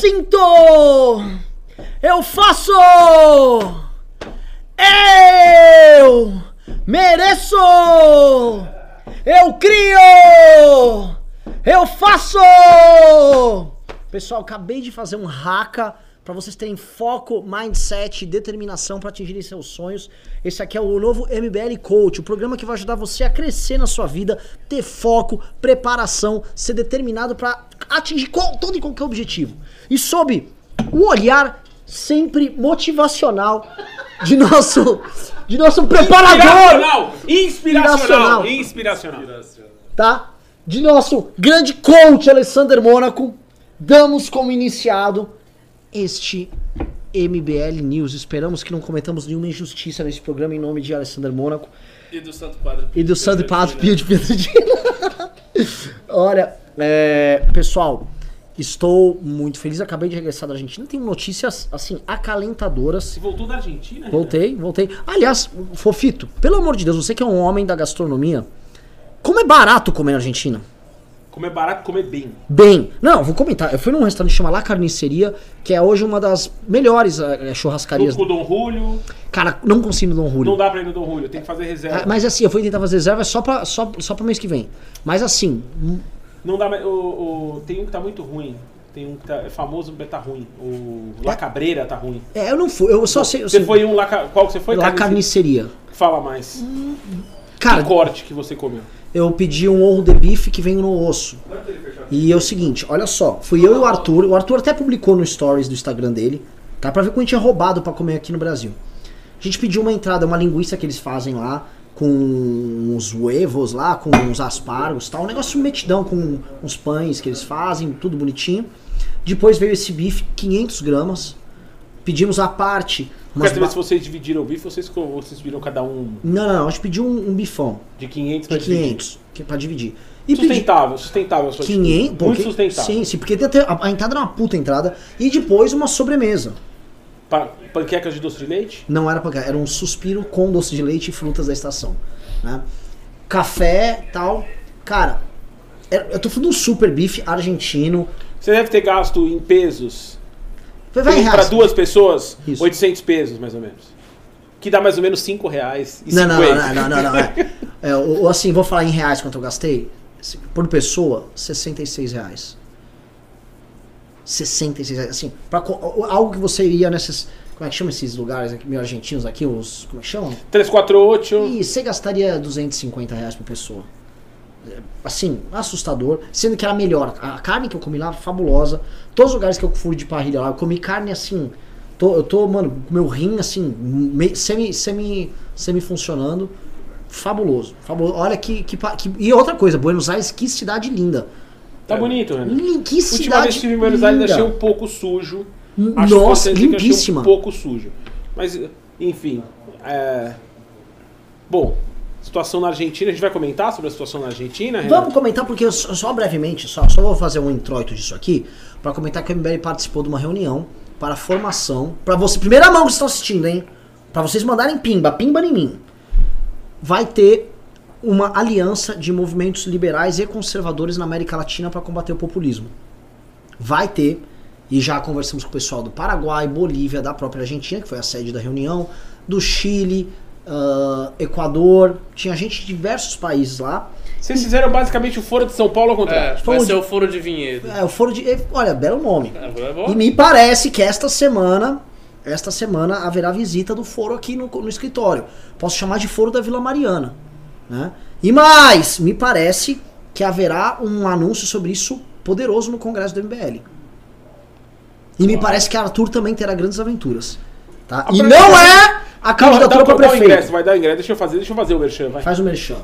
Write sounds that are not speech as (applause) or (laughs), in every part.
sinto! Eu faço! Eu mereço! Eu crio! Eu faço! Pessoal, acabei de fazer um haka para vocês terem foco, mindset, determinação para atingirem seus sonhos. Esse aqui é o novo MBL Coach, o programa que vai ajudar você a crescer na sua vida, ter foco, preparação, ser determinado para atingir qual, todo e qualquer objetivo. E sob o olhar sempre motivacional de nosso de nosso preparador Inspiracional! Inspiracional! Inspiracional! tá? De nosso grande coach Alessandro Mônaco, damos como iniciado este MBL News. Esperamos que não cometamos nenhuma injustiça nesse programa em nome de Alessandro Mônaco E do Santo Padre e do Santo Padre Pio de Pietrangina. (laughs) Olha, é, pessoal, estou muito feliz. Acabei de regressar da Argentina. Tenho notícias, assim, acalentadoras. Você voltou da Argentina? Voltei, voltei. Aliás, Fofito, pelo amor de Deus, você que é um homem da gastronomia, como é barato comer na Argentina? Comer barato, comer bem. Bem. Não, vou comentar. Eu fui num restaurante que chama La Carniceria, que é hoje uma das melhores eh, churrascarias. Com o Dom Julio. Cara, não consigo no Dom Julio. Não dá pra ir no Dom Julio, tem que fazer reserva. Ah, Mas assim, eu fui tentar fazer reserva só pra, só, só pra mês que vem. Mas assim, hum, Não dá mais. Tem um que tá muito ruim. Tem um que tá, é famoso, mas tá ruim. O La Cabreira tá ruim. é, eu não fui. Eu só sei. Eu Você sei foi um La Qual que você foi? La Carniceria? Fala mais. Cara, que corte que você comeu? Eu pedi um ovo de bife que vem no osso. E é o seguinte, olha só, fui eu e o Arthur, o Arthur até publicou no stories do Instagram dele, tá? Pra ver como a gente é roubado pra comer aqui no Brasil. A gente pediu uma entrada, uma linguiça que eles fazem lá, com uns huevos lá, com uns aspargos tal, um negócio metidão, com uns pães que eles fazem, tudo bonitinho. Depois veio esse bife, 500 gramas. Pedimos à parte. Saber ba- se vocês dividiram o bife ou vocês, vocês dividiram cada um Não, não, não, a gente pediu um, um bifão de 500 de pra dividir? 500, que, pra dividir. E pedi- Sustentável, sustentável. a sua 500, atitude. Muito porque- sustentável. Sim, sim, porque a, a entrada era uma puta entrada. E depois uma sobremesa. Pa- Panquecas de doce de leite? Não era cá, era um suspiro com doce de leite e frutas da estação. Né? Café tal. Cara, era- eu tô falando um super bife argentino. Você deve ter gasto em pesos. Em para duas pessoas, Isso. 800 pesos, mais ou menos. Que dá mais ou menos 5 reais e Não, não, 50. não, não, não, não, é. (laughs) É, o- o- assim, vou falar em reais quanto eu gastei. Por pessoa, 66 reais. 66 reais. Assim, pra, algo que você iria nesses. Como é que chama esses lugares aqui, meio argentinos aqui? Os. Como é que chamam? 348. E você gastaria 250 reais por pessoa. Assim, assustador. Sendo que era melhor. A carne que eu comi lá, fabulosa. Todos os lugares que eu fui de parrilha lá, eu comi carne assim. Tô, eu tô, mano, com meu rim assim, me- semi, semi, semi funcionando. Fabuloso. Fabuloso. Olha que, que, que- E outra coisa, Buenos Aires, que cidade linda. Tá bonito. Lin- Que Última vez cidade que estive em Buenos Aires, achei um pouco sujo. Acho Nossa, limpíssima. um pouco sujo. Mas, enfim. é, Bom, situação na Argentina. A gente vai comentar sobre a situação na Argentina, Renan? Vamos comentar, porque só, brevemente, só, só vou fazer um introito disso aqui, para comentar que o MBL participou de uma reunião para formação, para você, primeira mão que estão assistindo, hein? Para vocês mandarem pimba, pimba em mim. Vai ter uma aliança de movimentos liberais e conservadores na América Latina para combater o populismo. Vai ter, e já conversamos com o pessoal do Paraguai, Bolívia, da própria Argentina, que foi a sede da reunião, do Chile, ah, Equador, tinha gente de diversos países lá. Vocês fizeram basicamente o Foro de São Paulo ao É, contrário. vai Fomos ser de- o foro de vinhedo. É, o foro de. Olha, belo nome. É, é bom? E me parece que esta semana, esta semana haverá visita do foro aqui no, no escritório. Posso chamar de foro da Vila Mariana. Né? E mais, me parece que haverá um anúncio sobre isso poderoso no Congresso do MBL. E me parece que Arthur também terá grandes aventuras. Tá? E não é a candidatura para dá o ingresso, prefeito. vai dar o ingresso. Deixa eu fazer, deixa eu fazer o merchan, vai. Faz o merchan.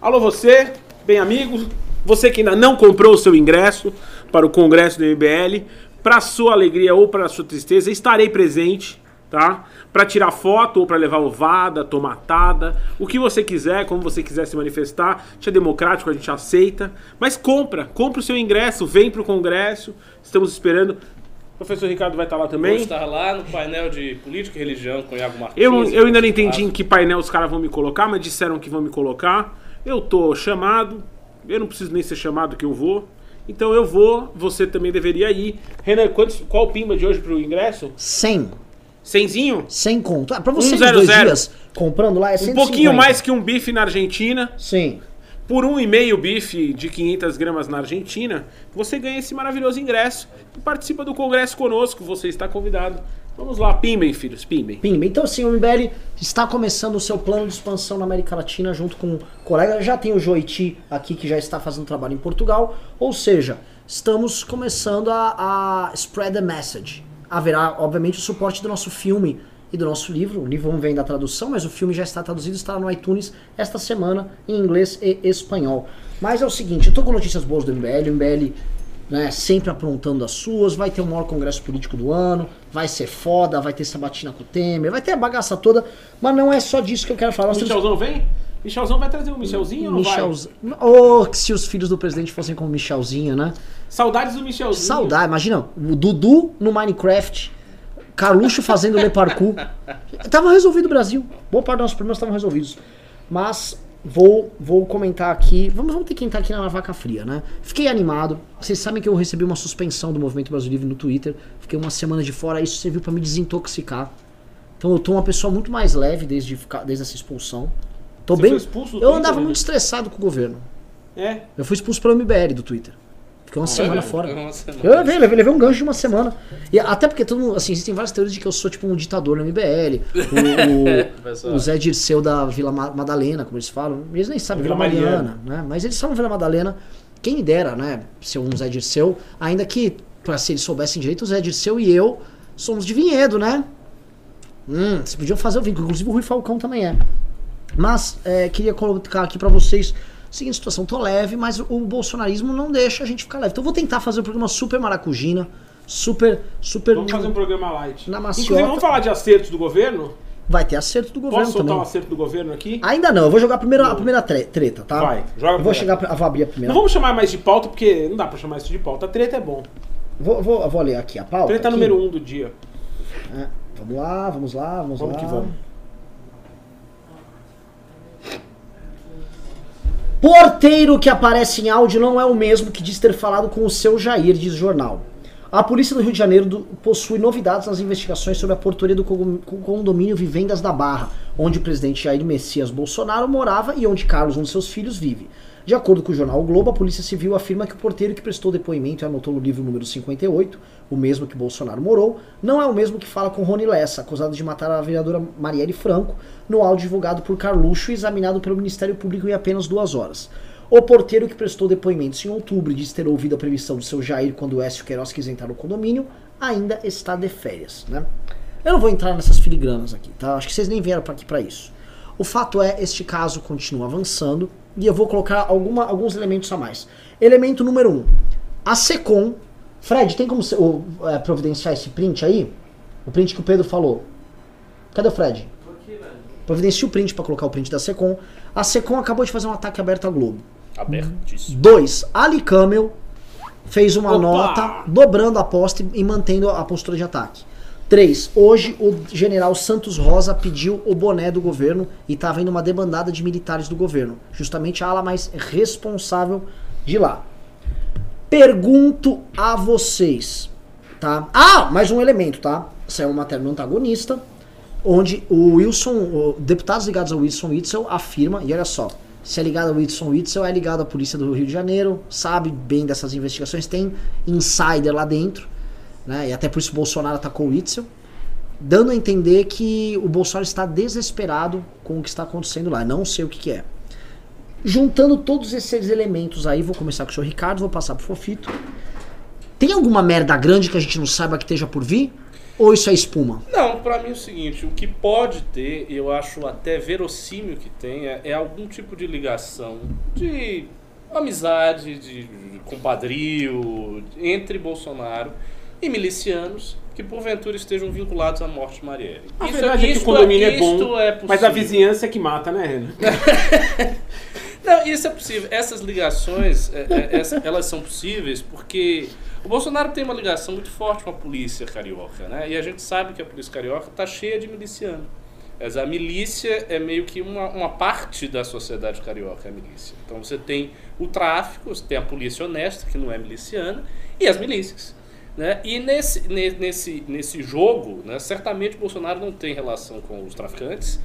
Alô você, bem amigos, você que ainda não comprou o seu ingresso para o Congresso do MBL, para sua alegria ou para sua tristeza, estarei presente, tá? Para tirar foto ou para levar ovada, tomatada, o que você quiser, como você quiser se manifestar, a gente é democrático, a gente aceita, mas compra, compra o seu ingresso, vem para o Congresso, estamos esperando. Professor Ricardo vai estar lá Vou também. estar lá no painel de política e religião com o Iago Martins. Eu, eu ainda não entendi em que painel os caras vão me colocar, mas disseram que vão me colocar. Eu tô chamado, eu não preciso nem ser chamado que eu vou. Então eu vou, você também deveria ir. Renan, quantos, qual o pimba de hoje pro ingresso? 100. Cenzinho? 100 conto. Ah, pra você Um zero dois zero. dias, comprando lá é Um 150. pouquinho mais que um bife na Argentina. Sim. Por um e meio bife de 500 gramas na Argentina, você ganha esse maravilhoso ingresso e participa do congresso conosco. Você está convidado. Vamos lá, pimbem, filhos, pimbem. Pimba. Então, assim, o MBL está começando o seu plano de expansão na América Latina junto com o colega. Já tem o Joiti aqui que já está fazendo trabalho em Portugal. Ou seja, estamos começando a, a spread the message. Haverá, obviamente, o suporte do nosso filme e do nosso livro. O livro vamos ver ainda a tradução, mas o filme já está traduzido, estará no iTunes esta semana em inglês e espanhol. Mas é o seguinte, eu tô com notícias boas do MBL, o MBL né, sempre aprontando as suas, vai ter o maior congresso político do ano, vai ser foda, vai ter sabatina com o Temer, vai ter a bagaça toda, mas não é só disso que eu quero falar. O temos Michelzão vem? Michelzão vai trazer o Michelzinho ou não vai? Oh, que se os filhos do presidente fossem como Michelzinho, né? Saudades do Michelzinho. Saudade, imagina, o Dudu no Minecraft, Carluxo fazendo Le Parkour. Tava resolvido o Brasil. Boa parte dos nossos problemas estavam resolvidos. Mas vou, vou comentar aqui. Vamos, vamos ter que entrar aqui na vaca fria, né? Fiquei animado. Vocês sabem que eu recebi uma suspensão do Movimento Brasil Livre no Twitter. Fiquei uma semana de fora. Isso serviu pra me desintoxicar. Então eu tô uma pessoa muito mais leve desde, desde essa expulsão. Tô Você bem. foi expulso do eu Twitter, andava né? muito estressado com o governo. É. Eu fui expulso pelo MBL do Twitter. Fiquei uma semana fora. Uma semana. Eu levei, levei, levei um gancho de uma semana. E até porque todo mundo, assim, existem várias teorias de que eu sou tipo um ditador no MBL. (laughs) O, o, o Zé Dirceu da Vila Ma- Madalena, como eles falam. Eles nem sabem, Vila, Vila Mariana, né? Mas eles falam Vila Madalena. Quem dera, né? Ser um Zé Dirceu. Ainda que, pra se eles soubessem direito, o Zé Dirceu e eu somos de Vinhedo, né? Hum, vocês podiam fazer o vínculo. Inclusive o Rui Falcão também é. Mas é, queria colocar aqui pra vocês seguinte situação, tô leve, mas o bolsonarismo não deixa a gente ficar leve. Então vou tentar fazer um programa super maracujina, super, super... Vamos fazer um programa light. Na maciota. Inclusive, vamos falar de acertos do governo? Vai ter acerto do governo Posso soltar também. um acerto do governo aqui? Ainda não, eu vou jogar a primeira, a primeira tre- treta, tá? Vai, joga a Eu vou chegar, pra- eu vou abrir a primeira. Não vamos chamar mais de pauta, porque não dá pra chamar isso de pauta. A treta é bom. Vou, vou, vou ler aqui a pauta. Treta aqui. número um do dia. É, vamos lá, vamos lá, vamos, Vamos lá. que vamos. Porteiro que aparece em áudio não é o mesmo que diz ter falado com o seu Jair, diz jornal. A polícia do Rio de Janeiro do- possui novidades nas investigações sobre a portaria do co- co- condomínio Vivendas da Barra, onde o presidente Jair Messias Bolsonaro morava e onde Carlos, um de seus filhos, vive. De acordo com o jornal o Globo, a Polícia Civil afirma que o porteiro que prestou depoimento e anotou no livro número 58, o mesmo que Bolsonaro morou, não é o mesmo que fala com Rony Lessa, acusado de matar a vereadora Marielle Franco, no áudio divulgado por Carluxo e examinado pelo Ministério Público em apenas duas horas. O porteiro que prestou depoimentos em outubro e disse ter ouvido a previsão do seu Jair quando o Écio Queiroz quis entrar no condomínio, ainda está de férias, né? Eu não vou entrar nessas filigranas aqui, tá? Acho que vocês nem vieram pra aqui para isso. O fato é, este caso continua avançando e eu vou colocar alguma- alguns elementos a mais. Elemento número um. A SECOM. Fred, tem como ô, é, providenciar esse print aí? O print que o Pedro falou. Cadê o Fred? Providencie o print para colocar o print da SECOM. A SECOM acabou de fazer um ataque aberto à Globo. Abertíssimo. Dois, Ali Camel fez uma Opa! nota dobrando a aposta e mantendo a postura de ataque. Três, hoje o general Santos Rosa pediu o boné do governo e tá vendo uma debandada de militares do governo, justamente a ala mais responsável de lá. Pergunto a vocês, tá? Ah, mais um elemento, tá? Saiu uma matéria no antagonista, onde o Wilson, o- deputados ligados ao Wilson Witzel afirma, e olha só, se é ligado ao Wilson Witzel, é ligado à polícia do Rio de Janeiro, sabe bem dessas investigações, tem insider lá dentro, né? E até por isso o Bolsonaro atacou o Witzel, dando a entender que o Bolsonaro está desesperado com o que está acontecendo lá. Não sei o que, que é. Juntando todos esses elementos aí, vou começar com o senhor Ricardo, vou passar pro Fofito. Tem alguma merda grande que a gente não saiba que esteja por vir? Ou isso é espuma? Não, pra mim é o seguinte, o que pode ter, eu acho até verossímil que tenha, é algum tipo de ligação de amizade, de, de compadrio entre Bolsonaro e milicianos que porventura estejam vinculados à morte de Marielle. A Isso- verdade é que o isto condomínio é, isto bom, é mas a vizinhança é que mata, né, Renan? (laughs) Não, isso é possível. Essas ligações, é, é, essa- elas são possíveis porque o Bolsonaro tem uma ligação muito forte com a polícia carioca, né? E a gente sabe que a polícia carioca está cheia de miliciano. A milícia é meio que uma, uma parte da sociedade carioca, a milícia. Então você tem o tráfico, você tem a polícia honesta, que não é miliciana, e as milícias. Né? E nesse, ne- nesse, nesse jogo, né, certamente Bolsonaro não tem relação com os traficantes,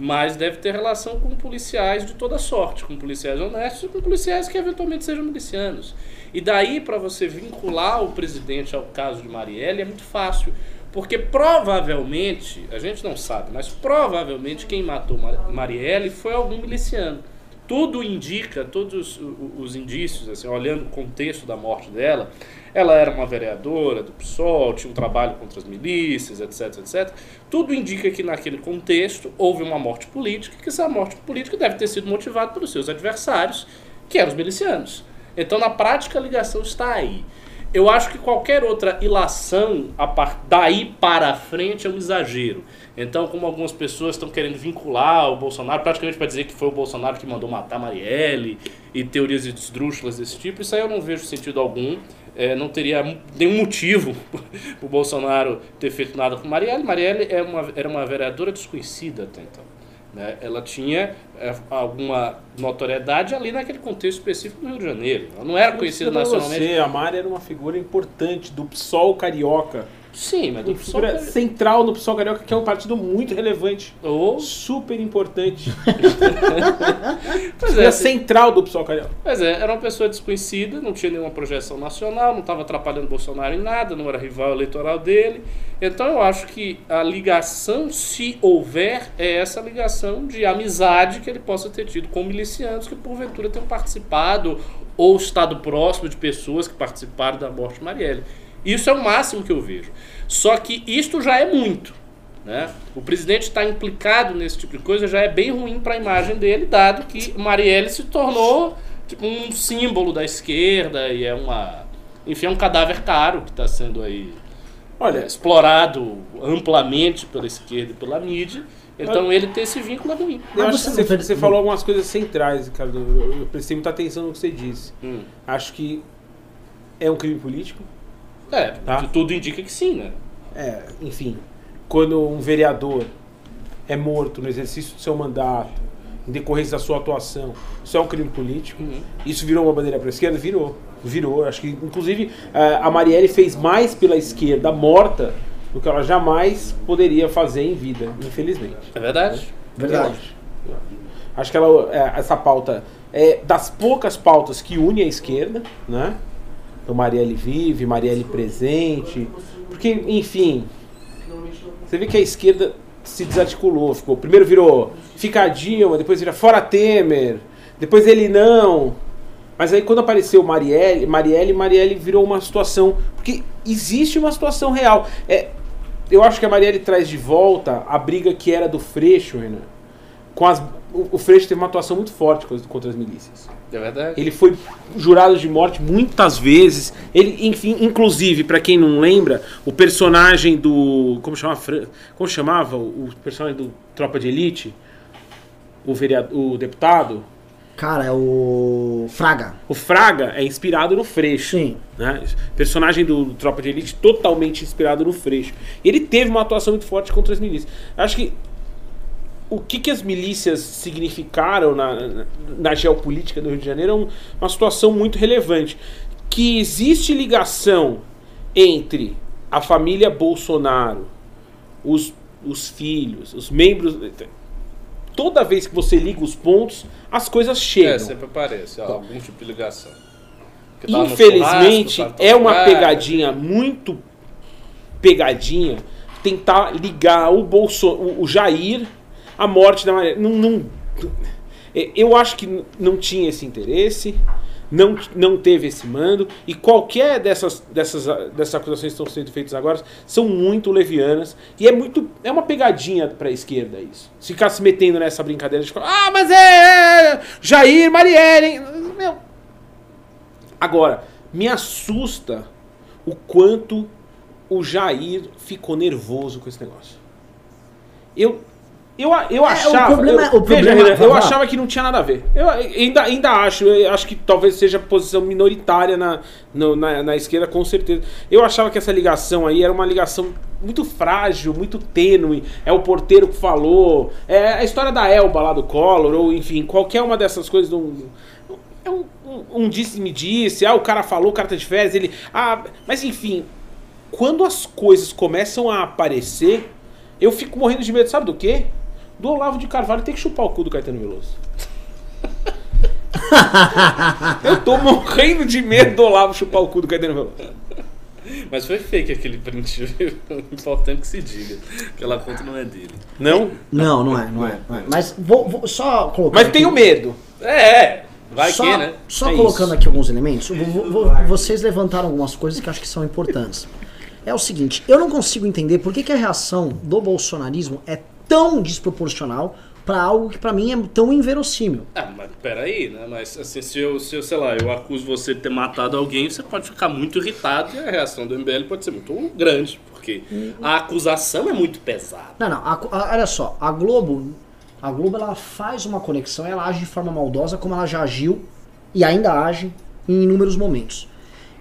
mas deve ter relação com policiais de toda sorte, com policiais honestos e com policiais que eventualmente sejam milicianos. E daí, para você vincular o presidente ao caso de Marielle, é muito fácil. Porque provavelmente, a gente não sabe, mas provavelmente quem matou Mar- Marielle foi algum miliciano. Tudo indica, todos o- o- os indícios, assim, olhando o contexto da morte dela, ela era uma vereadora do PSOL, tinha um trabalho contra as milícias, etc, etc. Tudo indica que naquele contexto houve uma morte política, que essa morte política deve ter sido motivada pelos seus adversários, que eram os milicianos. Então, na prática, a ligação está aí. Eu acho que qualquer outra ilação daí para frente é um exagero. Então, como algumas pessoas estão querendo vincular o Bolsonaro, praticamente para dizer que foi o Bolsonaro que mandou matar Marielle e teorias esdrúxulas desse tipo, isso aí eu não vejo sentido algum. É, não teria nenhum motivo (laughs) o Bolsonaro ter feito nada com Marielle. Marielle é uma, era uma vereadora desconhecida até então. né? Ela tinha é, alguma notoriedade ali naquele contexto específico do Rio de Janeiro. Ela não era conhecida nacionalmente. Você, a Mari era uma figura importante do PSOL carioca. Sim, mas do figura PSOL- central no PSOL carioca, que é um partido muito relevante. Ou- Super importante. (laughs) Pois É central do PSOL carioca. Pois é, era uma pessoa desconhecida, não tinha nenhuma projeção nacional, não estava atrapalhando Bolsonaro em nada, não era rival eleitoral dele. Então eu acho que a ligação, se houver, é essa ligação de amizade que ele possa ter tido com milicianos que porventura tenham participado ou estado próximo de pessoas que participaram da morte de Marielle. Isso é o máximo que eu vejo. Só que isto já é muito. Né? O presidente está implicado nesse tipo de coisa já é bem ruim para a imagem dele, dado que Marielle se tornou tipo, um símbolo da esquerda e é uma, enfim, é um cadáver caro que está sendo aí Olha, explorado amplamente pela esquerda e pela mídia. Então ele ter esse vínculo é ruim. eu Mas acho você que você, você falou algumas coisas centrais, Ricardo. Eu, eu prestei muita atenção no que você disse. Hum. Acho que é um crime político. É, Tá. tudo indica que sim, né? É, enfim, quando um vereador é morto no exercício do seu mandato, em decorrência da sua atuação, isso é um crime político. Uhum. Isso virou uma bandeira para a esquerda? Virou. Virou. Acho que, inclusive, eh, a Marielle fez mais pela esquerda morta do que ela jamais poderia fazer em vida, infelizmente. É verdade? Verdade. Eu acho. Que ela, eh, essa pauta é das poucas pautas que une a esquerda, né? Então Marielle vive, Marielle presente. Porque, enfim, você vê que a esquerda se desarticulou. Ficou, primeiro virou fica Dilma, depois vira fora Temer, depois ele não. Mas aí quando apareceu Marielle, Marielle, Marielle virou uma situação. Porque existe uma situação real. É, eu acho que a Marielle traz de volta a briga que era do Freixo, Renan. Com as, o, Freixo teve uma atuação muito forte co- contra as milícias. É verdade? Ele foi jurado de morte muitas vezes. Ele, enfim, inclusive, pra quem não lembra, o personagem do. Como chamava? Como chamava o personagem do Tropa de Elite? O, vereador, o deputado? Cara, é o. Fraga. O Fraga é inspirado no Freixo. Sim. Né? Personagem do Tropa de Elite totalmente inspirado no Freixo. E ele teve uma atuação muito forte contra as milícias. Acho que o que, que as milícias significaram na, na, na geopolítica do Rio de Janeiro é um- uma situação muito relevante. Que existe ligação entre a família Bolsonaro, os, os filhos, os membros. Toda vez que você liga os pontos, as coisas chegam. É, sempre aparece ó, algum tipo de ligação. Tá Infelizmente, tá é uma pegadinha muito pegadinha tentar ligar o, Bolso, o, o Jair à morte da Maria. Não, não- é, eu acho que não tinha esse interesse, não, não teve esse mando, e qualquer dessas, dessas, dessas acusações que estão sendo feitas agora são muito levianas, e é muito é uma pegadinha para a esquerda isso. Se ficar se metendo nessa brincadeira de ah, mas é, é Jair, Marielle, hein?" meu, Agora, me assusta o quanto o Jair ficou nervoso com esse negócio. Eu, Eu, eu É, o achava. problema- eu, o problema- veja, Renan, eu achava que não tinha nada a ver. Eu ainda, ainda acho, eu acho que talvez seja posição minoritária na, no- na, na esquerda, com certeza. Eu achava que essa ligação aí era uma ligação muito frágil, muito tênue. É o porteiro que falou. É a história da Elba lá do Collor, ou enfim, qualquer uma dessas coisas. Não, é um, um, um disse-me disse, ah, o cara falou, o cara tá de férias, ele. Ah, mas enfim, quando as coisas começam a aparecer, eu fico morrendo de medo, sabe do quê? Do Olavo de Carvalho ter que chupar o cu do Caetano Veloso. (laughs) eu tô morrendo de medo do Olavo chupar o cu do Caetano Veloso. Mas foi fake aquele print, viu? importante que se diga. Aquela conta não é dele. Não? Não, não é, não é. não é. Mas vou, vou só colocar. Mas aqui- tenho medo. É, vai só, que, né? Só É colocando isso. aqui alguns elementos, vou- vou- vocês levantaram algumas coisas que acho que são importantes. É o seguinte, eu não consigo entender por que, que a reação do bolsonarismo é tão desproporcional para algo que para mim é tão inverossímil. Ah, mas peraí, né? Mas assim, se eu, se eu, sei lá, eu acuso você de ter matado alguém, você pode ficar muito irritado e a reação do MBL pode ser muito grande, porque a acusação é muito pesada. Não, não, a- a- olha só, a Globo, a Globo ela faz uma conexão, ela age de forma maldosa como ela já agiu e ainda age em inúmeros momentos.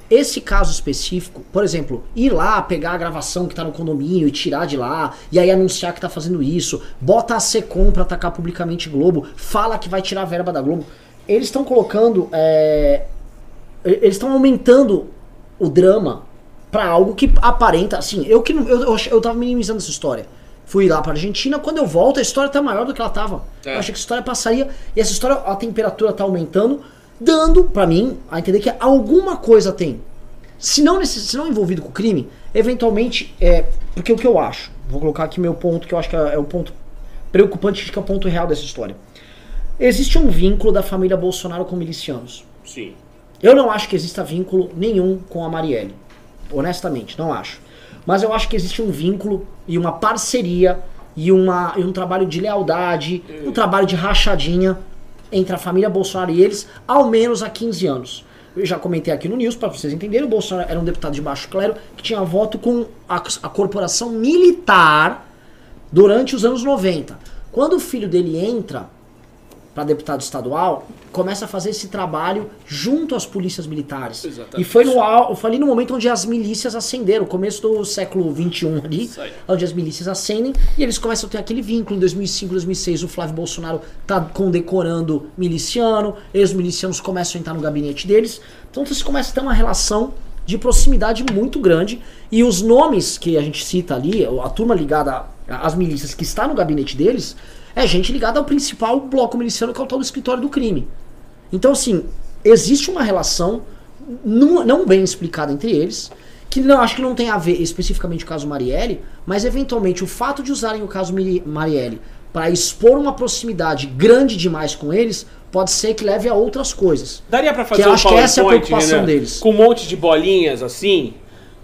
Esse caso específico, por exemplo, ir lá pegar a gravação que tá no condomínio e tirar de lá, e aí anunciar que tá fazendo isso, bota a Secom pra atacar publicamente Globo, fala que vai tirar a verba da Globo. Eles estão colocando. é, eles estão aumentando o drama pra algo que aparenta. Assim, eu que não- eu, eu, eu tava minimizando essa história. Fui lá pra Argentina, quando eu volto, a história tá maior do que ela tava. É. Eu achei que a história passaria. E essa história, a temperatura tá aumentando, dando pra mim a entender que alguma coisa tem. Se não, nesse, se não envolvido com crime, eventualmente é. Porque o que eu acho, vou colocar aqui meu ponto, que eu acho que é, é o ponto preocupante, que é o ponto real dessa história. Existe um vínculo da família Bolsonaro com milicianos. Sim. Eu não acho que exista vínculo nenhum com a Marielle. Honestamente, não acho. Mas eu acho que existe um vínculo e uma parceria e, uma, e um trabalho de lealdade, um trabalho de rachadinha entre a família Bolsonaro e eles, ao menos há 15 anos. Eu já comentei aqui no News, para vocês entenderem, o Bolsonaro era um deputado de baixo clero que tinha voto com a, a corporação militar durante os anos 90. Quando o filho dele entra para deputado estadual, começa a fazer esse trabalho junto às polícias militares. Exatamente. E foi, no, foi ali no momento onde as milícias acenderam, começo do século XXI ali, onde as milícias acendem e eles começam a ter aquele vínculo. Em 2005, 2006, o Flávio Bolsonaro tá condecorando miliciano, e os milicianos começam a entrar no gabinete deles. Então você começa a ter uma relação de proximidade muito grande e os nomes que a gente cita ali, a turma ligada às milícias que está no gabinete deles, é gente ligada ao principal bloco miliciano que é o tal do escritório do crime. Então, assim, existe uma relação não, não bem explicada entre eles, que não acho que não tem a ver especificamente com o caso Marielle, mas eventualmente o fato de usarem o caso Marielle para expor uma proximidade grande demais com eles, pode ser que leve a outras coisas. Daria pra fazer Que um acho que essa é a PowerPoint, preocupação Renan, deles. Com um monte de bolinhas assim,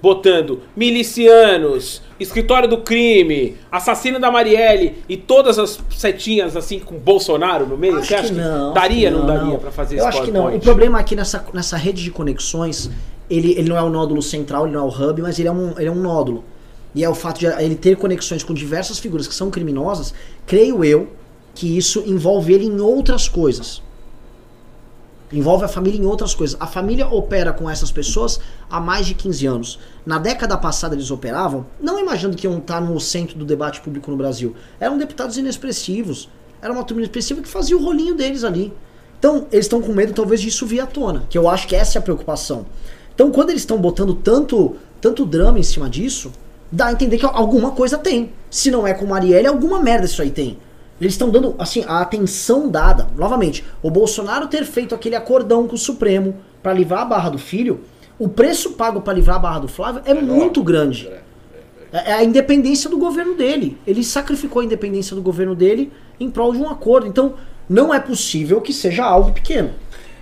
botando milicianos, escritório do crime, assassino da Marielle e todas as setinhas assim com Bolsonaro no meio. Acho Você acha que não. daria, acho não, que daria pra fazer Eu acho que não. O problema aqui nessa, nessa rede de conexões, ele, ele não é o nódulo central, ele não é o hub, mas ele é um, ele é um nódulo. E é o fato de ele ter conexões com diversas figuras que são criminosas, creio eu que isso envolve ele em outras coisas. Envolve a família em outras coisas. A família opera com essas pessoas há mais de 15 anos. Na década passada eles operavam, não imaginando que iam estar no centro do debate público no Brasil. Eram deputados inexpressivos. Era uma turma inexpressiva que fazia o rolinho deles ali. Então, eles estão com medo talvez disso vir à tona, que eu acho que essa é a preocupação. Então, quando eles estão botando tanto, tanto drama em cima disso, dá a entender que alguma coisa tem. Se não é com Marielle, alguma merda isso aí tem. Eles estão dando, assim, a atenção dada. Novamente, o Bolsonaro ter feito aquele acordão com o Supremo para livrar a barra do filho, o preço pago para livrar a barra do Flávio é muito grande. É é a independência do governo dele. Ele sacrificou a independência do governo dele em prol de um acordo. Então, não é possível que seja algo pequeno.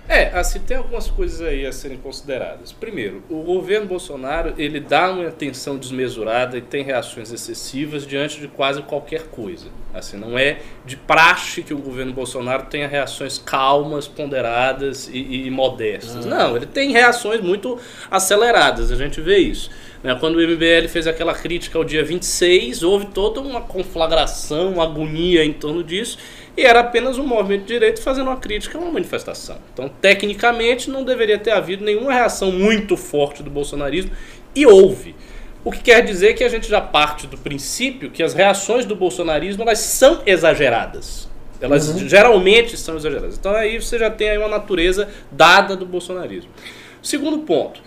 É, assim, tem algumas coisas aí a serem consideradas. Primeiro, o governo Bolsonaro, ele dá uma atenção desmesurada e tem reações excessivas diante de quase qualquer coisa. Assim, não é de praxe que o governo Bolsonaro tenha reações calmas, ponderadas e, e modestas. Não, ele tem reações muito aceleradas, a gente vê isso. Né? Quando o MBL fez aquela crítica ao dia 26, houve toda uma conflagração, uma agonia em torno disso, e era apenas um movimento de direito fazendo uma crítica a uma manifestação. Então, tecnicamente, não deveria ter havido nenhuma reação muito forte do bolsonarismo, e houve. O que quer dizer que a gente já parte do princípio que as reações do bolsonarismo elas são exageradas. Elas uhum. geralmente são exageradas. Então aí você já tem aí uma natureza dada do bolsonarismo. Segundo ponto,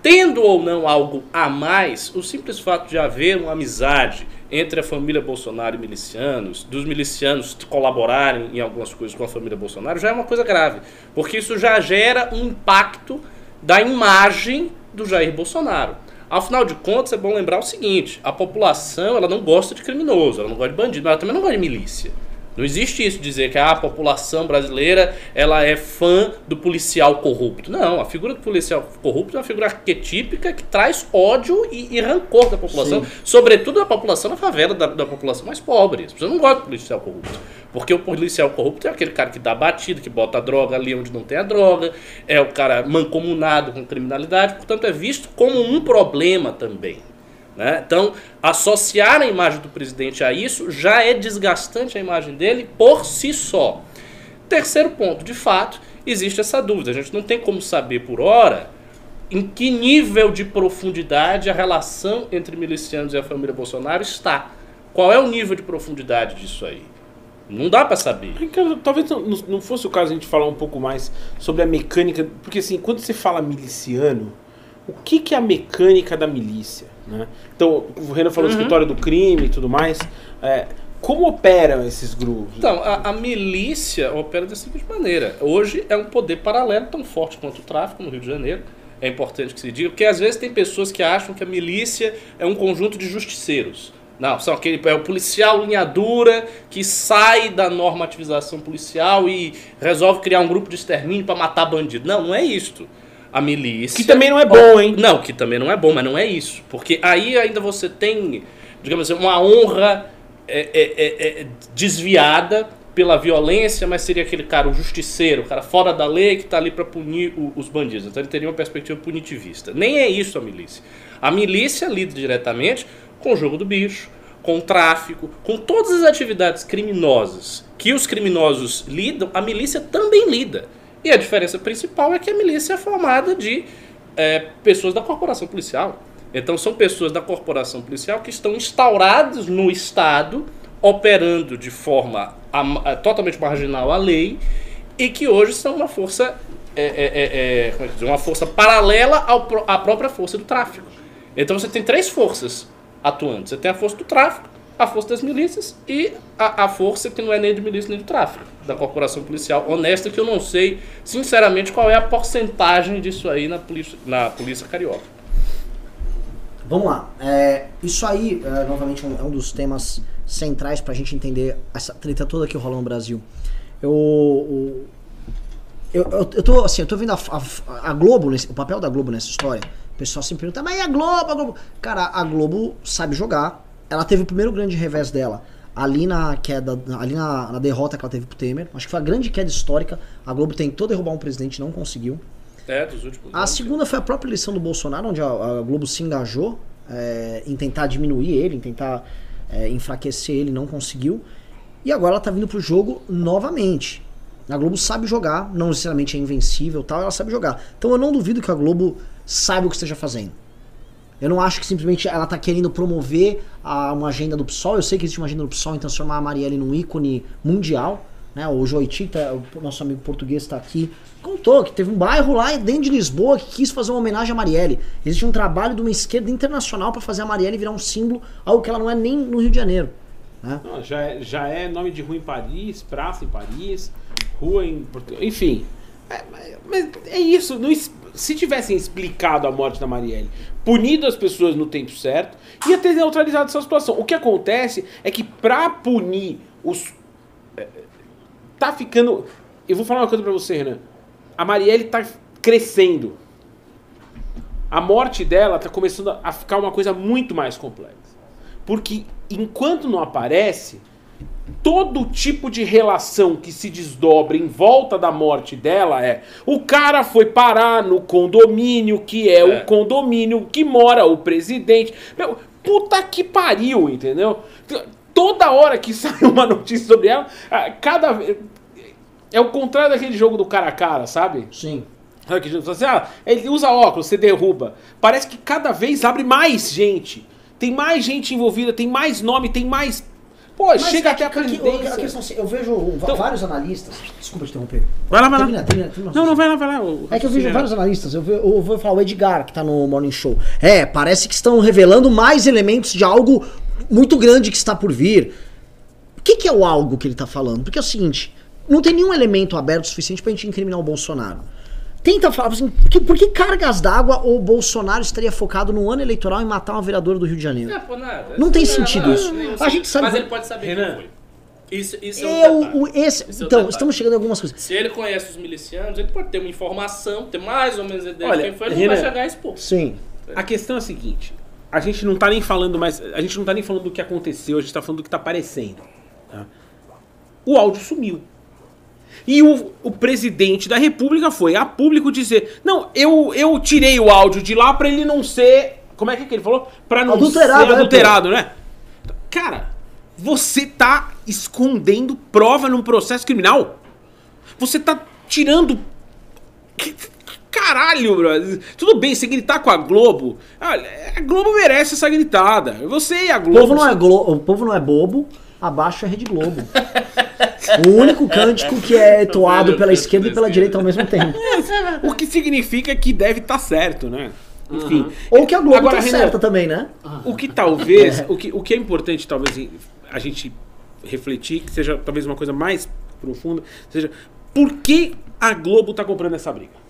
tendo ou não algo a mais, o simples fato de haver uma amizade entre a família Bolsonaro e milicianos, dos milicianos colaborarem em algumas coisas com a família Bolsonaro, já é uma coisa grave, porque isso já gera um impacto da imagem do Jair Bolsonaro. Afinal de contas, é bom lembrar o seguinte: a população ela não gosta de criminoso, ela não gosta de bandido, mas ela também não gosta de milícia. Não existe isso dizer que a população brasileira ela é fã do policial corrupto. Não, a figura do policial corrupto é uma figura arquetípica que traz ódio e, e rancor da população, Sim. sobretudo da população na favela, da, da, população mais pobre. As pessoas não gostam do policial corrupto. Porque o policial corrupto é aquele cara que dá batida, que bota a droga ali onde não tem a droga, é o cara mancomunado com criminalidade, portanto é visto como um problema também. Né? Então, associar a imagem do presidente a isso já é desgastante a imagem dele por si só. Terceiro ponto, de fato, existe essa dúvida. A gente não tem como saber por hora em que nível de profundidade a relação entre milicianos e a família Bolsonaro está. Qual é o nível de profundidade disso aí? Não dá para saber. Talvez não fosse o caso a gente falar um pouco mais sobre a mecânica, porque assim, quando você fala miliciano, o que, que é a mecânica da milícia? Né? Então, o Renan falou uhum. do escritório do crime e tudo mais. É, como operam esses grupos? Então, a, a, milícia opera da seguinte maneira. Hoje é um poder paralelo tão forte quanto o tráfico no Rio de Janeiro. É importante que se diga, porque às vezes tem pessoas que acham que a milícia é um conjunto de justiceiros. Não, são aquele é o policial linha dura que sai da normativização policial e resolve criar um grupo de extermínio para matar bandido. Não, não é isto a milícia. Que também não é bom, hein? Não, que também não é bom, mas não é isso. Porque aí ainda você tem, digamos assim, uma honra é, é, é, é, desviada pela violência, mas seria aquele cara, o justiceiro, o cara fora da lei que está ali para punir o, os bandidos. Então ele teria uma perspectiva punitivista. Nem é isso a milícia. A milícia lida diretamente com o jogo do bicho, com o tráfico, com todas as atividades criminosas que os criminosos lidam, a milícia também lida. E a diferença principal é que a milícia é formada de é, pessoas da corporação policial. Então são pessoas da corporação policial que estão instauradas no Estado, operando de forma totalmente marginal à lei, e que hoje são uma força, é, é, é, é uma força paralela ao, à própria força do tráfico. Então você tem três forças atuando. Você tem a força do tráfico, a força das milícias e a, a, força que não é nem de milícia nem de tráfico, da corporação policial honesta, que eu não sei, sinceramente, qual é a porcentagem disso aí na polícia, na polícia carioca. Vamos lá. É, isso aí, é, novamente, é um dos temas centrais para a gente entender essa treta toda que rola no Brasil. Eu, eu, eu, eu tô, assim, eu tô vendo a, a, a Globo, nesse, o papel da Globo nessa história. O pessoal sempre pergunta, mas e a Globo, a Globo? Cara, a Globo sabe jogar, ela teve o primeiro grande revés dela ali na queda, ali na, na, derrota que ela teve pro Temer. Acho que foi a grande queda histórica. A Globo tentou derrubar um presidente, não conseguiu. É, dos últimos A anos. segunda foi a própria eleição do Bolsonaro, onde a, a Globo se engajou é, em tentar diminuir ele, em tentar é, enfraquecer ele, não conseguiu. E agora ela tá vindo pro jogo novamente. A Globo sabe jogar, não necessariamente é invencível tal, ela sabe jogar. Então eu não duvido que a Globo saiba o que esteja fazendo. Eu não acho que simplesmente ela está querendo promover a, uma agenda do PSOL. Eu sei que existe uma agenda do PSOL em transformar a Marielle num ícone mundial. Né? O Joiti, tá, o nosso amigo português está aqui, contou que teve um bairro lá dentro de Lisboa que quis fazer uma homenagem a Marielle. Existe um trabalho de uma esquerda internacional para fazer a Marielle virar um símbolo, algo que ela não é nem no Rio de Janeiro. Né? Não, já, é, já é nome de rua em Paris, praça em Paris, rua em enfim. É, mas é isso, não, se tivessem explicado a morte da Marielle, punido as pessoas no tempo certo, ia ter neutralizado essa situação. O que acontece é que pra punir os. É, tá ficando. Eu vou falar uma coisa pra você, Renan. A Marielle tá crescendo. A morte dela tá começando a ficar uma coisa muito mais complexa. Porque enquanto não aparece, todo tipo de relação que se desdobra em volta da morte dela é o cara foi parar no condomínio que é, É. o condomínio que mora o presidente. Meu, puta que pariu, entendeu? Toda hora que (laughs) sai uma notícia sobre ela, cada vez é o contrário daquele jogo do cara a cara, sabe? Sim. Sabe que assim, ah, ele usa óculos, você derruba. Parece que cada vez abre mais gente. Tem mais gente envolvida, tem mais nome, tem mais. Pô, Mas chega é até a que- que- presidência. a questão assim, eu vejo Então- vários analistas. Desculpa te interromper. Vai lá, vai lá. Termina, termina, termina. Não, não, vai lá, vai lá. É que eu vejo raciocínio vários analistas, eu, ve- eu vou falar o Edgar, que tá no Morning Show. É, parece que estão revelando mais elementos de algo muito grande que está por vir. O que, que é o algo que ele tá falando? Porque é o seguinte, não tem nenhum elemento aberto o suficiente pra gente incriminar o Bolsonaro. Tenta falar assim, por que, por que cargas d'água o Bolsonaro estaria focado no ano eleitoral em matar uma vereadora do Rio de Janeiro? Não é nada. Não tem sentido isso. A gente sabe- Mas ele pode saber Renan. quem foi. Isso, isso é um Eu, o, esse, Esse é o então, estamos chegando em algumas coisas. Se ele conhece os milicianos, ele pode ter uma informação, ter mais ou menos ideia Olha, de quem foi, ele Renan, não vai chegar a expor. Sim. A questão é a seguinte: a gente não tá nem falando mais. A gente não tá nem falando do que aconteceu, a gente tá falando do que tá aparecendo. tá? O áudio sumiu. E o, o presidente da república foi a público dizer: Não, eu, eu tirei o áudio de lá pra ele não ser. Como é que, é que ele falou? Pra não Adulterado, ser né, adulterado, né? Cara, você tá escondendo prova num processo criminal? Você tá tirando Caralho, brother. Tudo bem, você gritar com a Globo. Olha, a Globo merece essa gritada. Você e a O Globo. povo não é, glo- o povo não é bobo, abaixo é Rede Globo. o único cântico que é toado pela esquerda e pela direita ao mesmo tempo. O que significa que deve estar certo, né? Enfim. Ou que a Globo Agora, tá Renan, certa também, né? O que talvez. (laughs) o, que, o que é importante, talvez, a gente refletir, que seja talvez uma coisa mais profunda, seja por que a Globo tá comprando essa briga?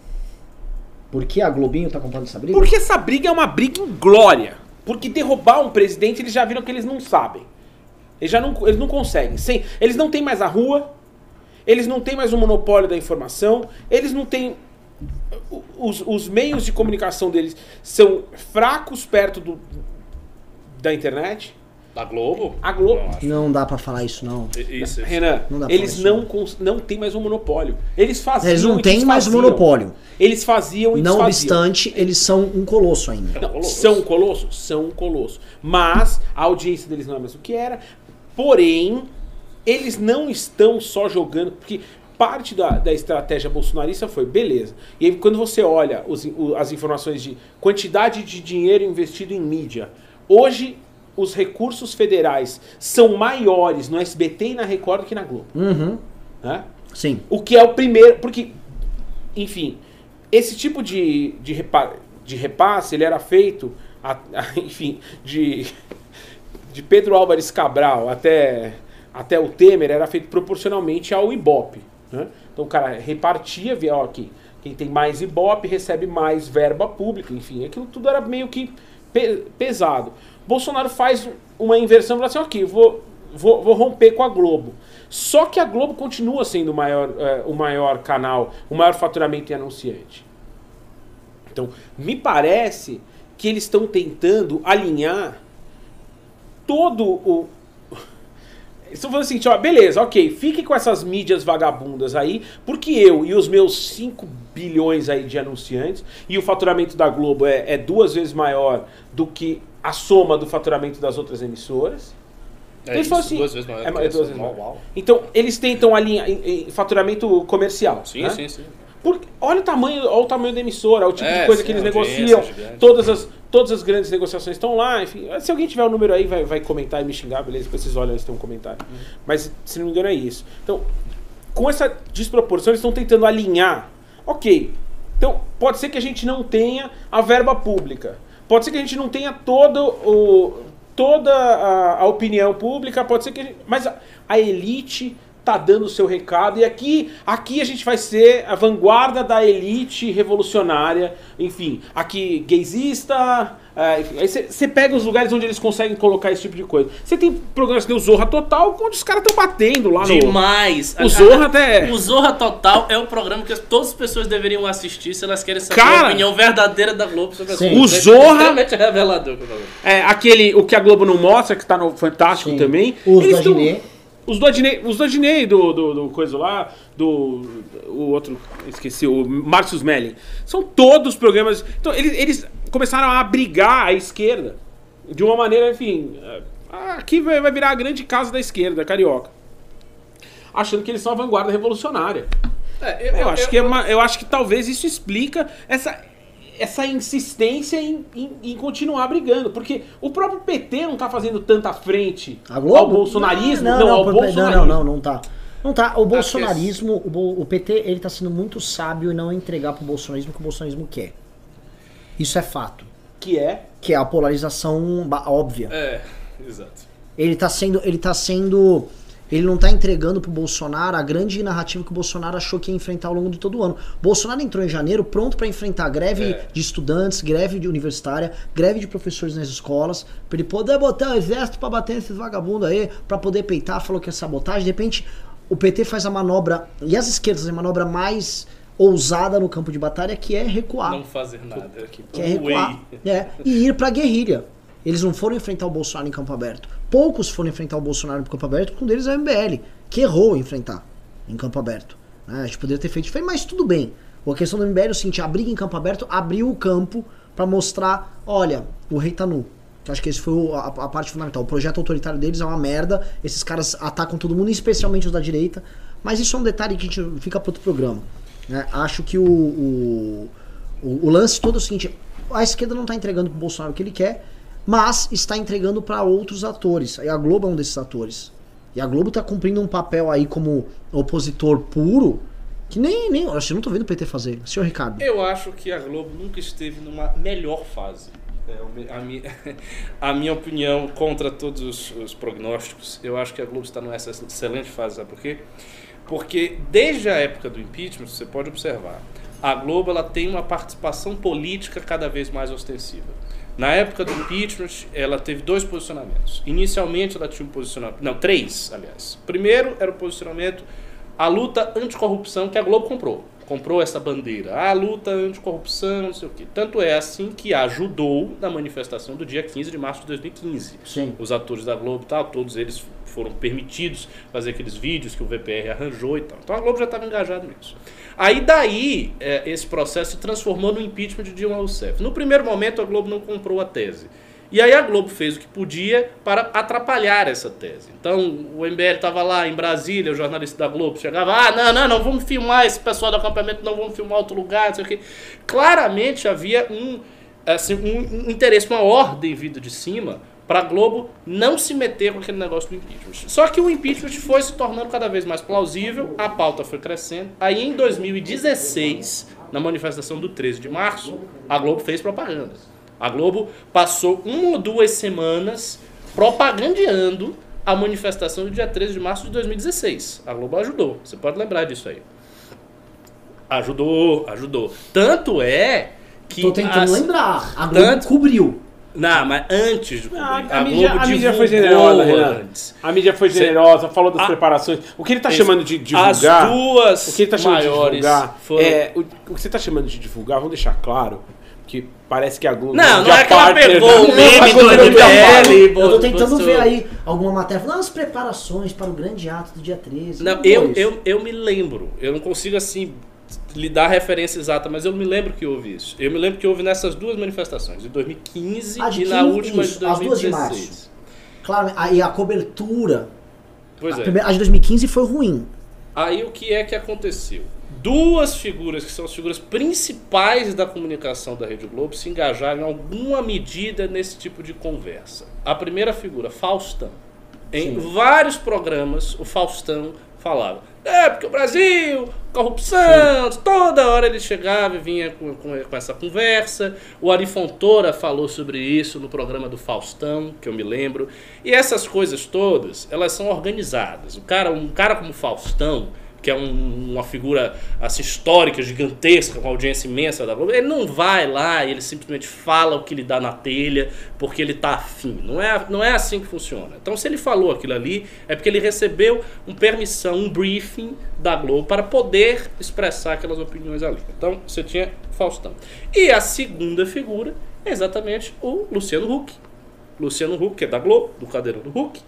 Por que a Globinho tá comprando essa briga? Porque essa briga é uma briga em glória. Porque derrubar um presidente, eles já viram que eles não sabem. Eles já não, eles não conseguem. Sem, eles não têm mais a rua, eles não têm mais o monopólio da informação, eles não têm. Os, os meios de comunicação deles são fracos perto do, da internet. Da Globo? A Globo. Não. Não dá pra falar isso, não. Isso, isso. Renan, Não dá pra eles falar isso, não, não têm mais um monopólio. Eles faziam. Eles não têm mais monopólio. Eles faziam e Não obstante, eles são um colosso ainda. Não, Colosso. são um colosso? São um colosso. Mas a audiência deles não é mais o que era. Porém, eles não estão só jogando. Porque parte da, da estratégia bolsonarista foi, beleza. E aí, quando você olha os- o- as informações de quantidade de dinheiro investido em mídia, hoje os recursos federais são maiores no SBT e na Record do que na Globo. Uhum. Né? Sim. O que é o primeiro. Porque, enfim, esse tipo de, de, repa- de repasse ele era feito, a- a- (laughs) enfim, de, de Pedro Álvares Cabral até, até o Temer, era feito proporcionalmente ao Ibope. Né? Então o cara repartia, via, ó, aqui, quem tem mais Ibope recebe mais verba pública, enfim, aquilo tudo era meio que pe- pesado. Bolsonaro faz uma inversão e fala assim, ok, vou, vou, vou romper com a Globo. Só que a Globo continua sendo o maior, eh, o maior canal, o maior faturamento em anunciante. Então, me parece que eles estão tentando alinhar todo o. (laughs) Estão falando assim, ó, beleza, ok, fique com essas mídias vagabundas aí, porque eu e os meus 5 bilhões aí de anunciantes, e o faturamento da Globo é, é duas vezes maior do que a soma do faturamento das outras emissoras. É Eles isso, assim, duas vezes maior. é, é duas vezes Uau, maior. uau. Então, eles tentam alinhar em, em faturamento comercial. Sim, né? sim, sim. Porque, olha o tamanho, olha o tamanho da emissora, o tipo É, de coisa sim, que eles negociam. gigante. Todas as, todas as grandes negociações estão lá, enfim. Se alguém tiver o número aí, vai, vai comentar e me xingar, beleza? Depois vocês olham se tem um comentário. Mas, se não me engano, é isso. Então, com essa desproporção, eles estão tentando alinhar. Ok. Então, pode ser que a gente não tenha a verba pública. Pode ser que a gente não tenha todo o, toda a, a opinião pública. Pode ser que a gente, Mas a, a elite tá dando o seu recado. E aqui, aqui a gente vai ser a vanguarda da elite revolucionária. Enfim, aqui gaysista. é, aí você pega os lugares onde eles conseguem colocar esse tipo de coisa. Você tem programas que tem o Zorra Total, onde os caras estão batendo lá no. Demais. O Zorra até- O Zorra Total é o programa que todas as pessoas deveriam assistir se elas querem saber Cara! a opinião verdadeira da Globo sobre Sim. coisa. O Zorra- extremamente revelador. É, aquele, o que a Globo não mostra, que tá no Fantástico Sim. também. Os eles da tão- Ginê. Os do Adnei, os do Adnei, do, do, do coisa lá, do o outro, esqueci, o Márcio Smelling. São todos programas. Então, eles, eles começaram a abrigar a esquerda de uma maneira, enfim. ah, Aqui vai vai virar a grande casa da esquerda, carioca. Achando que eles são a vanguarda revolucionária. É, Eu, acho que é uma- eu acho que talvez isso explica essa, essa insistência em, em- em continuar brigando. Porque o próprio PT não tá fazendo tanta frente A Globo? ao bolsonarismo. Não, ao por- bolsonarismo. Não, não, não tá. Não tá. O bolsonarismo, o, o PT, ele tá sendo muito sábio em não entregar pro bolsonarismo o que o bolsonarismo quer. Isso é fato. Que é. Que é a polarização óbvia. É, exato. Ele tá sendo. Ele tá sendo. Ele não tá entregando pro Bolsonaro a grande narrativa que o Bolsonaro achou que ia enfrentar ao longo de todo o ano. Bolsonaro entrou em janeiro pronto pra enfrentar greve É. de estudantes, greve de universitária, greve de professores nas escolas, pra ele poder botar o exército pra bater nesses vagabundos aí, pra poder peitar, falou que é sabotagem. De repente, o PT faz a manobra, e as esquerdas fazem a manobra mais ousada no campo de batalha, que é recuar Não fazer nada. que é recuar é, e ir pra guerrilha. Eles não foram enfrentar o Bolsonaro em campo aberto. Poucos foram enfrentar o Bolsonaro em campo aberto, um deles é o MBL, que errou em enfrentar em campo aberto. né? A gente poderia ter feito diferente, mas tudo bem. A questão do MBL é o seguinte: a briga em campo aberto abriu o campo pra mostrar: olha, o rei tá nu. Eu acho que esse foi o- a, a parte fundamental. O projeto autoritário deles é uma merda. Esses caras atacam todo mundo, especialmente os da direita. Mas isso é um detalhe que a gente fica para outro programa. né? Acho que o, o, o, o lance todo é o seguinte: a esquerda não está entregando pro Bolsonaro o que ele quer, mas está entregando para outros atores. E a Globo é um desses atores. E a Globo está cumprindo um papel aí como opositor puro que nem. nem eu não tô vendo o PT fazer. Senhor Ricardo. Eu acho que a Globo nunca esteve numa melhor fase. É, a, minha, (laughs) a minha opinião contra todos os, os prognósticos, eu acho que a Globo está numa ex- excelente fase, sabe por quê? Porque desde a época do impeachment, você pode observar, a Globo ela tem uma participação política cada vez mais ostensiva. Na época do impeachment, ela teve dois posicionamentos. Inicialmente, ela tinha um posicionamento. Não, três, aliás. Primeiro era o posicionamento a luta anticorrupção que a Globo comprou. Comprou essa bandeira. A luta anticorrupção, não sei o quê. Tanto é assim que ajudou na manifestação do dia 15 de março de 2015. Sim. Os atores da Globo e tal, todos eles foram permitidos fazer aqueles vídeos que o VPR arranjou e tal. Então a Globo já estava engajada nisso. Aí daí, é, esse processo se transformou no impeachment de Dilma Rousseff. No primeiro momento, a Globo não comprou a tese. E aí a Globo fez o que podia para atrapalhar essa tese. Então, o MBL estava lá em Brasília, o jornalista da Globo chegava, ah, não, não, não, vamos filmar esse pessoal do acampamento, não vamos filmar outro lugar, não sei o quê. Claramente havia um, assim, um, um interesse, uma ordem vindo de cima para a Globo não se meter com aquele negócio do impeachment. Só que o impeachment foi se tornando cada vez mais plausível, a pauta foi crescendo. Aí em 2016, na manifestação do 13 de março, a Globo fez propaganda. A Globo passou uma ou duas semanas propagandeando a manifestação do dia 13 de março de 2016. A Globo ajudou, você pode lembrar disso aí. Ajudou, ajudou. Tanto é que. Tô tentando as- lembrar. A Globo Tanto- cobriu. Não, mas antes Ah, a, a, mídia, a mídia foi generosa, Renan. antes. A mídia foi generosa, falou das A- preparações. O que ele tá Isso. chamando de divulgar. As duas o que ele tá chamando de maiores divulgar. foram... É, o, o que você tá chamando de divulgar, vamos deixar claro. Que parece que a Globo. Não, não já é que ela partner pegou o meme do MBL, tentando- Eu tô tentando ver aí alguma matéria. falando, "Ah, as preparações para o grande ato do dia 13. Não, Não eu, eu, eu me lembro. Eu não consigo, assim, lhe dar a referência exata, mas eu me lembro que houve isso. Eu me lembro que houve nessas duas manifestações, de 2015 A de e na 15, última isso, de as duas de 2016. Claro, aí a cobertura. Pois a, é. primeira- a de 2015 foi ruim. Aí o que é que aconteceu? Duas figuras que são as figuras principais da comunicação da Rede Globo se engajaram em alguma medida nesse tipo de conversa. A primeira figura, Faustão. Em Sim. vários programas, o Faustão falava: é, porque o Brasil, corrupção, toda hora ele chegava e vinha com, com, com essa conversa. O Ari Fontoura falou sobre isso no programa do Faustão, que eu me lembro. E essas coisas todas, elas são organizadas. O cara, um cara como Faustão, que é um- uma figura assim, histórica, gigantesca, com audiência imensa da Globo, ele não vai lá e ele simplesmente fala o que lhe dá na telha porque ele tá afim. Não é, não é assim que funciona. Então, se ele falou aquilo ali, é porque ele recebeu um permissão, um briefing da Globo para poder expressar aquelas opiniões ali. Então, você tinha Faustão. E a segunda figura é exatamente o Luciano Huck. Luciano Huck, que é da Globo, do Cadeirão do Huck,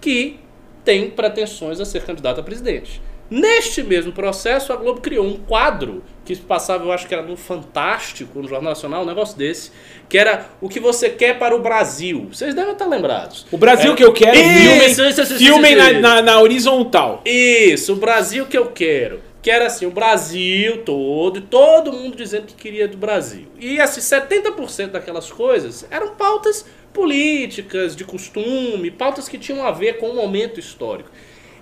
que tem pretensões a ser candidato a presidente. Neste mesmo processo, a Globo criou um quadro que passava, eu acho que era no Fantástico, no Jornal Nacional, um negócio desse, que era o que você quer para o Brasil. Vocês devem estar lembrados. O Brasil É. que eu quero, filmem isso, na, na- na horizontal. Isso, o Brasil que eu quero. Que era assim, o Brasil todo, e todo mundo dizendo que queria do Brasil. E assim, 70% daquelas coisas eram pautas políticas, de costume, pautas que tinham a ver com o momento histórico.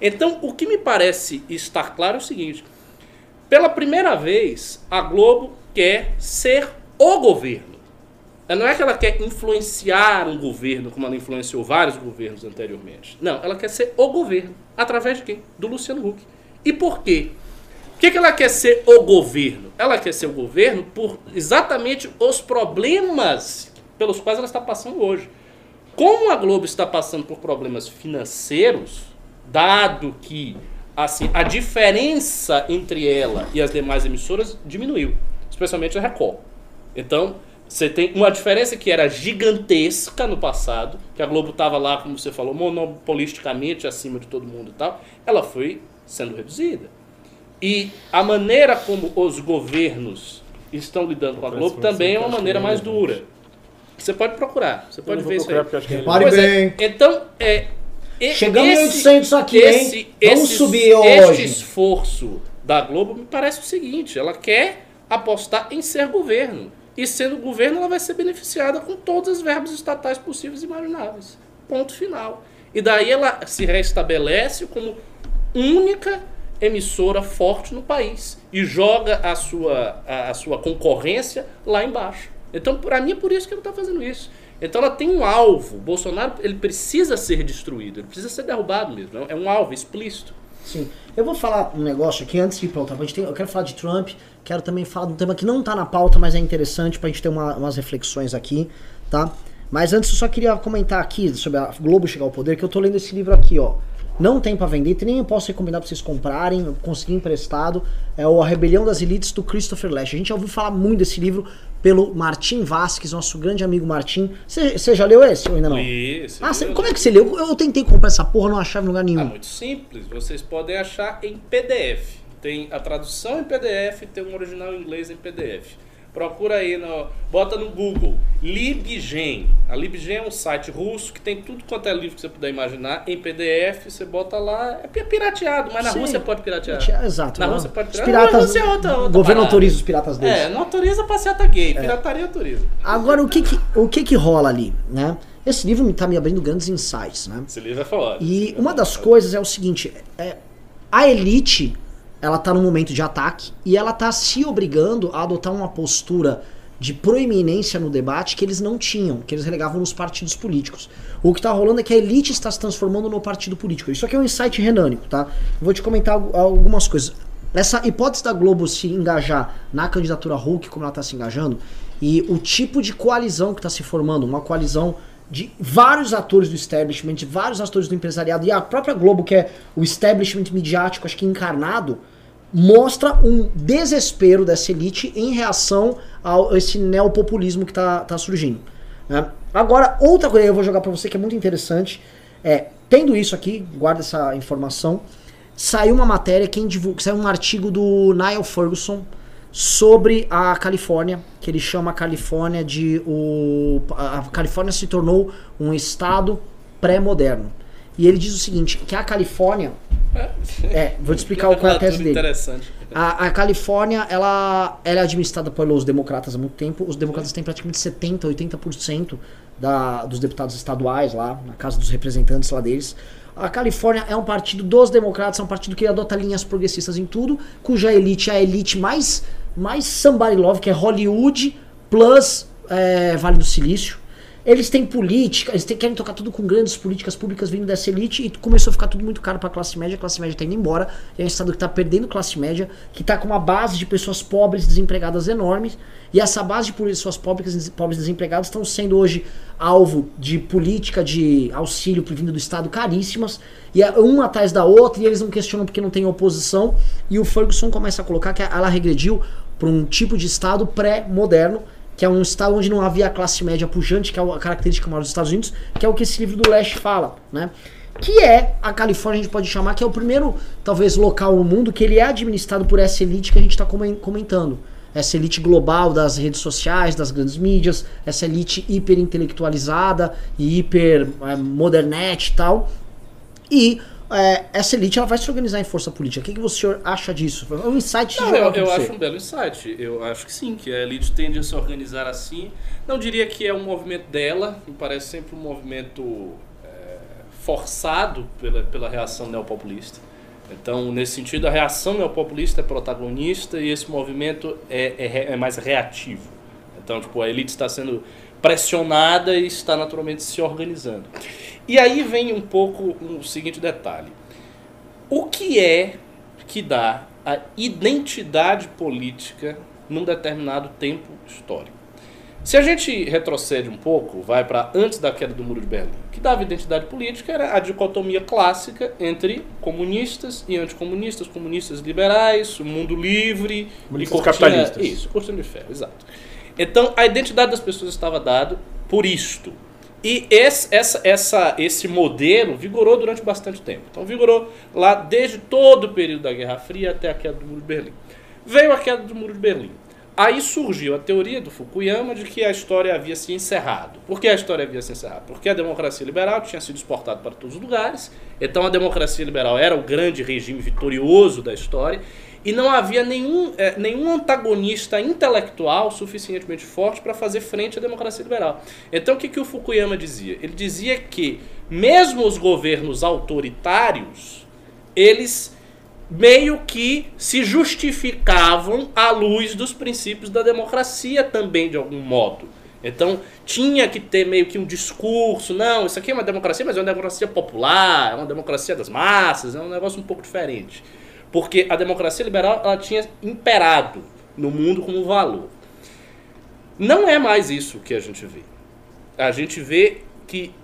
Então, o que me parece estar claro é o seguinte: pela primeira vez, a Globo quer ser o governo. Não é que ela quer influenciar um governo, como ela influenciou vários governos anteriormente. Não, ela quer ser o governo. Através de quem? Do Luciano Huck. E por quê? Por que, que ela quer ser o governo? Ela quer ser o governo por exatamente os problemas pelos quais ela está passando hoje. Como a Globo está passando por problemas financeiros, dado que assim a diferença entre ela e as demais emissoras diminuiu, especialmente a Record. Então, você tem uma diferença que era gigantesca no passado, que a Globo estava lá, como você falou, monopolisticamente acima de todo mundo e tal, ela foi sendo reduzida. E a maneira como os governos estão lidando com a Globo também é uma maneira mais dura. Você pode procurar, você pode ver isso aí. Repare Pois é, bem. então, é, e- Chegamos em esse- 800 aqui, esse, hein? Vamos esse- subir Este hoje. esforço da Globo me parece o seguinte: ela quer apostar em ser governo. E sendo governo, ela vai ser beneficiada com todas as verbas estatais possíveis e imagináveis. Ponto final. E daí ela se restabelece como única emissora forte no país e joga a sua, a, a sua concorrência lá embaixo. Então, para mim, é por isso que ela está fazendo isso. Então, ela tem um alvo. Bolsonaro ele precisa ser destruído, ele precisa ser derrubado mesmo. É um alvo explícito. Sim. Eu vou falar um negócio aqui antes de ir pra outra. A tem, eu quero falar de Trump, quero também falar de um tema que não tá na pauta, mas é interessante pra gente ter uma- umas reflexões aqui, tá? Mas antes eu só queria comentar aqui sobre a Globo chegar ao poder, que eu tô lendo esse livro aqui, ó. Não tem pra vender, nem eu posso recomendar pra vocês comprarem, eu consegui emprestado. É o A Rebelião das Elites do Christopher Lash. A gente já ouviu falar muito desse livro pelo Martim Vasques, nosso grande amigo Martim. Você já leu esse ou ainda não? Isso. Ah, cê- como é que você leu? Eu tentei comprar essa porra, não achava em lugar nenhum. muito simples. Vocês podem achar em PDF. Tem a tradução em PDF, tem um original em inglês em PDF. Procura aí, no, bota no Google, LibGen. A LibGen é um site russo que tem tudo quanto é livro que você puder imaginar em PDF. Você bota lá, é pi- pirateado, mas na Sim. Rússia pode piratear. Exato, Na não. Rússia pode Os piratear. piratas- Na Rússia é outra, outra o governo parada. autoriza os piratas deles. É, não autoriza passeata gay, pirataria autoriza. Agora, o que que, o que que rola ali, né? Esse livro me tá me abrindo grandes insights, né? Esse livro é foda. E uma das coisas é o seguinte, é, a elite, ela tá num momento de ataque e ela tá se obrigando a adotar uma postura de proeminência no debate que eles não tinham, que eles relegavam nos partidos políticos. O que tá rolando é que a elite está se transformando no partido político. Isso aqui é um insight renânico, tá? Vou te comentar algu- algumas coisas. Essa hipótese da Globo se engajar na candidatura Hulk, como ela está se engajando, e o tipo de coalizão que está se formando, uma coalizão de vários atores do establishment, de vários atores do empresariado, e a própria Globo, que é o establishment midiático, acho que encarnado, mostra um desespero dessa elite em reação a esse neopopulismo que está tá surgindo. né? Agora, outra coisa que eu vou jogar para você que é muito interessante é, tendo isso aqui, guarda essa informação, saiu uma matéria, quem divulga, saiu um artigo do Niall Ferguson sobre a Califórnia, que ele chama a Califórnia de o a Califórnia se tornou um estado pré-moderno. E ele diz o seguinte, que a Califórnia é, vou te explicar qual é a tese dele. interessante. A, a Califórnia, ela, ela é administrada pelos democratas há muito tempo. Os democratas têm praticamente 70%, 80% da, dos deputados estaduais lá, na Casa dos Representantes lá deles. A Califórnia é um partido dos democratas, é um partido que adota linhas progressistas em tudo, cuja elite é a elite mais, mais somebody love, que é Hollywood plus é, Vale do Silício. Eles têm política, eles têm- querem tocar tudo com grandes políticas públicas vindo dessa elite e começou a ficar tudo muito caro pra classe média, a classe média tá indo embora, é um estado que tá perdendo classe média, que tá com uma base de pessoas pobres desempregadas enormes, e essa base de pessoas pobres, pobres desempregadas estão sendo hoje alvo de política de auxílio vindo do estado caríssimas, e é uma atrás da outra, e eles não questionam porque não tem oposição, e o Ferguson começa a colocar que ela regrediu para um tipo de estado pré-moderno, que é um estado onde não havia classe média pujante, que é a característica maior dos Estados Unidos, que é o que esse livro do Leste fala, né? que é a Califórnia, a gente pode chamar, que é o primeiro, talvez, local no mundo que ele é administrado por essa elite que a gente está comentando. Essa elite global das redes sociais, das grandes mídias, essa elite hiper intelectualizada e hiper é, modernete e tal. E é, essa elite ela vai se organizar em força política. O que, que o senhor acha disso? É um insight Não, eu, eu acho um belo insight. Eu acho que sim, que a elite tende a se organizar assim. Não diria que é um movimento dela, me parece sempre um movimento é, forçado pela, pela reação neopopulista. Então, nesse sentido, a reação neopopulista é protagonista e esse movimento é, é, é mais reativo. Então, tipo, a elite está sendo pressionada e está naturalmente se organizando. E aí vem um pouco o seguinte detalhe. O que é que dá a identidade política num determinado tempo histórico? Se a gente retrocede um pouco, vai para antes da queda do Muro de Berlim, o que dava identidade política era a dicotomia clássica entre comunistas e anticomunistas, comunistas liberais, mundo livre comunistas e capitalistas. Isso, cortina de ferro, exato. Então a identidade das pessoas estava dada por isto. E esse, essa, essa, esse modelo vigorou durante bastante tempo. Então, vigorou lá desde todo o período da Guerra Fria até a queda do Muro de Berlim. Veio a queda do Muro de Berlim. Aí surgiu a teoria do Fukuyama de que a história havia se encerrado. Por que a história havia se encerrado? Porque a democracia liberal tinha sido exportada para todos os lugares. Então, a democracia liberal era o grande regime vitorioso da história e não havia nenhum, é, nenhum antagonista intelectual suficientemente forte para fazer frente à democracia liberal. Então o que, que o Fukuyama dizia? Ele dizia que mesmo os governos autoritários, eles meio que se justificavam à luz dos princípios da democracia também, de algum modo. Então tinha que ter meio que um discurso, não, isso aqui é uma democracia, mas é uma democracia popular, é uma democracia das massas, é um negócio um pouco diferente. Porque a democracia liberal ela tinha imperado no mundo como valor. Não é mais isso que a gente vê. A gente vê que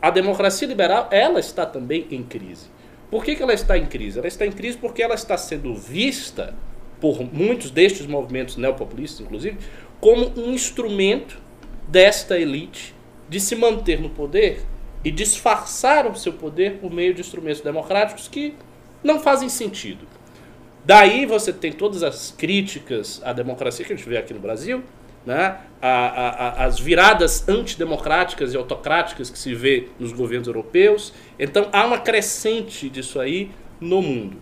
a democracia liberal ela está também em crise. Por que, que ela está em crise? Ela está em crise porque ela está sendo vista por muitos destes movimentos neopopulistas, inclusive, como um instrumento desta elite de se manter no poder e disfarçar o seu poder por meio de instrumentos democráticos que não fazem sentido. Daí você tem todas as críticas à democracia que a gente vê aqui no Brasil, né? A, a, a, as viradas antidemocráticas e autocráticas que se vê nos governos europeus. Então há uma crescente disso aí no mundo.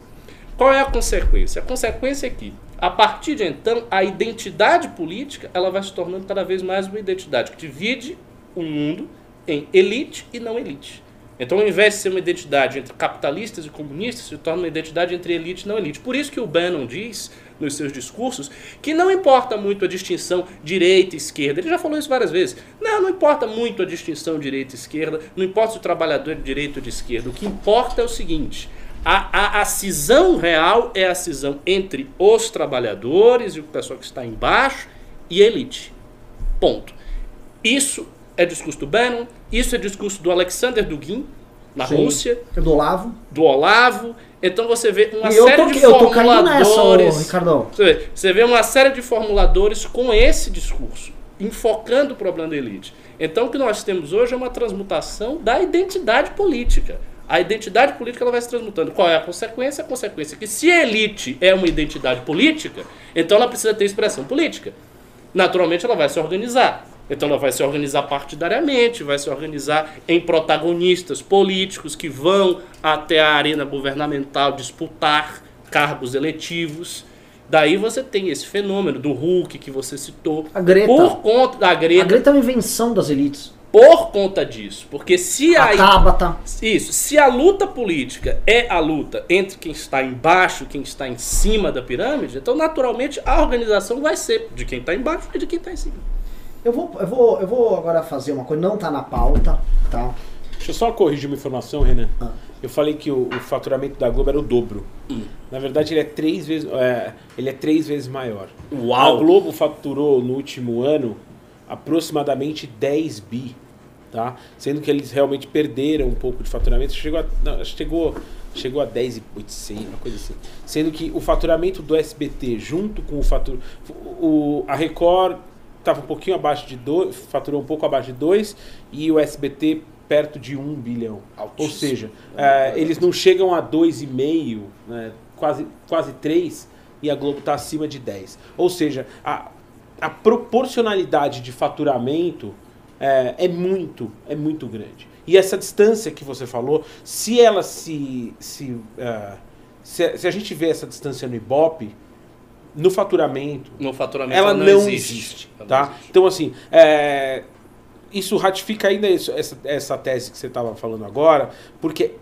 Qual é a consequência? A consequência é que, a partir de então, a identidade política ela vai se tornando cada vez mais uma identidade que divide o mundo em elite e não elite. Então, ao invés de ser uma identidade entre capitalistas e comunistas, se torna uma identidade entre elite e não elite. Por isso que o Bannon diz nos seus discursos que não importa muito a distinção direita e esquerda. Ele já falou isso várias vezes. Não, não importa muito a distinção direita e esquerda, não importa se o trabalhador é de direita ou de esquerda. O que importa é o seguinte: a, a, a cisão real é a cisão entre os trabalhadores e o pessoal que está embaixo e a elite. Ponto. Isso é discurso do Bannon, isso é discurso do Alexander Dugin, na Sim. Rússia. É do Olavo. Do Olavo. Então você vê uma série tô, de formuladores. Nessa, Ricardão. Você vê, você vê uma série de formuladores com esse discurso, enfocando o problema da elite. Então o que nós temos hoje é uma transmutação da identidade política. A identidade política ela vai se transmutando. Qual é a consequência? A consequência é que se a elite é uma identidade política, então ela precisa ter expressão política. Naturalmente ela vai se organizar. Então ela vai se organizar partidariamente, vai se organizar em protagonistas políticos que vão até a arena governamental disputar cargos eletivos. Daí você tem esse fenômeno do Hulk que você citou. A Greta. Por conta da Greta. A Greta é uma invenção das elites. Por conta disso. Porque se a. Tabata. Isso. Se a luta política é a luta entre quem está embaixo e quem está em cima da pirâmide, então naturalmente a organização vai ser de quem está embaixo e de quem está em cima. Eu vou, eu, vou, eu vou agora fazer uma coisa, não tá na pauta, tá? Deixa eu só corrigir uma informação, Renan. Ah. Eu falei que o, o, faturamento da Globo era o dobro. Hum. Na verdade, ele é três vezes, é, ele é três vezes maior. Uau. A Globo faturou no último ano aproximadamente 10 bi, tá? Sendo que eles realmente perderam um pouco de faturamento. Chegou a, não, chegou, chegou a 10,800, uma coisa assim. Sendo que o faturamento do SBT junto com o fator, o, a Record estava um pouquinho abaixo de 2, faturou um pouco abaixo de 2 e o SBT perto de 1 bilhão. Ou Altíssimo. seja, é, eles não chegam a 2,5, né, quase, quase 3, e a Globo está acima de 10. Ou seja, a, a proporcionalidade de faturamento é, é muito, é muito grande. E essa distância que você falou, se ela se. se, ah, se, se a gente vê essa distância no Ibope, no faturamento, No faturamento ela não, não, existe. existe. Ela não tá? existe. Então, assim, é, isso ratifica ainda isso- essa, essa tese que você estava falando agora, porque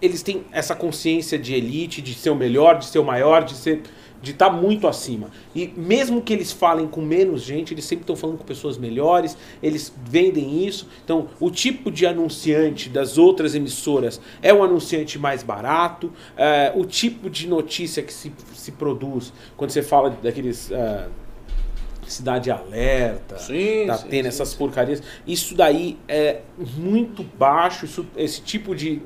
eles têm essa consciência de elite, de ser o melhor, de ser o maior, de ser de estar muito acima. E mesmo que eles falem com menos gente, eles sempre estão falando com pessoas melhores, eles vendem isso. Então, o tipo de anunciante das outras emissoras é um anunciante mais barato, é, o tipo de notícia que se, se produz, quando você fala daqueles. é, Cidade Alerta, Sim, tá sim, tendo sim, essas sim. porcarias. Isso daí é muito baixo, isso- esse tipo de,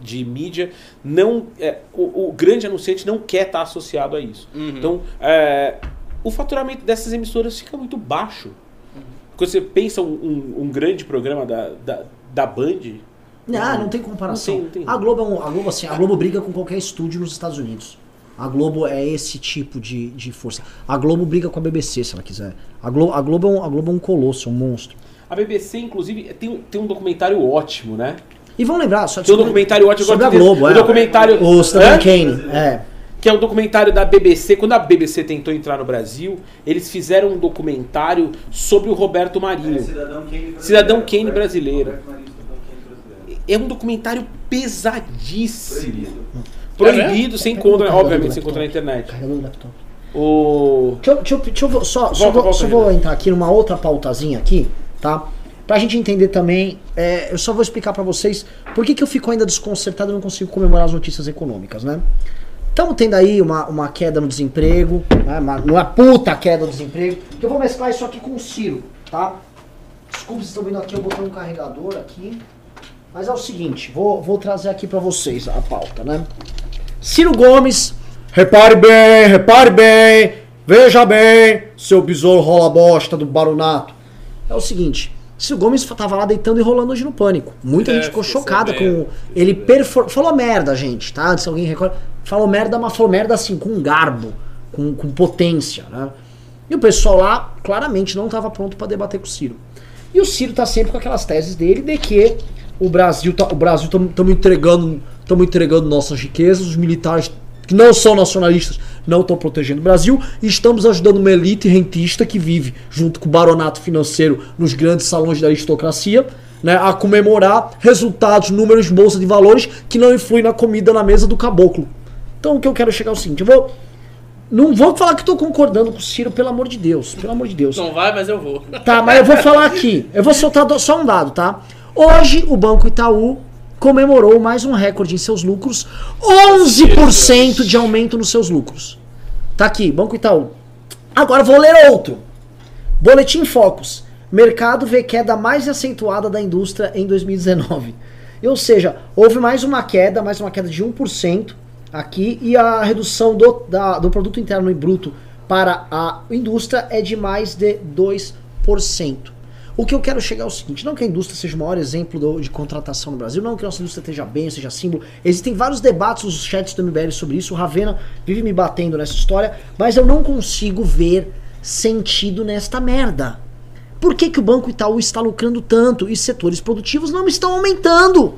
de mídia não. é, o, o grande anunciante não quer estar associado a isso. Uhum. Então, é, o faturamento dessas emissoras fica muito baixo. Quando você pensa um, um- um grande programa da, da, da Band, Ah, não tem comparação. Não tem, não tem. A Globo é um, a Globo assim, a Globo briga com qualquer estúdio nos Estados Unidos. A Globo é esse tipo de, de força. A Globo briga com a BBC se ela quiser. A Globo, a Globo, é, um, a Globo é um colosso, um monstro. a BBC, inclusive, tem, um- tem um documentário ótimo, né? E vamos lembrar, só Tem um documentário ótimo sobre a Globo, o é. documentário- O Stanley Hã? Kane, é. que é um documentário da BBC. Quando a BBC tentou entrar no Brasil, eles fizeram um documentário sobre o Roberto Marinho. É, Cidadão Kane brasileiro. Cidadão Kane brasileiro. É um documentário pesadíssimo. Proibido. Proibido, você Pega encontra, no carregador obviamente, do você encontra na internet. Carregador do laptop. O. Deixa eu, deixa eu- deixa eu só, só, Volta, vou, volta só vou entrar aqui numa outra pautazinha aqui, tá? Pra gente entender também, é, eu só vou explicar pra vocês por que, que eu fico ainda desconcertado e não consigo comemorar as notícias econômicas, né? Estamos tendo aí uma, uma queda no desemprego, né? uma, uma puta queda no desemprego, que eu vou mesclar isso aqui com o Ciro, tá? Desculpa, vocês estão vendo aqui, eu botei um carregador aqui. Mas é o seguinte, vou, vou trazer aqui pra vocês a pauta, né? Ciro Gomes, repare bem, repare bem, veja bem, seu besouro rola bosta do baronato. É o seguinte, Ciro Gomes tava lá deitando e rolando hoje no pânico. Muita É, gente ficou chocada com. fiquei Ele perfor... falou merda, gente, tá? Se alguém recorda. Falou merda, mas falou merda assim, com garbo, com, com potência, né? E o pessoal lá claramente não estava pronto para debater com o Ciro. E o Ciro tá sempre com aquelas teses dele de que o Brasil tá, o Brasil estamos entregando, estamos entregando nossas riquezas, os militares que não são nacionalistas não estão protegendo o Brasil e estamos ajudando uma elite rentista que vive junto com o baronato financeiro nos grandes salões da aristocracia, né, a comemorar resultados, números bolsa de valores que não influem na comida na mesa do caboclo. Então o que eu quero chegar é o seguinte, eu vou não vou falar que estou concordando com o Ciro, pelo amor de Deus, pelo amor de Deus. Não vai, mas eu vou. Tá, mas eu vou falar aqui. Eu vou soltar só um dado, tá? Hoje o Banco Itaú comemorou mais um recorde em seus lucros, 11% de aumento nos seus lucros. Tá aqui, Banco Itaú. Agora vou ler outro. Boletim Focus. Mercado vê queda mais acentuada da indústria em 2019. Ou seja, houve mais uma queda, mais uma queda de 1% aqui, e a redução do, da- do produto interno bruto para a indústria é de mais de 2%. O que eu quero chegar é o seguinte, não que a indústria seja o maior exemplo do- de contratação no Brasil, não que a nossa indústria esteja bem, seja símbolo. Existem vários debates nos chats do MBL sobre isso, o Ravena vive me batendo nessa história, mas eu não consigo ver sentido nesta merda. Por que, que o Banco Itaú está lucrando tanto e setores produtivos não estão aumentando?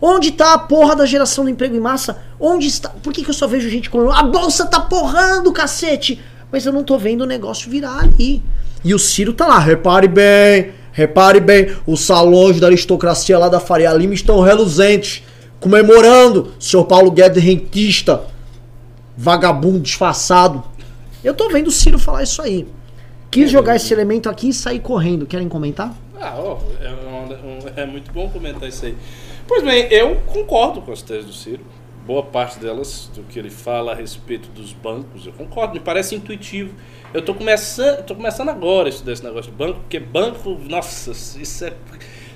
Onde está a porra da geração do emprego em massa? Onde está? Por que, que eu só vejo gente comemorando? A bolsa tá porrando, cacete! Mas eu não tô vendo o negócio virar ali. E o Ciro tá lá, repare bem, repare bem, os salões da aristocracia lá da Faria Lima estão reluzentes, comemorando o senhor Paulo Guedes rentista, vagabundo disfarçado. Eu tô vendo o Ciro falar isso aí. Quis jogar esse elemento aqui e sair correndo. Querem comentar? Ah, ó, é, é muito bom comentar isso aí. Pois bem, eu concordo com as teses do Ciro. Boa parte delas, do que ele fala a respeito dos bancos, eu concordo, me parece intuitivo. Eu tô começando, tô começando agora a estudar esse negócio de banco, porque banco, nossa, isso é.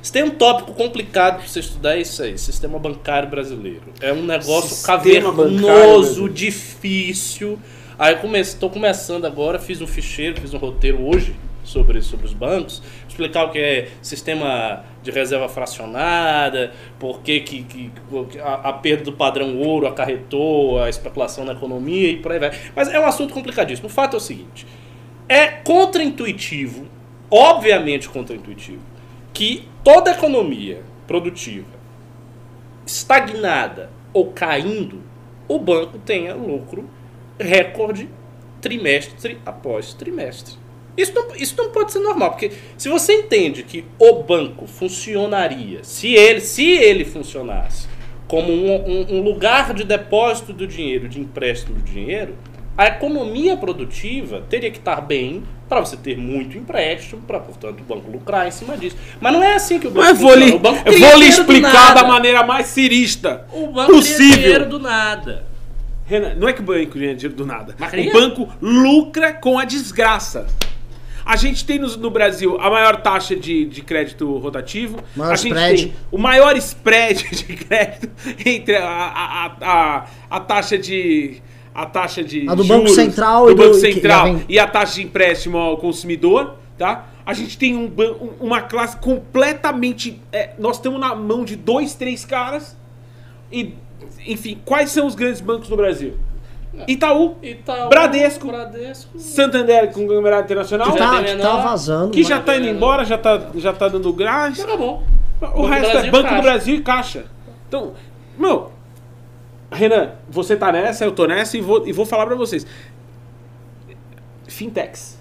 Se tem um tópico complicado para você estudar, é isso aí, sistema bancário brasileiro. É um negócio Sistema cavernoso, difícil. Aí eu comece, tô começando agora, fiz um ficheiro, fiz um roteiro hoje sobre, sobre os bancos, explicar o que é sistema de reserva fracionada, por que, que, que a, a perda do padrão ouro acarretou a especulação na economia e por aí vai. Mas é um assunto complicadíssimo. O fato é o seguinte: é contraintuitivo, obviamente contraintuitivo, que toda economia produtiva estagnada ou caindo, o banco tenha lucro recorde trimestre após trimestre. Isso não, isso não pode ser normal, porque se você entende que o banco funcionaria, se ele, se ele funcionasse como um, um, um lugar de depósito do dinheiro, de empréstimo do dinheiro, a economia produtiva teria que estar bem para você ter muito empréstimo, para, portanto, o banco lucrar em cima disso. Mas não é assim que o banco Mas vou lhe, O banco eu vou lhe explicar da maneira mais cirista O banco cria dinheiro possível. do nada. Renan, não é que o banco ganha dinheiro do nada. Mas O ganha. banco lucra com a desgraça. A gente tem no, no Brasil a maior taxa de, de crédito rotativo. Maior a gente spread. tem o maior spread (laughs) de crédito entre a, a, a, a, taxa de. A taxa de A do juros Banco Central do e do- Banco Central vem- e a taxa de empréstimo ao consumidor, tá? A gente tem um- uma classe completamente. é, nós estamos na mão de dois, três caras. E, enfim, quais são os grandes bancos do Brasil? Itaú, Itaú, Bradesco. Bradesco. Santander com conglomerado internacional, Que Já tá, que tá vazando. que já tá indo embora, já tá, já tá dando gás. Tá bom. O Banco do resto é Brasil, Banco Caixa. do Brasil e Caixa. Então, meu, Renan, você tá nessa, eu tô nessa e vou, e vou falar pra vocês. Fintechs.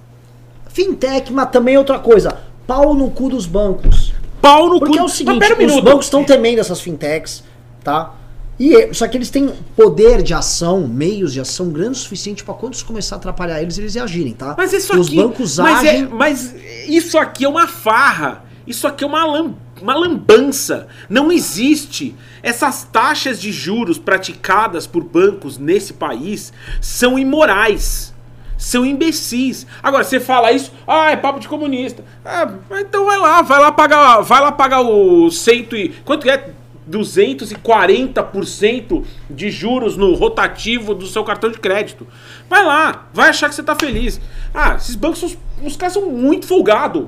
Fintech, mas também outra coisa. Pau no cu dos bancos. Pau no Porque cu. é o seguinte, um os bancos estão temendo essas fintechs, tá? E, é- só que eles têm poder de ação, meios de ação grande o suficiente pra quando isso começar a atrapalhar eles, eles agirem, tá? Mas isso Os aqui. bancos mas, é- agem. mas isso aqui é uma farra. Isso aqui é uma, lam, uma lambança. Não existe. Essas taxas de juros praticadas por bancos nesse país são imorais. São imbecis. Agora, você fala isso, ah, é papo de comunista. Ah, então vai lá, vai lá pagar, vai lá pagar o cento e. Quanto é? 240% de juros no rotativo do seu cartão de crédito. Vai lá, vai achar que você tá feliz. Ah, esses bancos, são, os caras são muito folgados.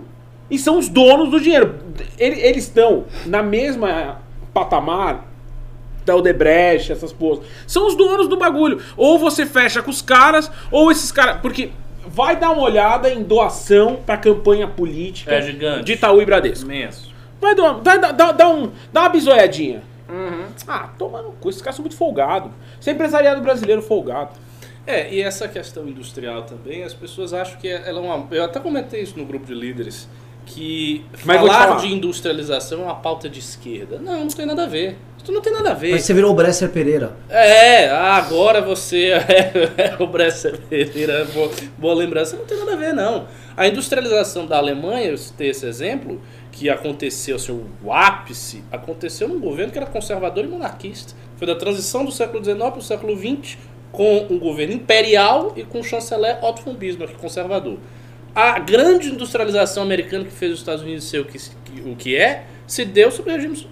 E são os donos do dinheiro. Ele- Eles estão na mesma patamar da Odebrecht, essas porras. São os donos do bagulho. Ou você fecha com os caras, ou esses caras. Porque vai dar uma olhada em doação pra campanha política É de Itaú e Bradesco. Imenso. Vai dar, uma- dá, dá um, dá uma bisoiadinha. Ah, toma no cu, esses caras são muito folgados. Esse é empresariado brasileiro folgado. É, e essa questão industrial também, as pessoas acham que ela é uma. Eu até comentei isso no grupo de líderes, que Mas falar falar. de industrialização é uma pauta de esquerda. Não, não tem nada a ver. Isso não tem nada a ver. Mas você virou o Bresser Pereira. É, ah, agora você (laughs) é, o Bresser Pereira, boa, boa lembrança, não tem nada a ver, não. A industrialização da Alemanha, eu citei esse exemplo, que aconteceu, assim, o ápice, aconteceu num governo que era conservador e monarquista. Foi da transição do século XIX para o século XX, com um governo imperial e com o chanceler Otto von Bismarck, conservador. A grande industrialização americana que fez os Estados Unidos ser o que, o que é, se deu sob regimes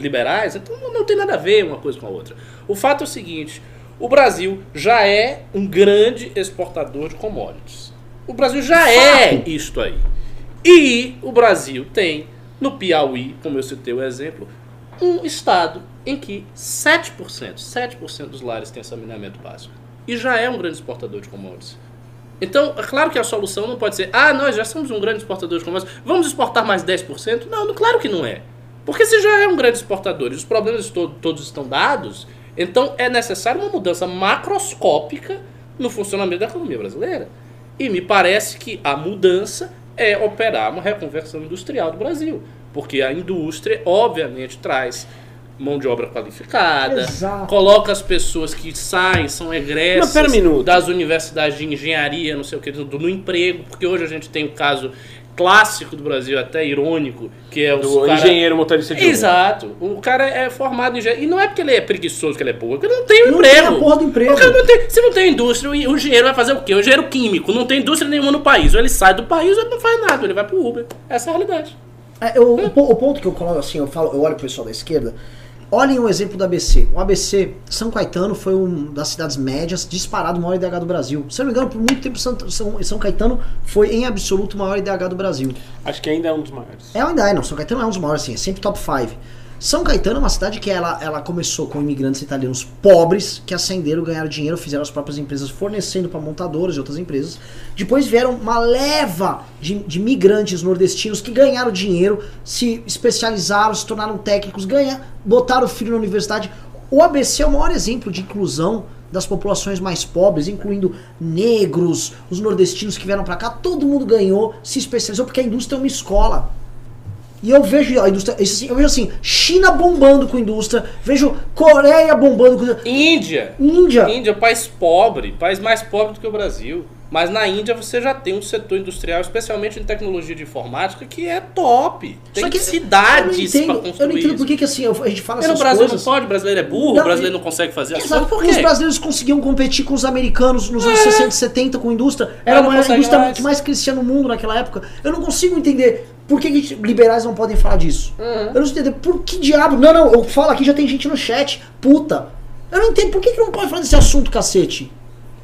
liberais, então não tem nada a ver uma coisa com a outra. O fato é o seguinte: o Brasil já é um grande exportador de commodities. O Brasil já é isto aí. E o Brasil tem, no Piauí, como eu citei o exemplo, um estado em que 7%, 7% dos lares têm saneamento básico. E já é um grande exportador de commodities. Então, é claro que a solução não pode ser, ah, nós já somos um grande exportador de commodities, vamos exportar mais 10%? Não, não, claro que não é. Porque se já é um grande exportador e os problemas to- todos estão dados, então é necessário uma mudança macroscópica no funcionamento da economia brasileira. E me parece que a mudança é operar uma reconversão industrial do Brasil. Porque a indústria, obviamente, traz mão de obra qualificada, Exato. coloca as pessoas que saem, são egressas Mas das universidades de engenharia, não sei o que, no emprego, porque hoje a gente tem o caso clássico do Brasil, até irônico, que é os Do cara- engenheiro motorista de Uber. Exato. O cara é formado em engenharia. E não é porque ele é preguiçoso que ele é burro, é porque ele não tem um Não emprego. tem a porra do emprego. O cara não tem, se não tem indústria, o o engenheiro vai fazer o quê? O engenheiro químico não tem indústria nenhuma no país. Ou ele sai do país ou ele não faz nada, ele vai pro Uber. Essa é a realidade. É, eu- o, po- o ponto que eu coloco assim, eu falo, eu olho pro pessoal da esquerda, Olhem o exemplo do ABC. O ABC, São Caetano foi uma das cidades médias, disparado maior IDH do Brasil. Se eu não me engano, por muito tempo São, São, São Caetano foi em absoluto o maior IDH do Brasil. Acho que ainda é um dos maiores. É ainda é, não. São Caetano é um dos maiores, assim, é sempre top 5. São Caetano é uma cidade que ela, ela começou com imigrantes italianos pobres que ascenderam, ganharam dinheiro, fizeram as próprias empresas fornecendo para montadoras e outras empresas. Depois vieram uma leva de, de migrantes nordestinos que ganharam dinheiro, se especializaram, se tornaram técnicos, ganha, botaram o filho na universidade. O ABC é o maior exemplo de inclusão das populações mais pobres, incluindo negros, os nordestinos que vieram para cá, todo mundo ganhou, se especializou porque a indústria é uma escola. E eu vejo a indústria, assim, eu vejo assim, China bombando com indústria, vejo Coreia bombando com Índia. Índia. Índia, país pobre, país mais pobre do que o Brasil. Mas na Índia você já tem um setor industrial, especialmente em tecnologia de informática, que é top. Tem Só que cidades para construir. eu não entendo por que, assim, a gente fala Porque no Brasil coisas. não pode, o brasileiro é burro, Não, o brasileiro não consegue fazer as coisas. Por porque os brasileiros conseguiam competir com os americanos nos anos É. 60 e 70 com indústria. Mas Era uma consegue indústria mais. que mais crescia no mundo naquela época. Eu não consigo entender por que, que liberais não podem falar disso. Uhum. Eu não entender por que diabo. Não, não, eu falo aqui, já tem gente no chat. Puta. Eu não entendo por que, que não pode falar desse assunto, cacete.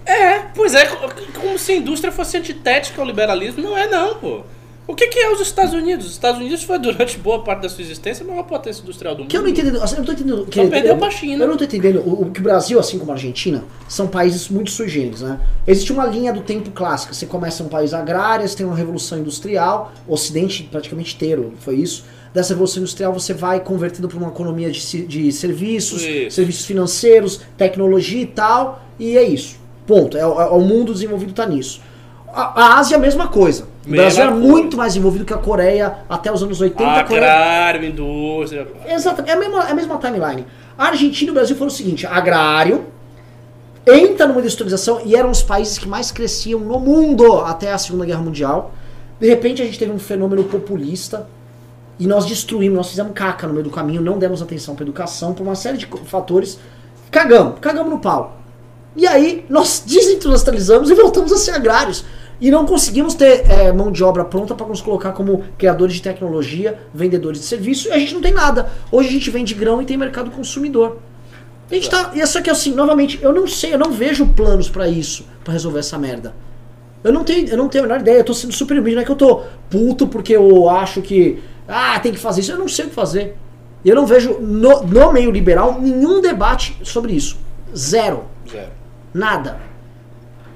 É, pois é, co- como se a indústria fosse antitética ao liberalismo. Não é não, pô. O que, que é os Estados Unidos? Os Estados Unidos foi durante boa parte da sua existência a maior potência industrial do mundo. Que eu não entendo. assim, eu não tô entendendo. Que, perdeu eu, pra China. Eu não tô entendendo. O, o que o Brasil, assim como a Argentina, são países muito sui generis, né? Existe uma linha do tempo clássica. Você começa um país agrário, você tem uma revolução industrial, o Ocidente praticamente inteiro foi isso. Dessa revolução industrial você vai convertendo para uma economia de, de serviços, Isso. serviços financeiros, tecnologia e tal, e é isso. Ponto. É, o- é o mundo desenvolvido tá nisso. A, a Ásia é a mesma coisa. O Brasil é coisa. muito mais envolvido que a Coreia até os anos 80. a Coreia Agrário, indústria. Exato, é a mesma, é a mesma timeline. A Argentina e o Brasil foram o seguinte: agrário, entra numa industrialização e eram os países que mais cresciam no mundo até a Segunda Guerra Mundial. De repente a gente teve um fenômeno populista e nós destruímos, nós fizemos caca no meio do caminho, não demos atenção para educação, por uma série de fatores. Cagamos, cagamos no pau. E aí nós desindustrializamos e voltamos a ser agrários. E não conseguimos ter é, mão de obra pronta para nos colocar como criadores de tecnologia, vendedores de serviço, e a gente não tem nada. Hoje a gente vende grão e tem mercado consumidor. A gente tá. E é só que assim, novamente, eu não sei, eu não vejo planos pra isso, pra resolver essa merda. Eu não tenho, eu não tenho a menor ideia, eu tô sendo super humilde, não é que eu tô puto porque eu acho que. Ah, tem que fazer isso. Eu não sei o que fazer. E eu não vejo no, no meio liberal nenhum debate sobre isso. Zero. Zero. Nada.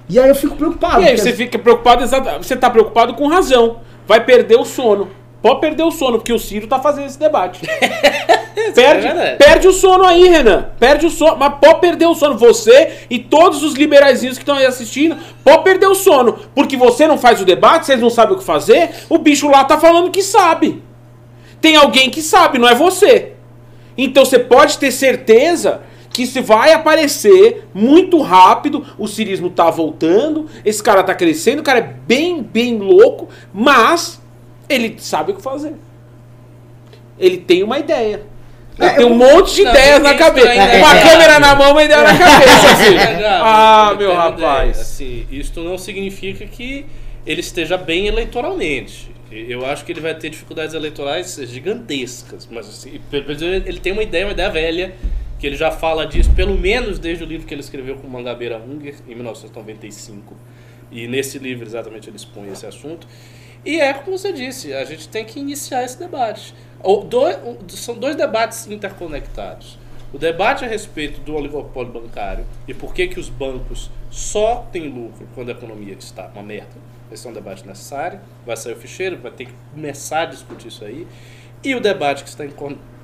E aí eu fico preocupado. E aí você fica preocupado, você tá preocupado com razão. Vai perder o sono. Pode perder o sono, porque o Ciro tá fazendo esse debate. (laughs) perde, é perde o sono aí, Renan. Perde o sono. Mas pode perder o sono. Você e todos os liberaizinhos que estão aí assistindo, pode perder o sono. Porque você não faz o debate, vocês não sabem o que fazer, o bicho lá tá falando que sabe. Tem alguém que sabe, não é você. Então você pode ter certeza que isso vai aparecer muito rápido. O cirismo tá voltando, esse cara tá crescendo, o cara é bem, bem louco, mas ele sabe o que fazer. Ele tem uma ideia. Ele É, tem um eu- monte de Não, ideias na cabeça. ainda Uma é- câmera na mão, uma ideia na (laughs) cabeça. assim. Ah, meu rapaz. Assim, isto não significa que ele esteja bem eleitoralmente. Eu acho que ele vai ter dificuldades eleitorais gigantescas, mas assim, ele tem uma ideia, uma ideia velha, que ele já fala disso, pelo menos desde o livro que ele escreveu com Mangabeira Unger, em 1995. E nesse livro exatamente ele expõe esse assunto. E é como você disse, a gente tem que iniciar esse debate. O- do- o- são dois debates interconectados. O debate a respeito do oligopólio bancário e por que, que os bancos só têm lucro quando a economia está uma merda. Esse é um debate necessário. Vai sair o ficheiro, vai ter que começar a discutir isso aí. E o debate que está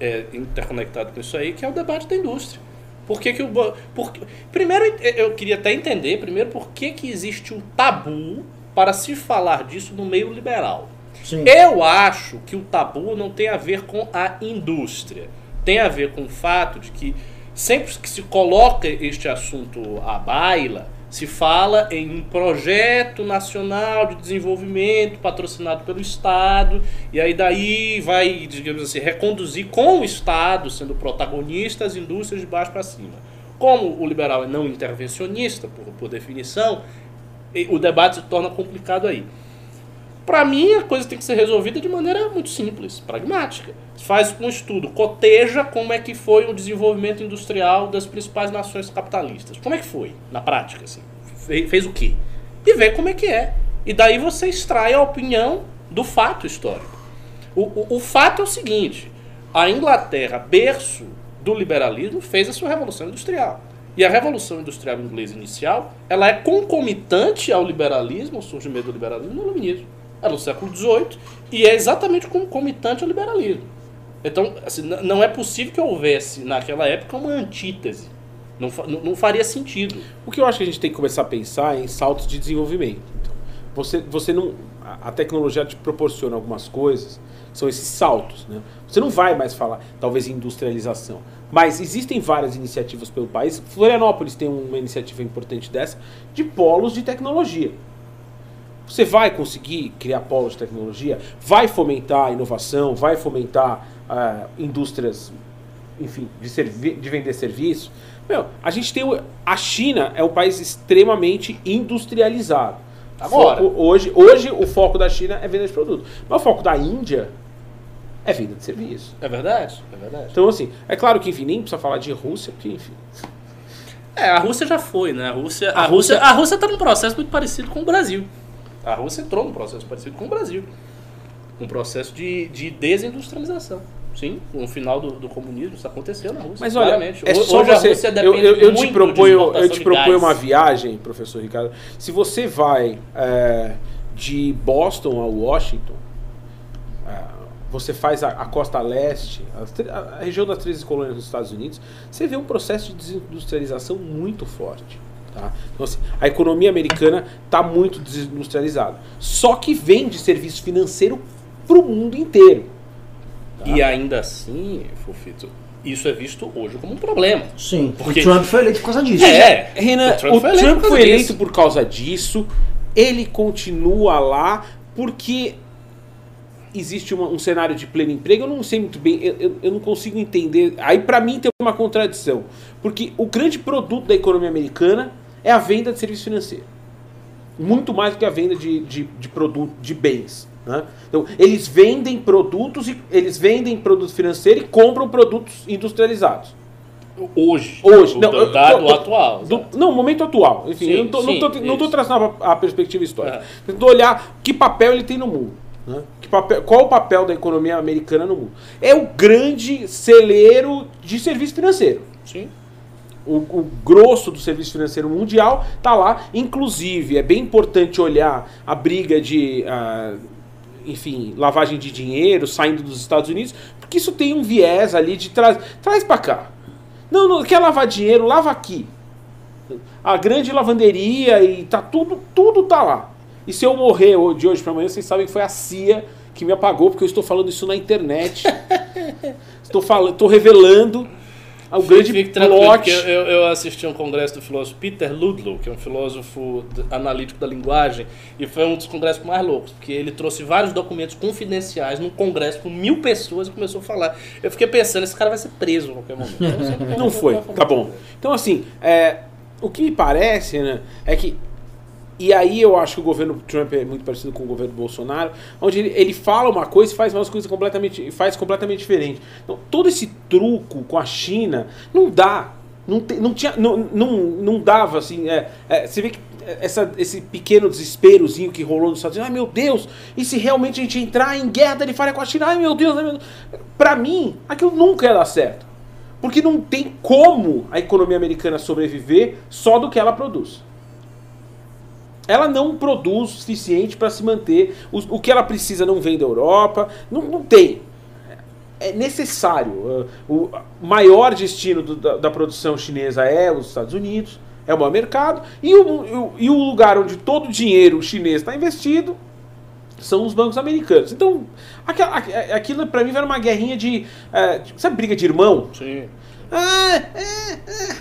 é, interconectado com isso aí, que é o debate da indústria. Por que, que o por, Primeiro, eu queria até entender, primeiro, por que, que existe um tabu para se falar disso no meio liberal. Sim. Eu acho que o tabu não tem a ver com a indústria. Tem a ver com o fato de que sempre que se coloca este assunto à baila, se fala em um projeto nacional de desenvolvimento patrocinado pelo Estado, e aí daí vai, digamos assim, reconduzir com o Estado sendo protagonista as indústrias de baixo para cima. Como o liberal é não intervencionista, por, por definição, o debate se torna complicado aí. Pra mim, a coisa tem que ser resolvida de maneira muito simples, pragmática. Faz um estudo, coteja como é que foi o desenvolvimento industrial das principais nações capitalistas. Como é que foi, na prática, assim? Fe- Fez o quê? E vê como é que é. E daí você extrai a opinião do fato histórico. O, o, o fato é o seguinte: a Inglaterra, berço do liberalismo, fez a sua revolução industrial. E a revolução industrial inglesa inicial, ela é concomitante ao liberalismo, ao surgimento do liberalismo no iluminismo. É no século XVIII e é exatamente concomitante ao liberalismo. Então, assim, não é possível que houvesse naquela época uma antítese. Não, não faria sentido. O que eu acho que a gente tem que começar a pensar é em saltos de desenvolvimento. Você, você não, a a tecnologia te proporciona algumas coisas, são esses saltos. Né? Você não vai mais falar, talvez, em industrialização. Mas existem várias iniciativas pelo país. Florianópolis tem uma iniciativa importante dessa, de polos de tecnologia. Você vai conseguir criar polos de tecnologia, vai fomentar inovação, vai fomentar ah, indústrias, enfim, de, de vender serviço. Meu, a gente tem. o- A China é um país extremamente industrializado. Agora. Foco- hoje, hoje o foco da China é venda de produto. Mas o foco da Índia é venda de serviço. É verdade? É verdade. Então, assim, é claro que, enfim, nem precisa falar de Rússia, porque, enfim. É, a Rússia já foi, né? A Rússia, a A Rússia, Rússia- a Rússia está num processo muito parecido com o Brasil. A Rússia entrou num processo parecido com o Brasil. Um processo de, de desindustrialização. Sim, no final do, do comunismo isso aconteceu na Rússia. Mas olha, claramente. é só Hoje a você. Rússia Eu, depende eu, eu muito te proponho, eu te proponho uma viagem, professor Ricardo. Se você vai é, de Boston a Washington, é, você faz a, a costa leste, a, a região das 13 colônias dos Estados Unidos, você vê um processo de desindustrialização muito forte. Tá? Então, assim, a economia americana está muito desindustrializada. Só que vende serviço financeiro para o mundo inteiro. E ainda assim, Fofito, isso é visto hoje como um problema. Sim, Porque- o Trump foi eleito por causa disso. É, Renan, o Trump o foi eleito Trump por foi causa eleito disso. por causa disso. Ele continua lá porque existe uma- um cenário de pleno emprego. Eu não sei muito bem, eu, eu- eu não consigo entender. Aí, pra mim, tem uma contradição. Porque o grande produto da economia americana é a venda de serviço financeiro. Muito mais do que a venda de, de, de produto, de bens. né? Então, eles vendem produtos e eles vendem produto financeiro e compram produtos industrializados. Hoje. Hoje, não, eu- dado atual. Do, não, momento atual. Enfim, Sim, eu não tô, não sim, tô, não tô traçando a, a perspectiva histórica. É. Tentando olhar que papel ele tem no mundo. né? Que papel, qual o papel da economia americana no mundo? É o grande celeiro de serviço financeiro. Sim. O, o grosso do serviço financeiro mundial está lá. Inclusive, é bem importante olhar a briga de, ah, enfim, lavagem de dinheiro saindo dos Estados Unidos, porque isso tem um viés ali de trás, traz para cá. Não, não quer lavar dinheiro, lava aqui. A grande lavanderia e tá tudo, tudo tá lá. E se eu morrer de hoje para amanhã, vocês sabem que foi a CIA que me apagou, porque eu estou falando isso na internet. (laughs) estou falando, estou revelando o grande Fique plot. porque eu, eu assisti um congresso do filósofo Peter Ludlow, que é um filósofo analítico da linguagem, e foi um dos congressos mais loucos, porque ele trouxe vários documentos confidenciais num congresso com mil pessoas e começou a falar. Eu fiquei pensando, esse cara vai ser preso a qualquer momento. (laughs) Sei que Não foi, tá bom. Então, assim, é, o que me parece, né, é que. E aí eu acho que o governo Trump é muito parecido com o governo Bolsonaro, onde ele, ele fala uma coisa e faz umas coisas completamente. faz completamente diferente. Então, todo esse truco com a China não dá. Não, te- não, tinha, não, não, não dava, assim. É, é, você vê que essa, esse pequeno desesperozinho que rolou nos Estados Unidos, ai meu Deus, e se realmente a gente entrar em guerra tarifária com a China, ai meu Deus, ai meu Deus. Pra mim, aquilo nunca ia dar certo. Porque não tem como a economia americana sobreviver só do que ela produz. Ela não produz o suficiente para se manter. O, o que ela precisa não vem da Europa. Não, não tem. É necessário. Uh, O maior destino do- da, da produção chinesa é os Estados Unidos. É o maior mercado. E o, o- e o lugar onde todo o dinheiro chinês está investido são os bancos americanos. Então, aquela- aqu- aquilo para mim era uma guerrinha de. eh, de- sabe, briga de irmão? Sim. Ah, é, é,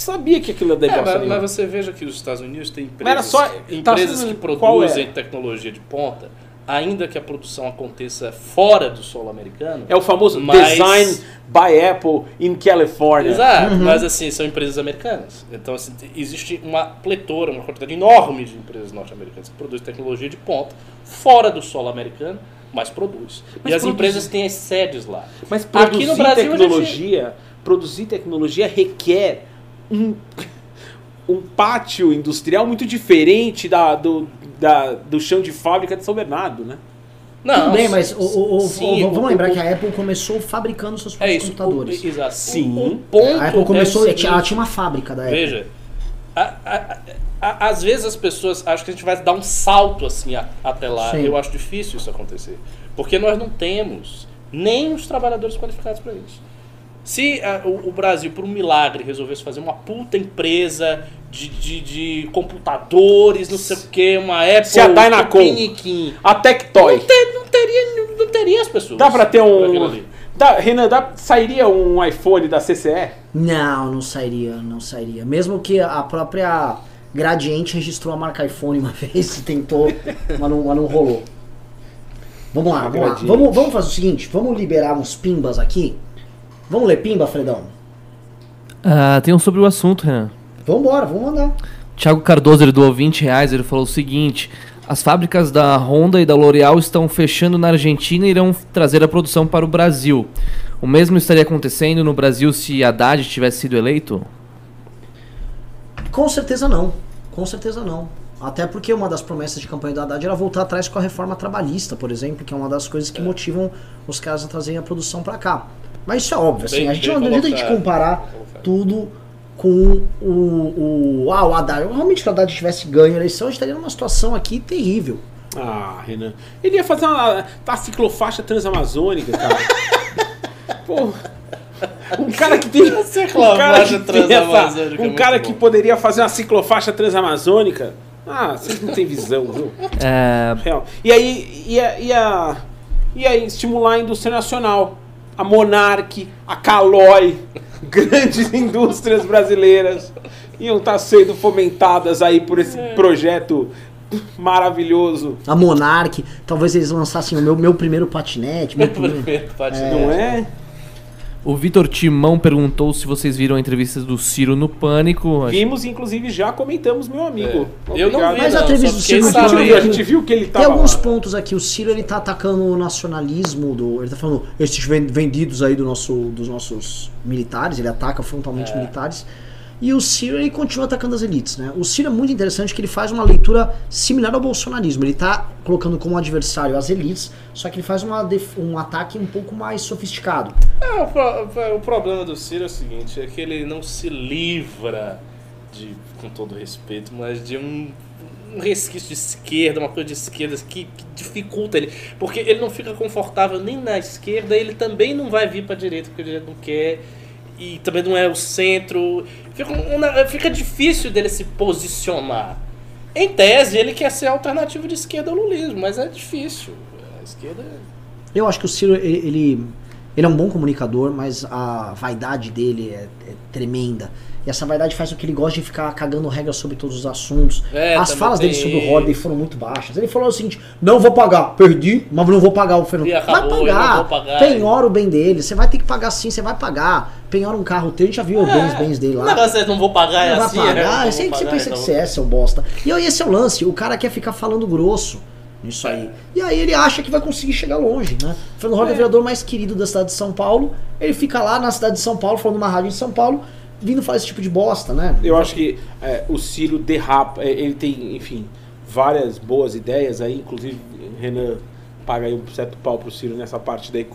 sabia que aquilo era É, negócio. mas, mas você veja que os Estados Unidos têm empresas, só- tá empresas sendo- que produzem é? tecnologia de ponta ainda que a produção aconteça fora do solo americano. É o famoso Mas- Design by Apple in California. Exato, mas assim, são empresas americanas. Então, assim, existe uma pletora, uma quantidade enorme de empresas norte-americanas que produzem tecnologia de ponta fora do solo americano, mas produz. Mas e as produzir- empresas têm as sedes lá. Mas produzir Aqui no Brasil, tecnologia, produzir tecnologia requer um, um pátio industrial muito diferente da, do, da, do chão de fábrica de São Bernardo, né? Não, Tudo bem, mas o, o- o- sim, o- vamos o- lembrar o- que a Apple começou fabricando seus É próprios isso, computadores. o, exato. Sim. O, o ponto A Apple começou, é ela tinha- uma fábrica da Apple. Veja, a- a- a- às vezes as pessoas acham que a gente vai dar um salto assim a- até lá. Sim. Eu acho difícil isso acontecer. Porque nós não temos nem os trabalhadores qualificados para isso. Se ah, o, o Brasil, por um milagre, resolvesse fazer uma puta empresa de, de, de computadores, não sei o que, uma Apple, Se a Dynacom- Tupiniquim, A Tectoy. não, ter- não teria, não teria as pessoas. Dá pra ter um. Dá, Renan, dá, sairia um iPhone da CCE? Não, não sairia, não sairia. Mesmo que a própria Gradiente registrou a marca iPhone uma (laughs) vez e tentou, mas não, mas não rolou. Vamos lá, vamos lá. Vamos, vamos fazer o seguinte, vamos liberar uns pimbas aqui. Vamos ler pimba, Fredão? Ah, tem um sobre o assunto, Renan. Vambora, vamos mandar. Thiago Cardoso, ele doou 20 reais, ele falou o seguinte... As fábricas da Honda e da L'Oréal estão fechando na Argentina e irão trazer a produção para o Brasil. O mesmo estaria acontecendo no Brasil se Haddad tivesse sido eleito? Com certeza não. Com certeza não. Até porque uma das promessas de campanha do Haddad era voltar atrás com a reforma trabalhista, por exemplo, que é uma das coisas que motivam os caras a trazerem a produção pra cá. Mas isso é óbvio, assim, Bem- a gente não adianta a gente colocado. comparar tudo com o, o. Ah, o Haddad. Realmente, se o Haddad tivesse ganho a eleição, a gente estaria numa situação aqui terrível. Ah, Renan. Ele ia fazer uma, uma ciclofaixa transamazônica, cara. (laughs) Pô. Um cara que tem. Um cara que, tem essa, transamazônica um cara que poderia fazer uma ciclofaixa transamazônica. Ah, vocês não têm visão, viu? É, Real. E aí ia, ia, ia estimular a indústria nacional. A Monark, a Caloi, (laughs) grandes indústrias brasileiras iam estar sendo fomentadas aí por esse projeto maravilhoso. A Monark, talvez eles lançassem o meu, meu primeiro patinete. Meu (laughs) primeiro... Primeiro patinete. Não é? O Vitor Timão perguntou se vocês viram a entrevista do Ciro no Pânico. Vimos, inclusive, já comentamos, meu amigo. É. Eu não vi, Mas a não, entrevista só do Ciro A gente, sabendo. viu, a gente viu que ele Tem tava alguns lá. pontos aqui. O Ciro ele tá atacando o nacionalismo do. Ele tá falando esses ven- vendidos aí do nosso, dos nossos militares. Ele ataca frontalmente É. militares. E o Ciro ele continua atacando as elites, né? O Ciro é muito interessante que ele faz uma leitura similar ao bolsonarismo. Ele tá colocando como adversário as elites, só que ele faz uma um ataque um pouco mais sofisticado. É, o, pro- o problema do Ciro é o seguinte, é que ele não se livra de, com todo respeito, mas de um, um resquício de esquerda, uma coisa de esquerda que, que dificulta ele. Porque ele não fica confortável nem na esquerda, ele também não vai vir pra direita porque a direita não quer. E também não é o centro. Fica, um- um- fica difícil dele se posicionar. Em tese, ele quer ser a alternativa de esquerda ao lulismo, mas é difícil. A esquerda é Eu acho que o Ciro, ele, ele, ele é um bom comunicador, mas a vaidade dele é, é tremenda. E essa vaidade faz com que ele goste de ficar cagando regras sobre todos os assuntos. É, As falas dele sobre o Holiday foram muito baixas. Ele falou o seguinte: não vou pagar, perdi, mas não vou pagar o Fernando. Vai acabou, eu pagar, penhora o bem dele. Você vai ter que pagar sim, você vai pagar. Penhora um carro teu, a gente já viu os bens, bens dele O lá. negócio é não vou pagar, é Não vai assim, pagar, né? Não que você pagar, pensa que então- você é, seu bosta. E aí esse é o lance, o cara quer ficar falando grosso nisso aí. E aí ele acha que vai conseguir chegar longe, né? O Fernando Holliday é o vereador mais querido da cidade de São Paulo, ele fica lá na cidade de São Paulo, falando numa rádio em São Paulo, vindo falar esse tipo de bosta, né? Eu acho que é, o Ciro derrapa, é, ele tem, enfim, várias boas ideias aí, inclusive Renan paga aí um certo pau pro Ciro nessa parte daí.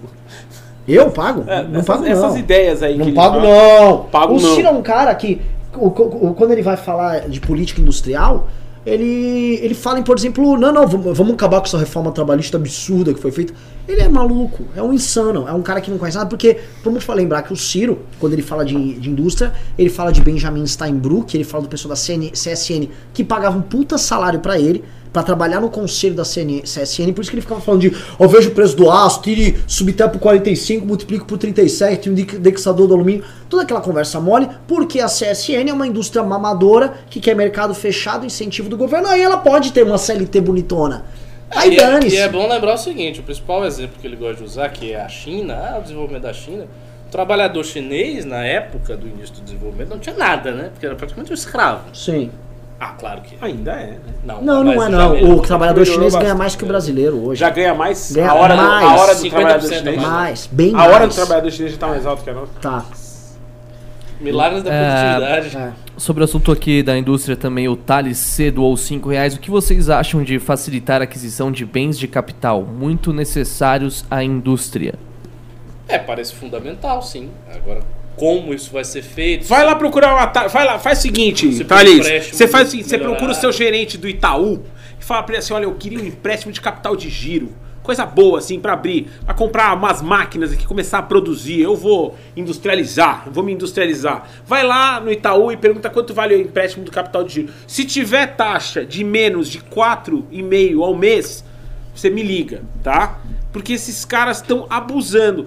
Eu pago? É, não essas, pago não. essas ideias aí que Não pago não. Pago o não. Ciro é um cara que, o- o- quando ele vai falar de política industrial, ele, ele fala em, por exemplo, não, não, vamos, vamos acabar com essa reforma trabalhista absurda que foi feita. Ele é maluco, é um insano, é um cara que não conhece nada, porque vamos lembrar que o Ciro, quando ele fala de, de indústria, ele fala de Benjamin Steinbrück, ele fala do pessoal da CN, CSN que pagava um puta salário pra ele, pra trabalhar no conselho da CN, CSN, por isso que ele ficava falando de, ó, veja o preço do aço, tire subter por 45, multiplique por 37, um indexador do alumínio, toda aquela conversa mole, porque a CSN é uma indústria mamadora que quer mercado fechado, incentivo do governo, aí ela pode ter uma CLT bonitona. Aí e, é, e é bom lembrar o seguinte: o principal exemplo que ele gosta de usar, que é a China, ah, o desenvolvimento da China. O trabalhador chinês, na época do início do desenvolvimento, não tinha nada, né? Porque era praticamente um escravo. Sim. Ah, claro que. Ainda é, né? Não, Não, não é não. melhorou. O trabalhador chinês ganha bastante, mais que o né? brasileiro hoje. Já ganha mais Ganha a hora, do, mais. a hora do 50% trabalhador a chinês. Mais, bem A mais. hora do trabalhador chinês já tá mais alto que a nossa. Tá. Milagres da É, produtividade. É. Sobre o assunto aqui da indústria também, o Thales C doou 5 reais. O que vocês acham de facilitar a aquisição de bens de capital muito necessários à indústria? É, parece fundamental, sim. Agora, como isso vai ser feito? Vai lá procurar uma. ta- Vai lá, faz o seguinte, Você Thalys. Você faz o seguinte, você melhorar. procura o seu gerente do Itaú e fala pra ele assim: olha, eu queria um empréstimo de capital de giro. Coisa boa, assim, pra abrir, pra comprar umas máquinas aqui, começar a produzir. Eu vou industrializar, eu vou me industrializar. Vai lá no Itaú e pergunta quanto vale o empréstimo do capital de giro. Se tiver taxa de menos de 4,5 ao mês, você me liga, tá? Porque esses caras estão abusando.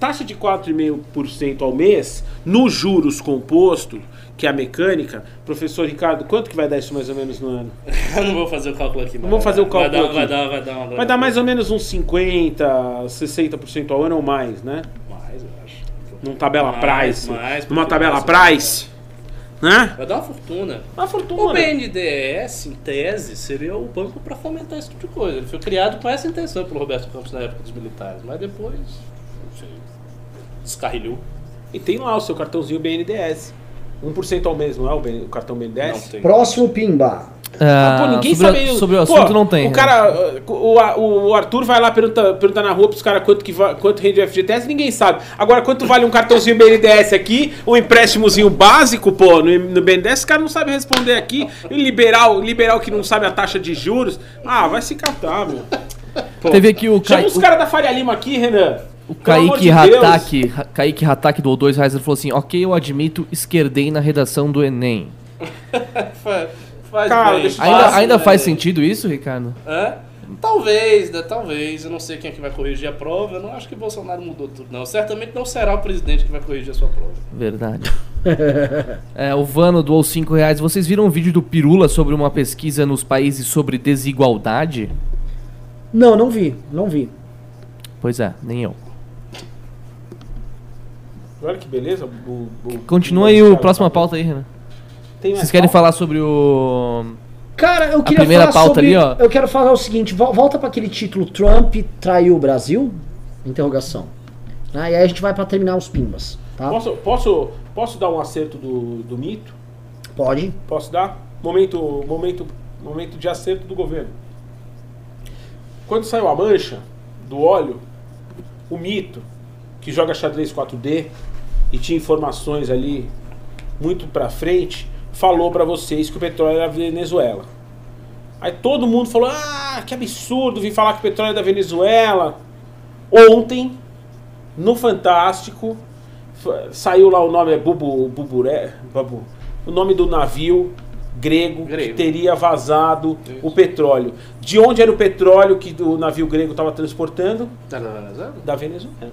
Taxa de 4,5% ao mês, no juros composto, que é a mecânica, professor Ricardo, quanto que vai dar isso mais ou menos no ano? (laughs) Eu não vou fazer o cálculo aqui, não. Vamos fazer o Vai cálculo dar, aqui. Vai dar, vai dar Vai dar mais ou menos uns 50, 60% ao ano ou mais, né? Mais, eu acho. Numa tabela Mais, price. mais, numa tabela price. Né? Vai dar uma fortuna. Uma O fortuna. BNDES, em tese, seria o banco para fomentar esse tipo de coisa. Ele foi criado com essa intenção pelo Roberto Campos na época dos militares, mas depois, não sei, descarrilhou. E tem lá o seu cartãozinho BNDES. 1% ao mês, não é o, BN o cartão BNDES? Não tem. Próximo Pimba. Ah, pô, ninguém sobre, sabe. sobre o Pô, assunto não tem. O né? cara, o, o- o Arthur vai lá pergunta, pergunta na rua pros caras quanto, que va- quanto rende o FGTS, ninguém sabe. Agora, quanto vale um cartãozinho BNDES aqui, um empréstimozinho básico, pô, no, no BNDES, o cara não sabe responder aqui. E liberal, liberal que não sabe a taxa de juros. Ah, vai se catar, meu. Pô. Teve aqui o, Chama Ca... os caras da Faria Lima aqui, Renan. o Kaique. Ra- Kaique Hatake doou 2 reais. Falou assim: Ok, eu admito, esquerdei na redação do Enem. (laughs) Fa- Faz Cara, bem, deixa Ainda, fácil, ainda né? faz sentido isso, Ricardo? Hã? Talvez, né? Talvez. Eu não sei quem é que vai corrigir a prova. Eu não acho que Bolsonaro mudou tudo, não. Certamente não será o presidente que vai corrigir a sua prova. Verdade. (laughs) É, o Vano doou 5 reais. Vocês viram um vídeo do Pirula sobre uma pesquisa nos países sobre desigualdade? Não, não vi, não vi. Pois é, nem eu. Olha que beleza. o- o- Continua aí o próxima pauta aí, Renan. Mais Vocês querem pauta? falar sobre o. Cara, eu queria primeira falar pauta sobre, ali, ó. Eu quero falar o seguinte, vol- volta para aquele título Trump traiu o Brasil? Interrogação. Ah, e aí a gente vai para terminar os pimbas, tá? Posso, posso, posso dar um acerto do, do mito? Pode. Posso dar? Momento, momento, momento de acerto do governo. Quando saiu a mancha do óleo, o mito, que joga xadrez 4D e tinha informações ali muito pra frente, falou pra vocês que o petróleo era Venezuela. Aí todo mundo falou: "Ah, que absurdo vir falar que o petróleo é da Venezuela". Ontem, no Fantástico, fa- saiu lá o nome é Bubu, Buburé, o nome do navio grego, Grego. que teria vazado Isso. o petróleo. De onde era o petróleo que o navio grego estava transportando? Tá na Venezuela? Da Venezuela.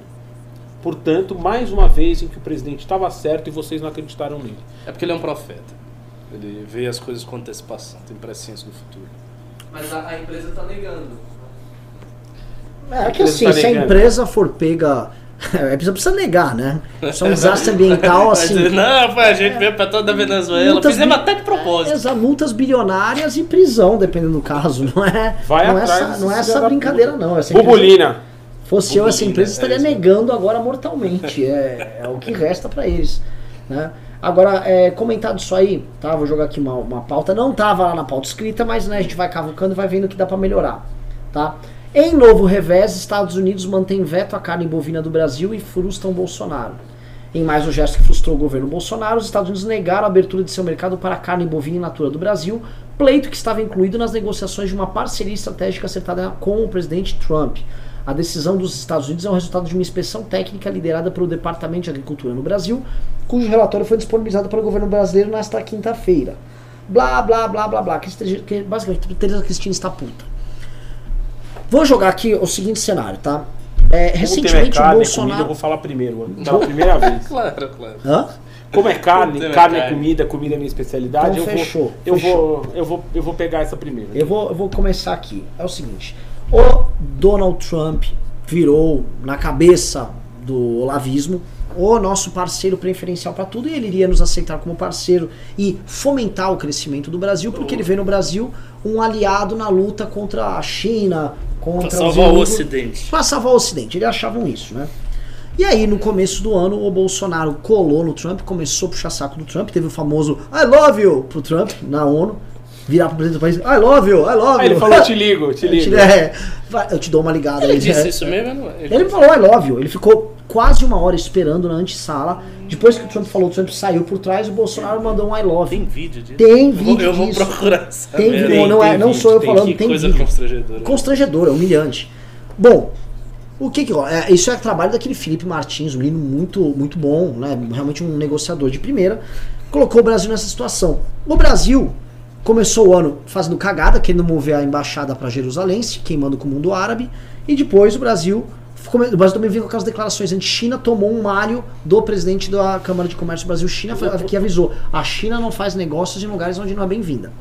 Portanto, mais uma vez em que o presidente estava certo e vocês não acreditaram nele. É porque ele é um profeta. Ele vê as coisas com antecipação, tem presciência do futuro. Mas a, empresa tá negando. É que empresa assim, tá se a empresa for pega. (laughs) É, precisa, precisa negar, né? (laughs) Isso é um desastre ambiental, assim. Não, foi a gente veio pra toda a Venezuela. multas Fizemos até de propósito. Exa- multas bilionárias e prisão, dependendo do caso. (laughs) Não é, Vai não é atrás essa, não é essa brincadeira, não. Essa empresa- Bubulina. fosse eu, essa Bubulina, empresa é estaria isso. negando agora mortalmente. É, é o que resta pra eles. Né? Agora, é, comentado isso aí, tá? Vou jogar aqui uma, uma pauta. Não tava lá na pauta escrita, mas né, a gente vai cavucando e vai vendo que dá pra melhorar. Tá? Em novo revés, Estados Unidos mantém veto à carne bovina do Brasil e frustram Bolsonaro. Em mais um gesto que frustrou o governo Bolsonaro, os Estados Unidos negaram a abertura de seu mercado para a carne bovina in natura do Brasil, pleito que estava incluído nas negociações de uma parceria estratégica acertada com o presidente Trump. A decisão dos Estados Unidos é o resultado de uma inspeção técnica liderada pelo Departamento de Agricultura no Brasil, cujo relatório foi disponibilizado para o governo brasileiro nesta quinta-feira. Blá, blá, blá, blá, blá. Que, basicamente, Tereza Cristina está puta. Vou jogar aqui o seguinte cenário, tá? É, recentemente tem carne, o é comida, eu Bolsonaro. vou falar primeiro. Pela primeira vez. (laughs) (laughs) Claro, claro. Hã? Como é carne, Tem carne é carne. comida, comida é minha especialidade, Então eu, fechou, vou, eu, fechou. vou, eu, vou, eu vou pegar essa primeira. Eu vou, eu vou começar aqui. É o seguinte: o Donald Trump virou na cabeça do olavismo o nosso parceiro preferencial para tudo e ele iria nos aceitar como parceiro e fomentar o crescimento do Brasil, porque ele vê no Brasil um aliado na luta contra a China, contra Pra salvar o Ocidente. Pra salvar o Ocidente, eles achavam isso, né? E aí, no começo do ano, o Bolsonaro colou no Trump, começou a puxar saco do Trump, teve o famoso I love you pro Trump na ONU, virar pro presidente do país, I love you, I love Aí you. ele falou, te ligo, te Eu te- ligo. (laughs) é, vai, eu te dou uma ligada Ele aí. disse é. isso mesmo? não? Ele falou I love you. Ele ficou quase uma hora esperando na antessala. Depois que o Trump falou, o Trump saiu por trás, o Bolsonaro mandou um I love Tem vídeo disso? Tem Eu vou- vídeo Eu vou disso. procurar essa Tem vídeo, não, tem é, não vídeo, sou eu tem falando, Que tem coisa vídeo. constrangedora. Constrangedor, é humilhante. Bom, o que que? É, isso é trabalho daquele Felipe Martins, um menino muito, muito bom, né? Realmente um negociador de primeira. Colocou o Brasil nessa situação. O Brasil começou o ano fazendo cagada, querendo mover a embaixada para Jerusalém, se queimando com o mundo árabe. E depois o Brasil. O Brasil também veio com aquelas declarações anti-China, tomou um malho do presidente da Câmara de Comércio Brasil-China, que avisou: a China não faz negócios em lugares onde não é bem-vinda.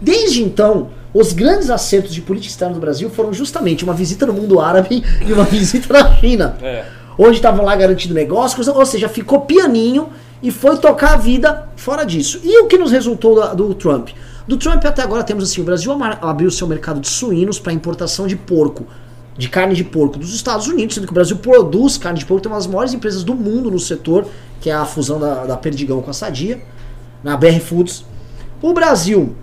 Desde então, os grandes acertos de política externa do Brasil foram justamente uma visita no mundo árabe (laughs) e uma visita na China. É. Onde estavam lá garantindo negócios, ou seja, ficou pianinho e foi tocar a vida fora disso. E o que nos resultou da- do Trump? Do Trump até agora temos assim, o Brasil abriu seu mercado de suínos para importação de porco, de carne de porco dos Estados Unidos, sendo que o Brasil produz carne de porco, tem uma das maiores empresas do mundo no setor, que é a fusão da, da Perdigão com a Sadia, na BR Foods. O Brasil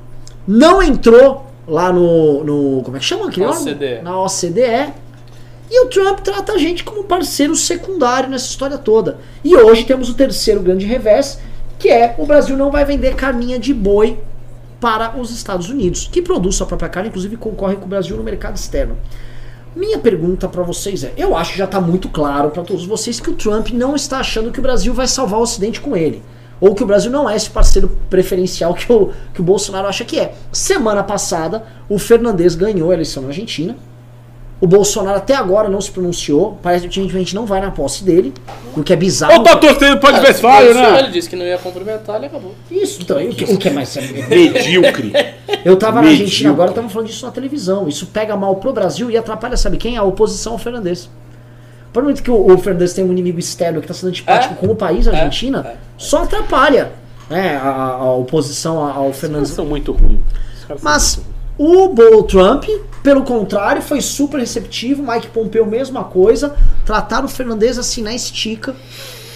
não entrou lá no, no como é que chama aquele? OCDE. Na OCDE. E o Trump trata a gente como parceiro secundário nessa história toda. E hoje temos o terceiro grande revés, que é o Brasil não vai vender carninha de boi para os Estados Unidos, que produz sua própria carne, inclusive concorre com o Brasil no mercado externo. Minha pergunta pra vocês é: eu acho que já tá muito claro pra todos vocês que o Trump não está achando que o Brasil vai salvar o Ocidente com ele. Ou que o Brasil não é esse parceiro preferencial que o, que o Bolsonaro acha que é. Semana passada, o Fernandes ganhou a eleição na Argentina. O Bolsonaro até agora não se pronunciou. Parece que a gente não vai na posse dele. O que é bizarro. Ô, tá torcendo pro adversário, Ele né? disse que não ia cumprimentar, ele acabou. Isso, então, o que, o que é mais sério? Medíocre. (laughs) Eu tava na. Argentina agora, tava falando disso na televisão. Isso pega mal pro Brasil e atrapalha, sabe quem? A oposição ao Fernandes. Por muito que o, o Fernandes tem um inimigo externo que tá sendo antipático É. com o país, a É. Argentina, É. só atrapalha né, a, a oposição ao Os caras Fernandes. são muito ruins. Mas muito ruins. o Bo Trump, pelo contrário, foi super receptivo. Mike Pompeo, mesma coisa. Trataram o Fernandes assim na estica,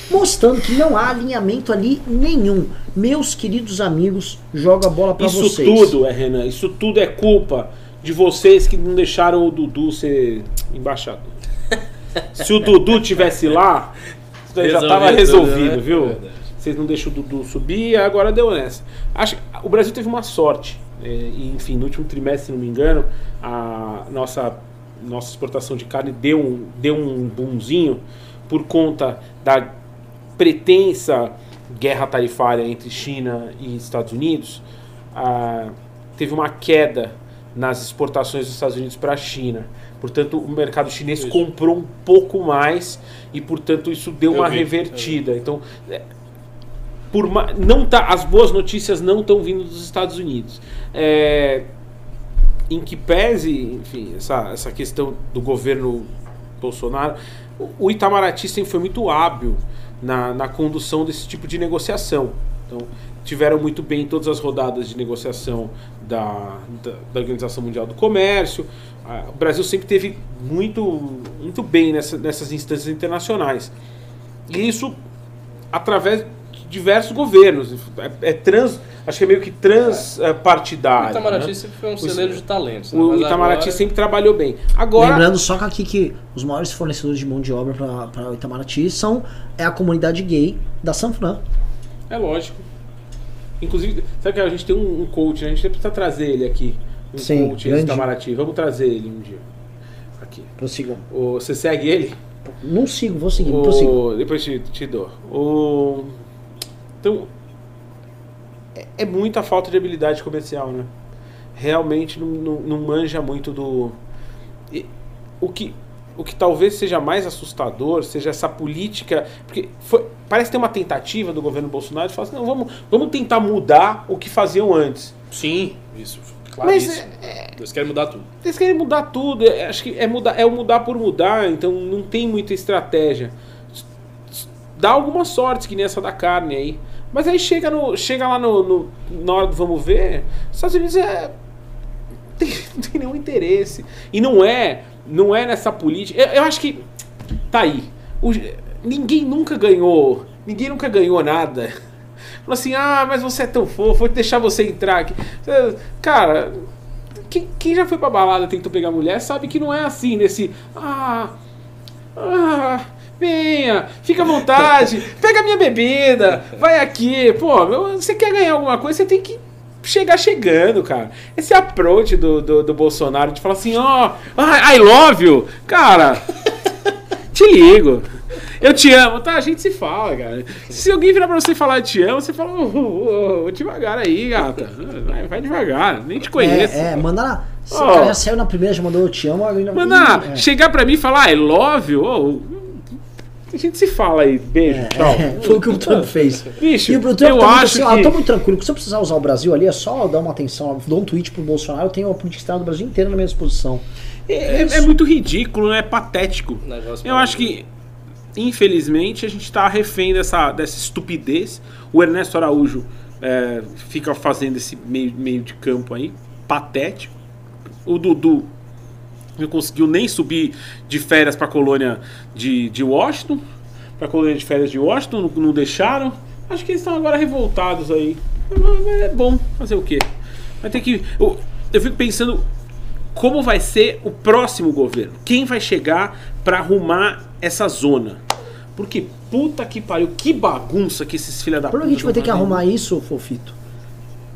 mostrando que não há alinhamento ali nenhum. Meus queridos amigos, joga a bola pra Isso vocês. tudo, é, Renan, isso tudo é culpa de vocês que não deixaram o Dudu ser embaixador. (laughs) Se o Dudu tivesse lá, isso aí já estava Resolvido, né? viu? Verdade. Vocês não deixam o Dudu subir, agora deu nessa. Acho que o Brasil teve uma sorte. É, e, enfim, no último trimestre, se não me engano, a nossa, nossa exportação de carne deu um, deu um boomzinho por conta da pretensa guerra tarifária entre China e Estados Unidos. Ah, teve uma queda nas exportações dos Estados Unidos para a China. Portanto, o mercado chinês Isso. comprou um pouco mais e, portanto, isso deu Eu uma vi, revertida. Então, é, por não tá, as boas notícias não estão vindo dos Estados Unidos. É, em que pese, enfim, essa, essa questão do governo Bolsonaro, o- Itamaraty sempre foi muito hábil na, na condução desse tipo de negociação. Então, tiveram muito bem todas as rodadas de negociação da, da, da Organização Mundial do Comércio. O Brasil sempre teve muito, muito bem nessa, nessas instâncias internacionais. E isso através diversos governos. É, é trans, acho que é meio que transpartidário. O Itamaraty né? sempre foi um O- celeiro de talentos. né? O Mas Itamaraty agora- sempre trabalhou bem. Agora, Lembrando só que aqui que os maiores fornecedores de mão de obra para o Itamaraty são é a comunidade gay da Sanfran. é lógico. Inclusive, sabe que a gente tem um, um coach, né? a gente precisa trazer ele aqui. Um Sim, coach do grande. Itamaraty. Vamos trazer ele um dia. Aqui. Prossigam. O, você segue ele? Não sigo, vou seguir, prossigo. O, depois te, te dou. O, então, é, é muita falta de habilidade comercial, né? Realmente não, não, não manja muito do. e o, que, o que talvez seja mais assustador seja essa política. Porque foi- parece ter uma tentativa do governo Bolsonaro de falar assim: não, vamos, vamos tentar mudar o que faziam antes. Sim, isso. Claríssimo. Eles querem mudar tudo. Eles querem mudar tudo. é- Acho que é mudar, é o mudar por mudar, então não tem muita estratégia. Dá algumas sortes, que nem essa da carne aí. Mas aí chega, no, chega lá no, no- na hora do vamos ver, os Estados Unidos é. Tem, não (laughs) tem nenhum interesse. E não é. Não é nessa política. Eu, eu acho que. Tá aí. O- ninguém nunca ganhou. Ninguém nunca ganhou nada. (laughs) Falou assim, ah, mas você é tão fofo, vou deixar você entrar aqui. Cara, quem, quem já foi pra balada tentou pegar mulher sabe que não é assim, nesse. Ah. Ah. Venha, fica à vontade, (laughs) pega minha bebida, vai aqui. Pô, você quer ganhar alguma coisa, você tem que chegar chegando, cara. Esse approach do, do, do Bolsonaro de falar assim, ó, I love you, cara. (laughs) Te ligo. Eu te amo, tá? A gente se fala, cara. Se alguém virar pra você e falar te amo, você fala, ô, ô, ô, devagar aí, gata. Vai, vai devagar, nem te conheço. É, é, mandar. Se Ó. o cara já saiu na primeira, já mandou eu te amo, ainda Manda Ih, é. chegar pra mim e falar, I love you, ô, a gente se fala aí, beijo, tchau. É, foi o que o Trump fez. Bicho, e o Trump eu tá muito acho assim, que- tô muito tranquilo, se eu precisar usar o Brasil ali, é só dar uma atenção, dou um tweet pro Bolsonaro, eu tenho a política externa do Brasil inteira na minha disposição. É, é muito ridículo, é patético. Eu acho que, infelizmente, a gente tá refém dessa, dessa estupidez. O Ernesto Araújo é, fica fazendo esse meio, meio de campo aí, patético. O Dudu não conseguiu nem subir de férias pra colônia de, de Washington. Pra colônia de férias de Washington, não, não deixaram. Acho que eles estão agora revoltados aí. Mas É bom fazer o quê? Vai ter que. Eu, eu fico pensando como vai ser o próximo governo. Quem vai chegar pra arrumar essa zona? Porque puta que pariu, que bagunça que esses filha da é que a gente vai ter que arrumar isso, Fofito,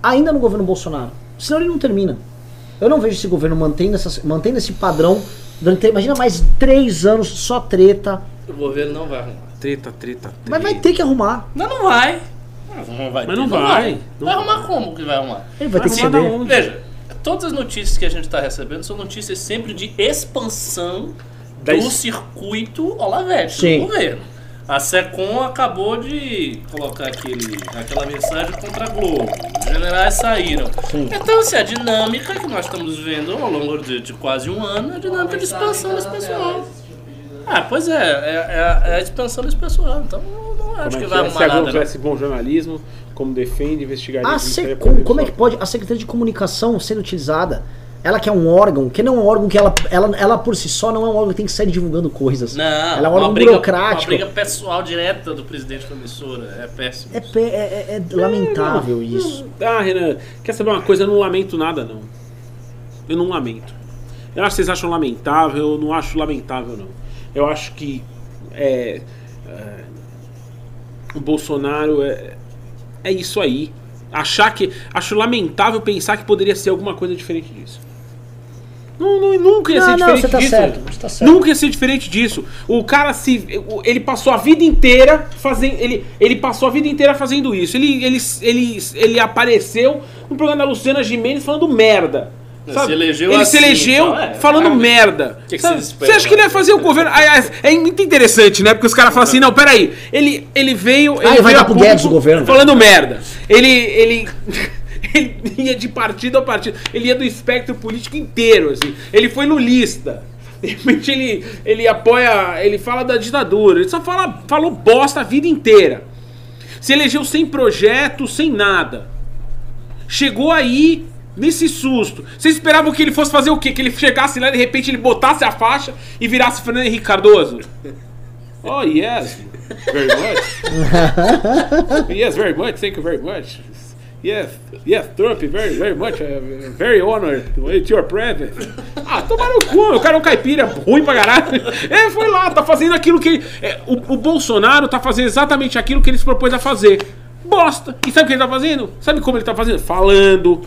ainda no governo Bolsonaro. Senão ele não termina. Eu não vejo esse governo mantendo, essas, mantendo esse padrão. Durante, imagina mais três anos só treta. O governo não vai arrumar. Treta, treta, treta. Mas vai ter que arrumar. Não, não vai. Não vai Mas não vai. Não Vai vai. arrumar como que vai arrumar? Ele vai ter que ceder. onde? Veja, todas as notícias que a gente está recebendo são notícias sempre de expansão Da do es- circuito Olavete, Sim. do governo. A SECOM acabou de colocar aquele, aquela mensagem contra a Globo. Os generais saíram. Sim. Então, assim, a dinâmica que nós estamos vendo ao longo de, de quase um ano é a dinâmica de expansão desse pessoal. Ah, pois é, é, é a- é a expansão desse pessoal. Então, não, não acho Como que é vai que é? Se arrumar a Globo nada. não. tivesse bom jornalismo, como defende, investigaria. A SECOM, como é que pode a Secretaria de Comunicação sendo utilizada? Ela que é um órgão, que não é um órgão que ela, ela, ela por si só não é um órgão que tem que sair divulgando coisas. Não, ela é um uma órgão briga, burocrático. Uma briga pessoal direta do presidente da emissora. É péssimo. É, é- é- é lamentável isso. Ah, Renan, quer saber uma coisa? Eu não lamento nada, não. Eu não lamento. Eu acho que vocês acham lamentável, eu não acho lamentável, não. Eu acho que é, é, o Bolsonaro é, é isso aí. Achar que. Acho lamentável pensar que poderia ser alguma coisa diferente disso. Não, não, nunca ia Não, ser não, diferente você tá disso. certo, você tá certo. Nunca ia ser diferente disso. O cara se. Ele passou a vida inteira fazendo. Ele, ele passou a vida inteira fazendo isso. Ele, ele, ele, ele apareceu no programa da Luciana Gimenez falando merda. Ele sabe? se elegeu Ele se assim, elegeu então, é, falando merda. que que Sabe? vocês esperam, Você acha que ele ia fazer o governo. Aliás, é muito interessante, né? Porque os caras falam assim: não, peraí. Ele, ele veio. Ah, ele vai veio dar pro Guedes o governo. Falando merda. Ele. Ele. (laughs) Ele ia de partido a partido. Ele ia do espectro político inteiro, assim. Ele foi lulista. (laughs) De repente ele, ele apoia. Ele fala da ditadura. Ele só fala, falou bosta a vida inteira. Se elegeu sem projeto, sem nada. Chegou aí nesse susto. Vocês esperavam que ele fosse fazer o quê? Que ele chegasse lá e de repente ele botasse a faixa e virasse Fernando Henrique Cardoso? Oh, yes. Very much. (laughs) yes, very much. Thank you very much. Yes, yes, Trump, very, very much. uh, very honored with your presence. Ah, tomaram o cu, o cara é um caipira ruim pra caralho. É, foi lá, tá fazendo aquilo que. é, o, o Bolsonaro tá fazendo exatamente aquilo que ele se propôs a fazer. Bosta. E sabe o que ele tá fazendo? Sabe como ele tá fazendo? Falando,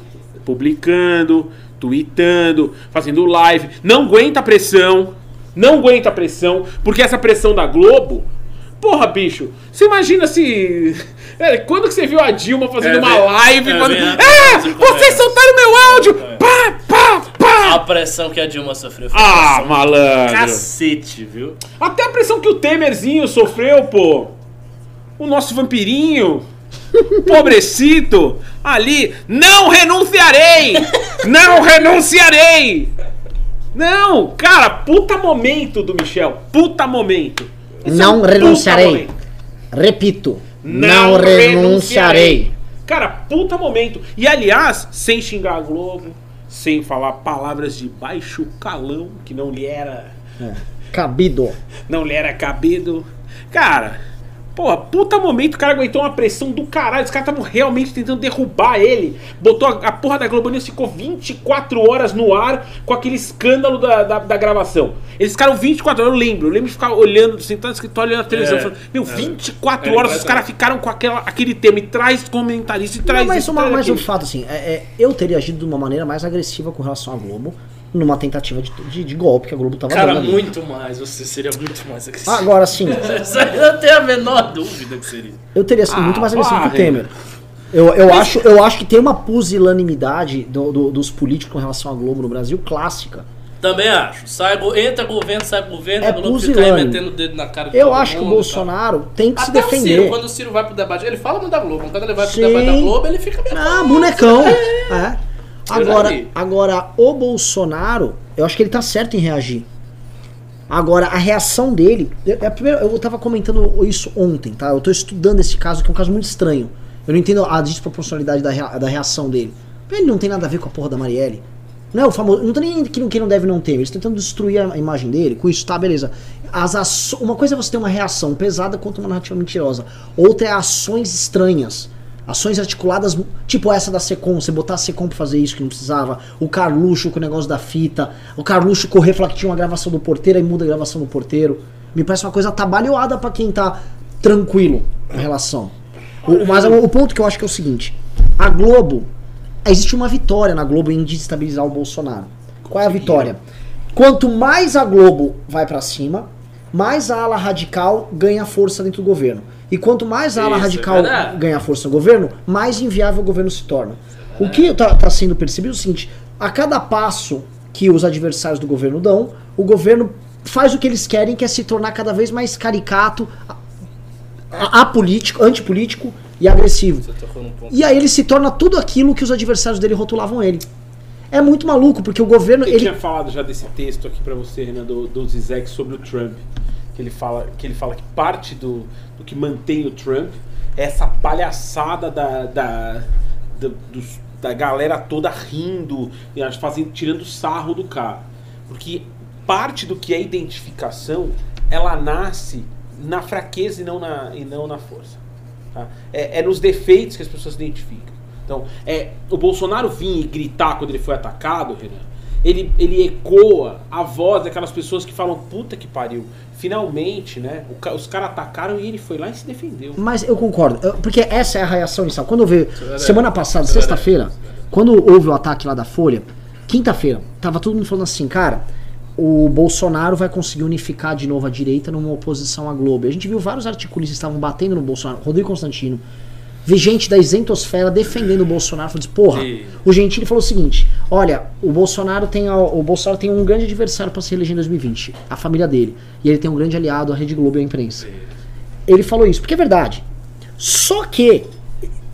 publicando, tweetando, fazendo live. Não aguenta a pressão. Não aguenta a pressão. Porque essa pressão da Globo. Porra, bicho. Você imagina se. É, quando que você viu a Dilma fazendo É, uma vem- live? é, vem a- é! você Vocês começa." soltaram meu áudio! Pá, pá, pá! A pressão que a Dilma sofreu foi Ah, malandro. cacete, viu? Até a pressão que o Temerzinho sofreu, pô. O nosso vampirinho. (laughs) Pobrecito! Ali, não renunciarei! Não renunciarei! Não, cara, puta momento do Michel. Puta momento. Esse é Não um puta renunciarei. momento. Repito, não, renunciarei. Cara, puta momento. E aliás, sem xingar a Globo, sem falar palavras de baixo calão, que não lhe era. Cabido. Não lhe era cabido. Cara, porra, puta momento, o cara aguentou uma pressão do caralho. Os caras estavam realmente tentando derrubar ele. Botou a, a porra da Globo News, ficou 24 horas no ar com aquele escândalo da, da, da gravação. Eles ficaram 24 horas, eu lembro. Eu lembro de ficar olhando, sentado no escritório, olhando a televisão. É, falando, Meu, é. 24 É, horas os caras dar. ficaram com aquela, aquele tema. E traz comentarista, e traz Não, mas, isso, uma, traz mas o aquilo. fato, assim, é, é, eu teria agido de uma maneira mais agressiva com relação à Globo, numa tentativa de, de, de golpe que a Globo tava Cara, dando. ali. muito mais. Você seria muito mais agressivo. Agora, (laughs) Isso aí eu tenho a menor dúvida que seria. eu teria sido Ah, muito mais agressivo que o. Temer. Eu, eu, acho, eu acho que tem uma pusilanimidade do- do- dos políticos com relação à Globo no Brasil clássica. Também acho. Sai, entra governo, sai governo, É a Globo fica metendo o dedo na cara Eu acho que o e Bolsonaro tem que tal. se Até o Ciro, defender. quando o Ciro vai pro debate, ele fala muito da Globo. Quando ele vai pro Sim. debate da Globo, ele fica meio. Ah, bonecão. É. Agora, agora, o Bolsonaro, eu acho que ele tá certo em reagir. Agora, a reação dele. Eu, é a primeira- eu tava comentando isso ontem, tá? Eu tô estudando esse caso, que é um caso muito estranho. Eu não entendo a desproporcionalidade da, rea- da reação dele. Ele não tem nada a ver com a porra da Marielle. Não é o famoso. Não tem nem que não, quem não deve não ter. Eles tentando destruir a imagem dele. Com isso, tá, beleza. As aço- uma coisa é você ter uma reação pesada contra uma narrativa mentirosa. Outra é ações estranhas. Ações articuladas, tipo essa da Secom, você botar a Secom pra fazer isso que não precisava. O Carluxo com o negócio da fita. O Carluxo correr falar que tinha uma gravação do porteiro, aí muda a gravação do porteiro. Me parece uma coisa atabalhoada pra quem tá tranquilo em relação. O- mas o, ponto que eu acho que é o seguinte: a Globo. Existe uma vitória na Globo em desestabilizar o Bolsonaro. Qual é a vitória? Quanto mais a Globo vai pra cima, mais a ala radical ganha força dentro do governo. E quanto mais a ala Isso, é radical verdade. ganha força no governo, mais inviável o governo se torna. O que está tá sendo percebido é o seguinte: a cada passo que os adversários do governo dão, o governo faz o que eles querem, que é se tornar cada vez mais caricato, apolítico, antipolítico e agressivo. E aí ele se torna tudo aquilo que os adversários dele rotulavam ele. É muito maluco, porque o governo. Eu Ele, tinha falado já desse texto aqui pra você, Renan, do, do Zizek sobre o Trump. Que ele fala que, ele fala que parte do, do que mantém o Trump é essa palhaçada da, da, da, dos- da galera toda rindo, fazendo, tirando sarro do cara. Porque parte do que é identificação, ela nasce na fraqueza e não na, e não na força. tá? É, é nos defeitos que as pessoas se identificam. Então, é, o Bolsonaro vir e gritar quando ele foi atacado, Renan, ele, ele ecoa a voz daquelas pessoas que falam, puta que pariu, finalmente, né? o os caras atacaram e ele foi lá e se defendeu. Mas eu concordo, porque essa é a reação inicial. Quando eu vi, verdade. semana passada, é sexta-feira, quando houve o ataque lá da Folha, quinta-feira, tava todo mundo falando assim, cara, o Bolsonaro vai conseguir unificar de novo a direita numa oposição à Globo. A gente viu vários articulistas que estavam batendo no Bolsonaro, Rodrigo Constantino. Vi gente da isentosfera defendendo o Bolsonaro, falando assim, porra, E- o Gentili falou o seguinte: olha, o Bolsonaro tem o Bolsonaro tem um grande adversário para se eleger em 2020, a família dele. E ele tem um grande aliado, a Rede Globo e a imprensa. Ele falou isso, porque é verdade. Só que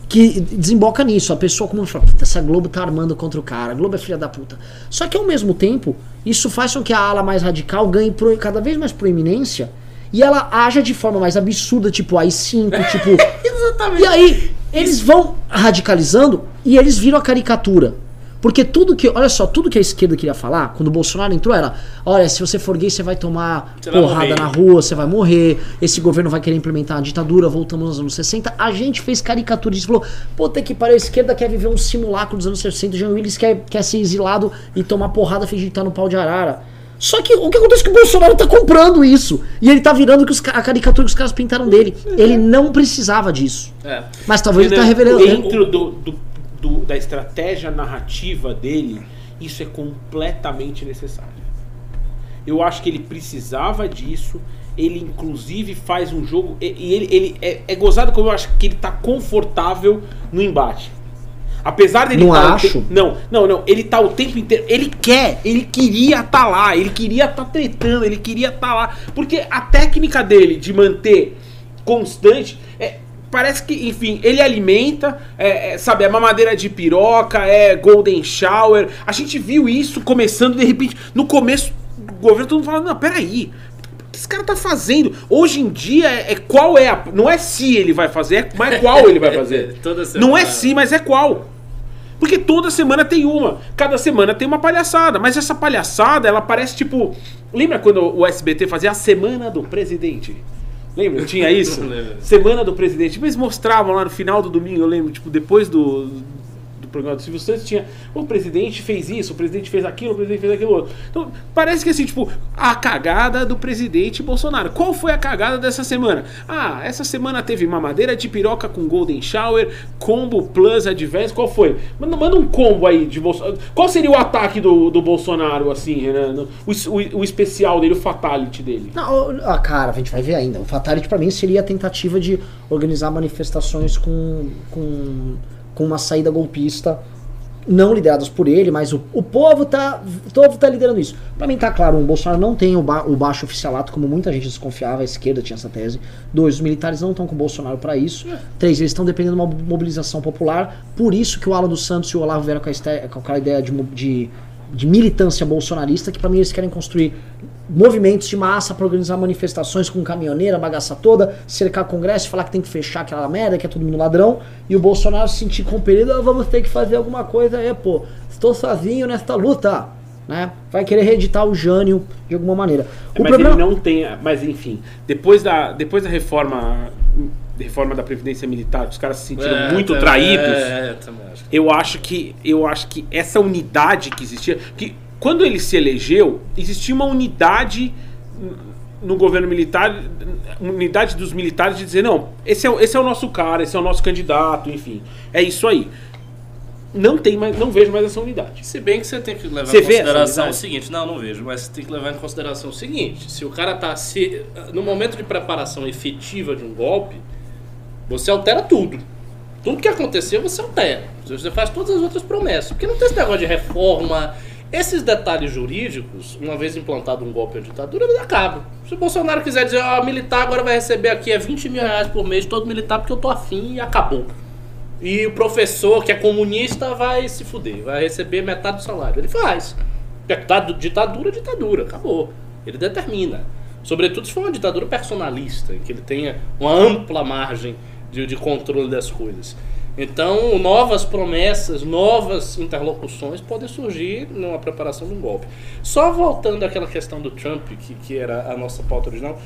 que desemboca nisso, a pessoa como fala, puta, essa Globo tá armando contra o cara, a Globo é filha da puta. Só que ao mesmo tempo, isso faz com que a ala mais radical ganhe pro- cada vez mais proeminência e ela haja de forma mais absurda, tipo AI-5, (laughs) tipo Exatamente. e aí, eles vão radicalizando e eles viram a caricatura. Porque tudo que, olha só, tudo que a esquerda queria falar, quando o Bolsonaro entrou, era: olha, se você for gay, você vai tomar Você vai porrada morrer. na rua, você vai morrer, esse governo vai querer implementar a ditadura, voltamos nos anos 60. A gente fez caricatura disso, falou: puta que pariu, a esquerda quer viver um simulacro dos anos 60, o Jean Willis quer, quer ser exilado e tomar porrada, fingir que tá no pau de arara. Só que o que acontece é que o Bolsonaro tá comprando isso. E ele tá virando que os a caricatura que os caras pintaram dele. Ele não precisava disso. É. Mas talvez ele tá Renan, revelando. Dentro do, do- do- da estratégia narrativa dele, isso é completamente necessário. Eu acho que ele precisava disso. Ele, inclusive, faz um jogo. E, e ele, ele é, é gozado como eu acho que ele tá confortável no embate. Apesar dele Não tá o acho. te- Não, não, não. Ele tá o tempo inteiro. Ele quer, ele queria estar lá, ele queria estar tretando, ele queria estar lá. Porque a técnica dele de manter constante é. parece que, enfim, ele alimenta, é, é, sabe, é mamadeira de piroca, é golden shower. A gente viu isso começando, de repente, no começo do governo, todo mundo falando, não, peraí. O que esse cara tá fazendo? Hoje em dia é, é qual é a. Não é se ele vai fazer, é, mas é qual ele vai fazer. (laughs) Não é se, mas é qual. Porque toda semana tem uma. Cada semana tem uma palhaçada. Mas essa palhaçada, ela parece tipo. Lembra quando o SBT fazia a Semana do Presidente? Lembra? Tinha isso? (laughs) Semana do Presidente. Eles mostravam lá no final do domingo, eu lembro, tipo, depois do programa do Silvio Santos, tinha. O presidente fez isso, o presidente fez aquilo, o presidente fez aquilo outro. Então, parece que assim, tipo, a cagada do presidente Bolsonaro. Qual foi a cagada dessa semana? Ah, essa semana teve mamadeira de piroca com Golden Shower, combo plus advance. Qual foi? Manda, manda um combo aí de Bolsonaro. Qual seria o ataque do, do Bolsonaro, assim, Renan? O, o, o especial dele, o fatality dele? Não, ah, cara, a gente vai ver ainda. O Fatality pra mim seria a tentativa de organizar manifestações com, com, com uma saída golpista, não lideradas por ele, mas o, o povo tá. O povo tá liderando isso. Pra mim tá claro, o Bolsonaro não tem o, ba- o baixo oficialato, como muita gente desconfiava, a esquerda tinha essa tese. Dois, os militares não estão com o Bolsonaro pra isso. Três, eles estão dependendo de uma mobilização popular. Por isso que o Alan dos Santos e o Olavo vieram com, a com aquela ideia de, de, de militância bolsonarista, que pra mim eles querem construir movimentos de massa para organizar manifestações com caminhoneira, bagaça toda, cercar congresso, falar que tem que fechar aquela merda, que é todo mundo ladrão, e o Bolsonaro se sentir compelido, "Ah, vamos ter que fazer alguma coisa aí, pô. Estou sozinho nesta luta, né? Vai querer reeditar o Jânio de alguma maneira. O mas problema ele não tem. Mas enfim, depois da, depois da reforma. Reforma da Previdência Militar, os caras se sentiram É, muito também- traídos. É, é, também acho. Eu acho que eu acho que essa unidade que existia, que quando ele se elegeu, existia uma unidade no governo militar, unidade dos militares de dizer não, esse é, o- esse é o nosso cara, esse é o nosso candidato, enfim, é isso aí. Não tem mais, não vejo mais essa unidade. Se bem que você tem que levar Você em consideração o seguinte, não, não vejo, mas você tem que levar em consideração o seguinte, se o cara tá se no momento de preparação efetiva de um golpe, você altera tudo. Tudo que aconteceu você altera. Você faz todas as outras promessas, porque não tem esse negócio de reforma, esses detalhes jurídicos, uma vez implantado um golpe à ditadura, ele acaba. Se o Bolsonaro quiser dizer, ó, militar agora vai receber aqui é 20 mil reais por mês, todo militar, porque eu tô afim e acabou. E o professor que é comunista vai se fuder, vai receber metade do salário. Ele faz. Ditadura, ditadura, acabou. Ele determina. Sobretudo se for uma ditadura personalista, em que ele tenha uma ampla margem de, de controle das coisas. Então, novas promessas, novas interlocuções podem surgir numa preparação de um golpe. Só voltando àquela questão do Trump, que, que era a nossa pauta original.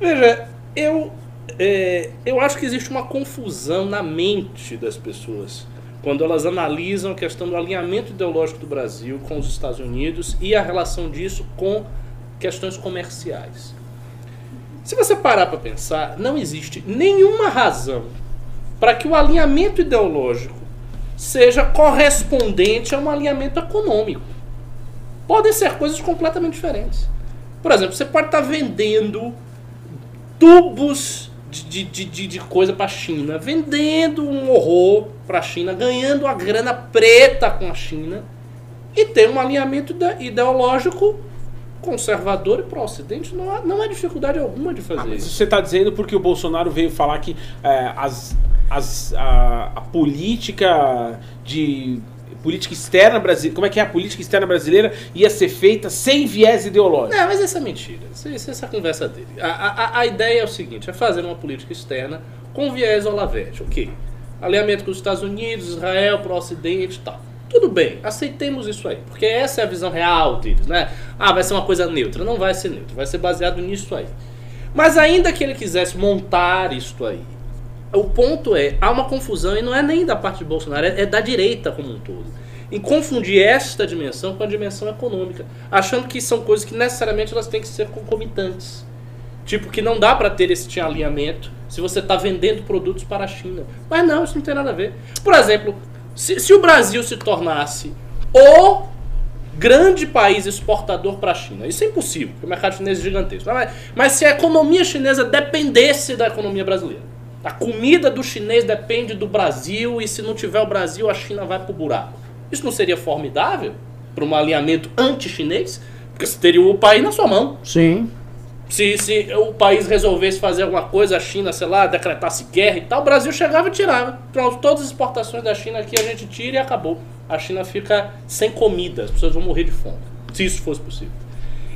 Veja, eu, é, eu acho que existe uma confusão na mente das pessoas quando elas analisam a questão do alinhamento ideológico do Brasil com os Estados Unidos e a relação disso com questões comerciais. Se você parar para pensar, não existe nenhuma razão para que o alinhamento ideológico seja correspondente a um alinhamento econômico. Podem ser coisas completamente diferentes. Por exemplo, você pode estar vendendo tubos de, de, de, de- coisa para a China, vendendo um horror para a China, ganhando a grana preta com a China e ter um alinhamento ide- ideológico conservador e pró-ocidente. Não há, não há dificuldade alguma de fazer Ah, mas isso. você está dizendo porque o Bolsonaro veio falar que é, as, as, a, a política de política externa brasileira, como é que é a política externa brasileira ia ser feita sem viés ideológico. Não, mas essa é mentira. Isso, isso- essa é a conversa dele. A, a, a ideia é o seguinte: é fazer uma política externa com viés Olavete, ok? Alinhamento com os Estados Unidos, Israel, pro Ocidente e tal. Tudo bem, aceitemos isso aí, porque essa é a visão real deles, né? Ah, vai ser uma coisa neutra. Não vai ser neutra, vai ser baseado nisso aí. Mas ainda que ele quisesse montar isto aí, o ponto é, há uma confusão, e não é nem da parte de Bolsonaro, é, é da direita como um todo. Em confundir esta dimensão com a dimensão econômica, achando que são coisas que necessariamente elas têm que ser concomitantes. Tipo, que não dá para ter esse alinhamento se você está vendendo produtos para a China. Mas não, isso não tem nada a ver. Por exemplo, se, se o Brasil se tornasse o grande país exportador para a China, isso é impossível, porque o mercado chinês é gigantesco. Mas, mas se a economia chinesa dependesse da economia brasileira, a comida do chinês depende do Brasil e se não tiver o Brasil, a China vai pro buraco. Isso não seria formidável para um alinhamento anti-chinês? Porque você teria o país na sua mão. Sim. Se, se o país resolvesse fazer alguma coisa, a China, sei lá, decretasse guerra e tal, o Brasil chegava e tirava. Pronto, todas as exportações da China aqui a gente tira e acabou. A China fica sem comida, as pessoas vão morrer de fome. Se isso fosse possível.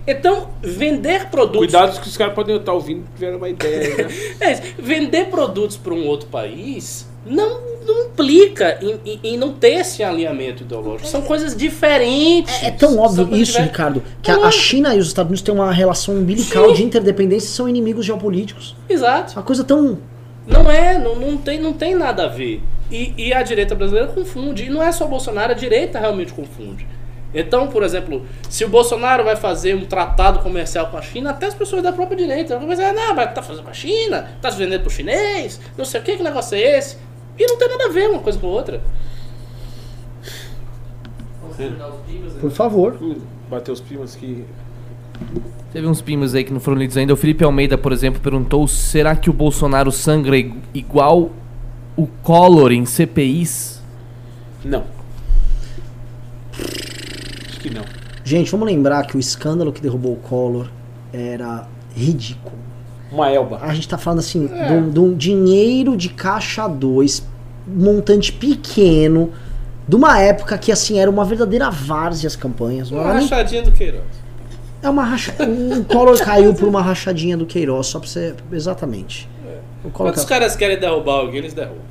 Então, vender produtos. Cuidado que os caras podem estar ouvindo tiveram uma ideia, né? (laughs) É isso. Vender produtos para um outro país não, não implica em, em- em não ter esse alinhamento ideológico. São coisas diferentes. É tão São óbvio isso. Ricardo, que É a, a. China e os Estados Unidos têm uma relação umbilical Sim. de interdependência e são inimigos geopolíticos. Exato. Uma coisa tão. Não é, não, não, tem, não tem nada a ver. E, e a direita brasileira confunde. E não é só o Bolsonaro, a direita realmente confunde. Então, por exemplo, se o Bolsonaro vai fazer um tratado comercial com a China, até as pessoas da própria direita vão pensar, não, mas tá fazendo com a China, tá se vendendo pro chinês, não sei o que, que negócio é esse. E não tem nada a ver uma coisa com a outra. Por favor. Bater os primos que. Teve uns pimas aí que não foram lidos ainda. O Felipe Almeida, por exemplo, perguntou: será que o Bolsonaro sangra igual o Collor em CPIs? Não. Acho que não. Gente, vamos lembrar que o escândalo que derrubou o Collor era ridículo. Uma elba. A gente tá falando assim, de, um, de um dinheiro de caixa 2, montante pequeno, de uma época que assim era uma verdadeira várzea as campanhas. Uma era nem- rachadinha do Queiroz. é uma racha... O Collor caiu por uma rachadinha do Queiroz, só pra você. Exatamente. Collor Quando os caras querem derrubar alguém, eles derrubam.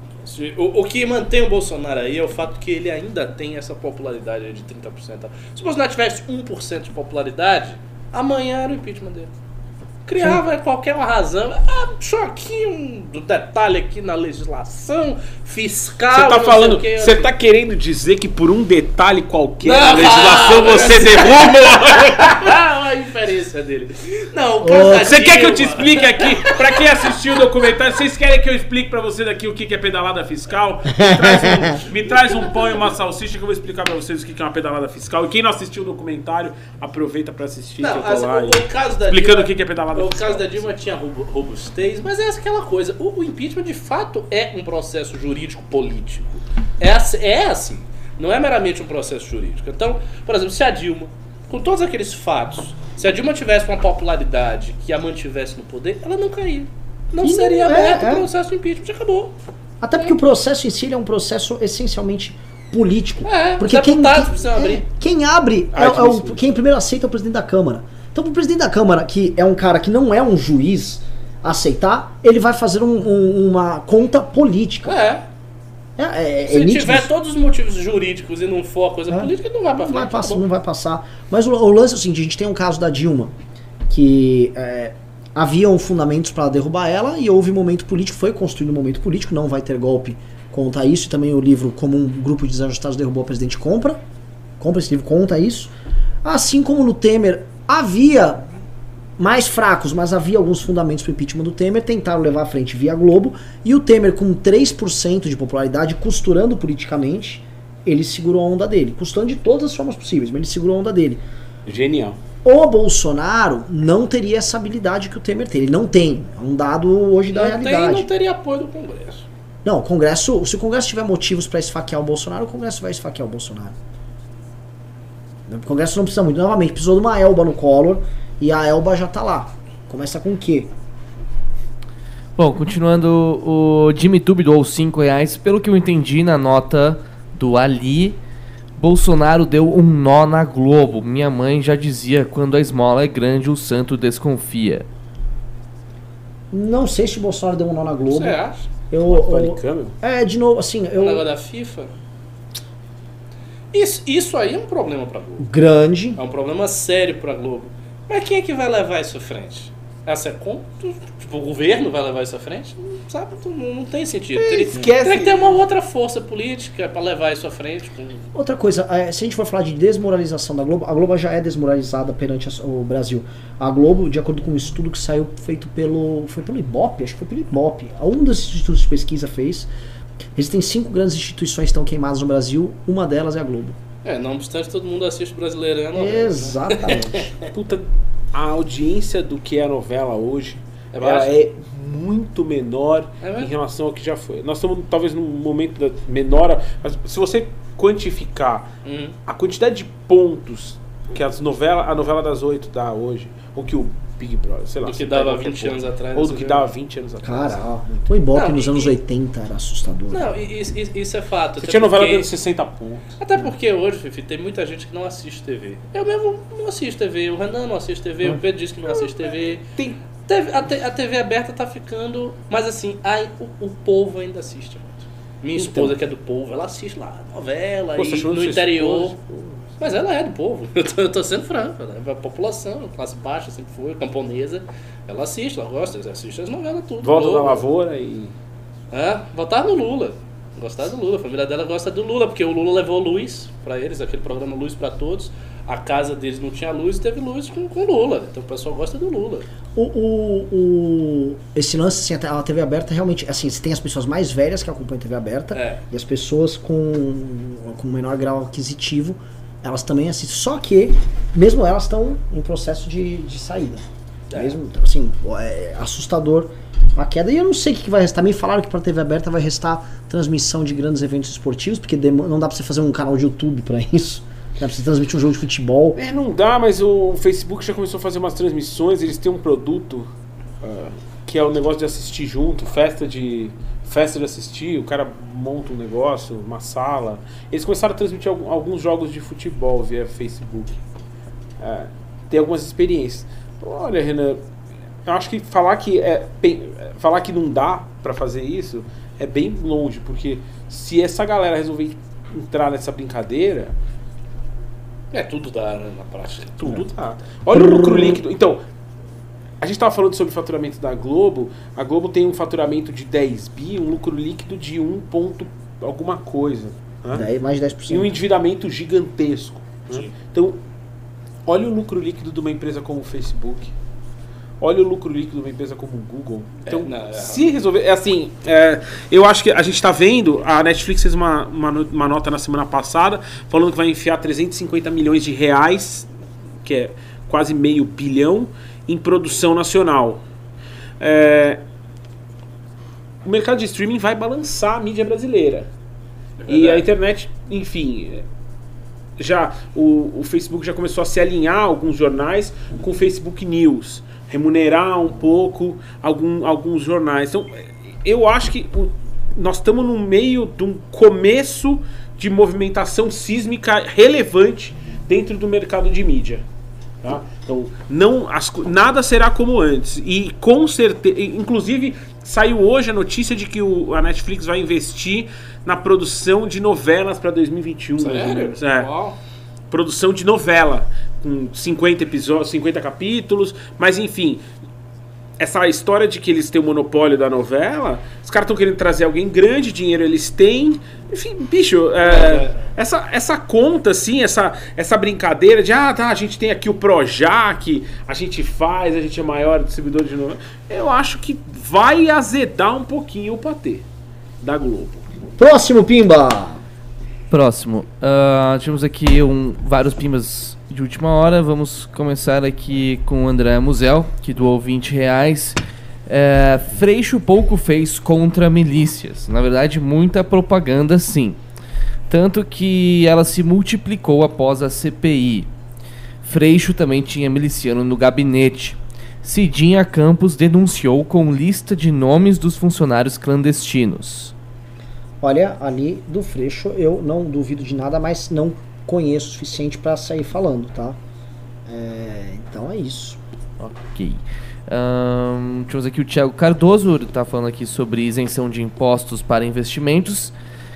O, o que mantém o Bolsonaro aí é o fato que ele ainda tem essa popularidade de 30%. Se o Bolsonaro tivesse 1% de popularidade, amanhã era o impeachment dele. Criava qualquer uma razão. Ah, só aqui um detalhe aqui na legislação fiscal. Você tá falando. Você tá querendo dizer que por um detalhe qualquer Não, na legislação não, você derruba? (laughs) A inferência dele. Não, o da Você quer que eu te explique aqui? Pra quem assistiu o documentário, vocês querem que eu explique pra vocês aqui o que é pedalada fiscal? Me traz um, me traz um pão e uma salsicha que eu vou explicar pra vocês o que é uma pedalada fiscal. E quem não assistiu o documentário, aproveita pra assistir. Não, lá o, o caso da explicando Dilma, o que que é pedalada O fiscal. caso da Dilma tinha robu- robustez, mas é aquela coisa. O, o impeachment de fato é um processo jurídico político. É, assim- é assim. Não é meramente um processo jurídico. Então, por exemplo, se a Dilma, com todos aqueles fatos, se a Dilma tivesse uma popularidade que a mantivesse no poder, ela não caía. Não E não seria é, aberto o é. processo de impeachment. Acabou. Até porque o processo em si ele é um processo essencialmente político. É, porque quem, quem- é, quem abre é, é o, isso. quem primeiro aceita é o presidente da Câmara. Então, o presidente da Câmara, que é um cara que não é um juiz, aceitar, ele vai fazer um- um- uma conta política. É. É, é, é Se nítido tiver todos os motivos jurídicos e não for a coisa É. política, não vai pra não frente. vai, passar, não vai passar. Mas o, o lance é o seguinte: a gente tem um caso da Dilma que é, haviam fundamentos para derrubar ela e houve momento político, foi construído um momento político, não vai ter golpe conta isso. E também o livro Como um Grupo de Desajustados Derrubou o Presidente compra. Compra esse livro, conta isso. Assim como no Temer havia mais fracos, mas havia alguns fundamentos para o impeachment do Temer, tentaram levar à frente via Globo, e o Temer com 3% de popularidade, costurando politicamente, ele segurou a onda dele, costurando de todas as formas possíveis, mas ele segurou a onda dele. Genial. O Bolsonaro não teria essa habilidade que o Temer tem, ele não tem, é um dado hoje da Não, tem, realidade. não teria apoio do Congresso. Não, o Congresso, se o Congresso tiver motivos para esfaquear o Bolsonaro, o Congresso vai esfaquear o Bolsonaro. O Congresso não precisa muito. Novamente, precisou de uma Elba no Collor e a Elba já tá lá. Começa com o quê? Bom, continuando, o Jimmy Tube doou 5 reais. Pelo que eu entendi na nota do Ali, Bolsonaro deu um nó na Globo. Minha mãe já dizia: quando a esmola é grande, o santo desconfia. Não sei se o Bolsonaro deu um nó na Globo. Você acha? Eu, eu- câmbio? é, de novo, assim, eu. negócio da FIFA. Isso, isso aí é um problema pra Globo. Grande. É um problema sério pra Globo. Mas quem é que vai levar isso à frente? Essa é conta? Tipo, o governo vai levar isso à frente? Não, sabe? Não, não tem sentido. Teria, teria que ter uma outra força política pra levar isso à frente. Outra coisa, é, se a gente for falar de desmoralização da Globo, a Globo já é desmoralizada perante a- o Brasil. A Globo, de acordo com um estudo que saiu feito pelo. Foi pelo Ibope, acho que foi pelo Ibope. Um dos institutos de pesquisa fez. Existem cinco grandes instituições que estão queimadas no Brasil, uma delas é a Globo. É, não obstante todo mundo assiste Brasileirão. né? Exatamente. (laughs) Puta, a audiência do que é a novela hoje É ela é muito menor É em relação ao que já foi. Nós estamos talvez num momento da menor, mas se você quantificar Hum. a quantidade de pontos que as novela, a novela das oito dá hoje, ou que o Big Brother, sei lá. Do que você dava pega qualquer 20 anos atrás, Ou do você que vê. dava 20 anos atrás. Cara, ó, o Ibope Não, nos e- anos e- 80 era assustador. Não, e- isso é fato. Você tinha novela porque- dando 60 pontos. Até porque hoje, Fifi, tem muita gente que não assiste TV. Eu mesmo não assisto TV, o Renan não assiste TV, o Pedro diz que não assiste TV. Tem. A, TV aberta tá ficando. Mas assim, ai, o, o povo ainda assiste muito. Minha Então. esposa, que é do povo, ela assiste lá novela Pô, e no interior. esposa? Mas ela é do povo. (laughs) Eu tô, eu tô sendo franco. Ela é a população, classe baixa, sempre foi, camponesa. Ela assiste, ela gosta, ela assiste as novelas tudo. Volta da lavoura e. É, votar no Lula. Gostar do Lula. A família dela gosta do Lula, porque o Lula levou luz pra eles, aquele programa Luz pra Todos. A casa deles não tinha luz e teve luz com o Lula. Então o pessoal gosta do Lula. O, o, o- esse lance, assim, a TV aberta realmente, assim, você tem as pessoas mais velhas que acompanham a TV aberta É. e as pessoas com, com menor grau aquisitivo, elas também assistem. Só que, mesmo elas estão em processo de, de saída. É. Mesmo, então, assim, é assustador a queda. E eu não sei o que vai restar. Me falaram que para TV aberta vai restar transmissão de grandes eventos esportivos, porque não dá pra você fazer um canal de YouTube pra isso. Dá pra você transmitir um jogo de futebol. É, não dá, mas o Facebook já começou a fazer umas transmissões, eles têm um produto ah, que é o negócio de assistir junto, festa de. Festa de assistir, o cara monta um negócio, uma sala. Eles começaram a transmitir alguns jogos de futebol via Facebook. É, tem algumas experiências. Olha, Renan, eu acho que falar que é bem- falar que não dá pra fazer isso é bem longe, porque se essa galera resolver entrar nessa brincadeira, É, tudo dá né, na prática. tudo tá. Olha o lucro líquido. Então, a gente tava falando sobre o faturamento da Globo. A Globo tem um faturamento de 10 bi, um lucro líquido de 1 ponto alguma coisa. né? Daí mais de 10%. E um endividamento gigantesco. né? Sim. Então, olha o lucro líquido de uma empresa como o Facebook. Olha o lucro líquido de uma empresa como o Google. Então, É, não, é- se resolver. É assim, é, eu acho que a gente está vendo. A Netflix fez uma, uma, uma nota na semana passada falando que vai enfiar 350 milhões de reais, que é quase meio bilhão, em produção nacional. É, o mercado de streaming vai balançar a mídia brasileira. E a internet, enfim, é, já o, o Facebook já começou a se alinhar alguns jornais com o Facebook News, remunerar um pouco algum, alguns jornais. Então, eu acho que o- nós estamos no meio de um começo de movimentação sísmica relevante dentro do mercado de mídia. Tá? Então, não, as nada será como antes. E com certeza, inclusive, saiu hoje a notícia de que o, a Netflix vai investir na produção de novelas para 2021. mais ou Sério? É Uau. produção de novela, com 50 episódios, 50 capítulos, mas enfim, essa história de que eles têm o monopólio da novela, os caras estão querendo trazer alguém grande, dinheiro eles têm. Enfim, bicho, é, É. essa, essa conta, assim, essa, essa brincadeira de ah, tá, a gente tem aqui o Projac, a gente faz, a gente é maior distribuidor de novela. Eu acho que vai azedar um pouquinho o patê da Globo. Próximo, Pimba! Próximo. Ah, tivemos aqui um, vários pimbas de última hora. Vamos começar aqui com o André Musel, que doou 20 reais. É, Freixo pouco fez contra milícias. Na verdade, muita propaganda sim. Tanto que ela se multiplicou após a CPI. Freixo também tinha miliciano no gabinete. Cidinha Campos denunciou com lista de nomes dos funcionários clandestinos. Olha, ali do Freixo eu não duvido de nada, mas não conheço o suficiente pra sair falando, tá? É, então é isso. Ok. Ahn, temos aqui o Thiago Cardoso, ele tá falando aqui sobre isenção de impostos para investimentos.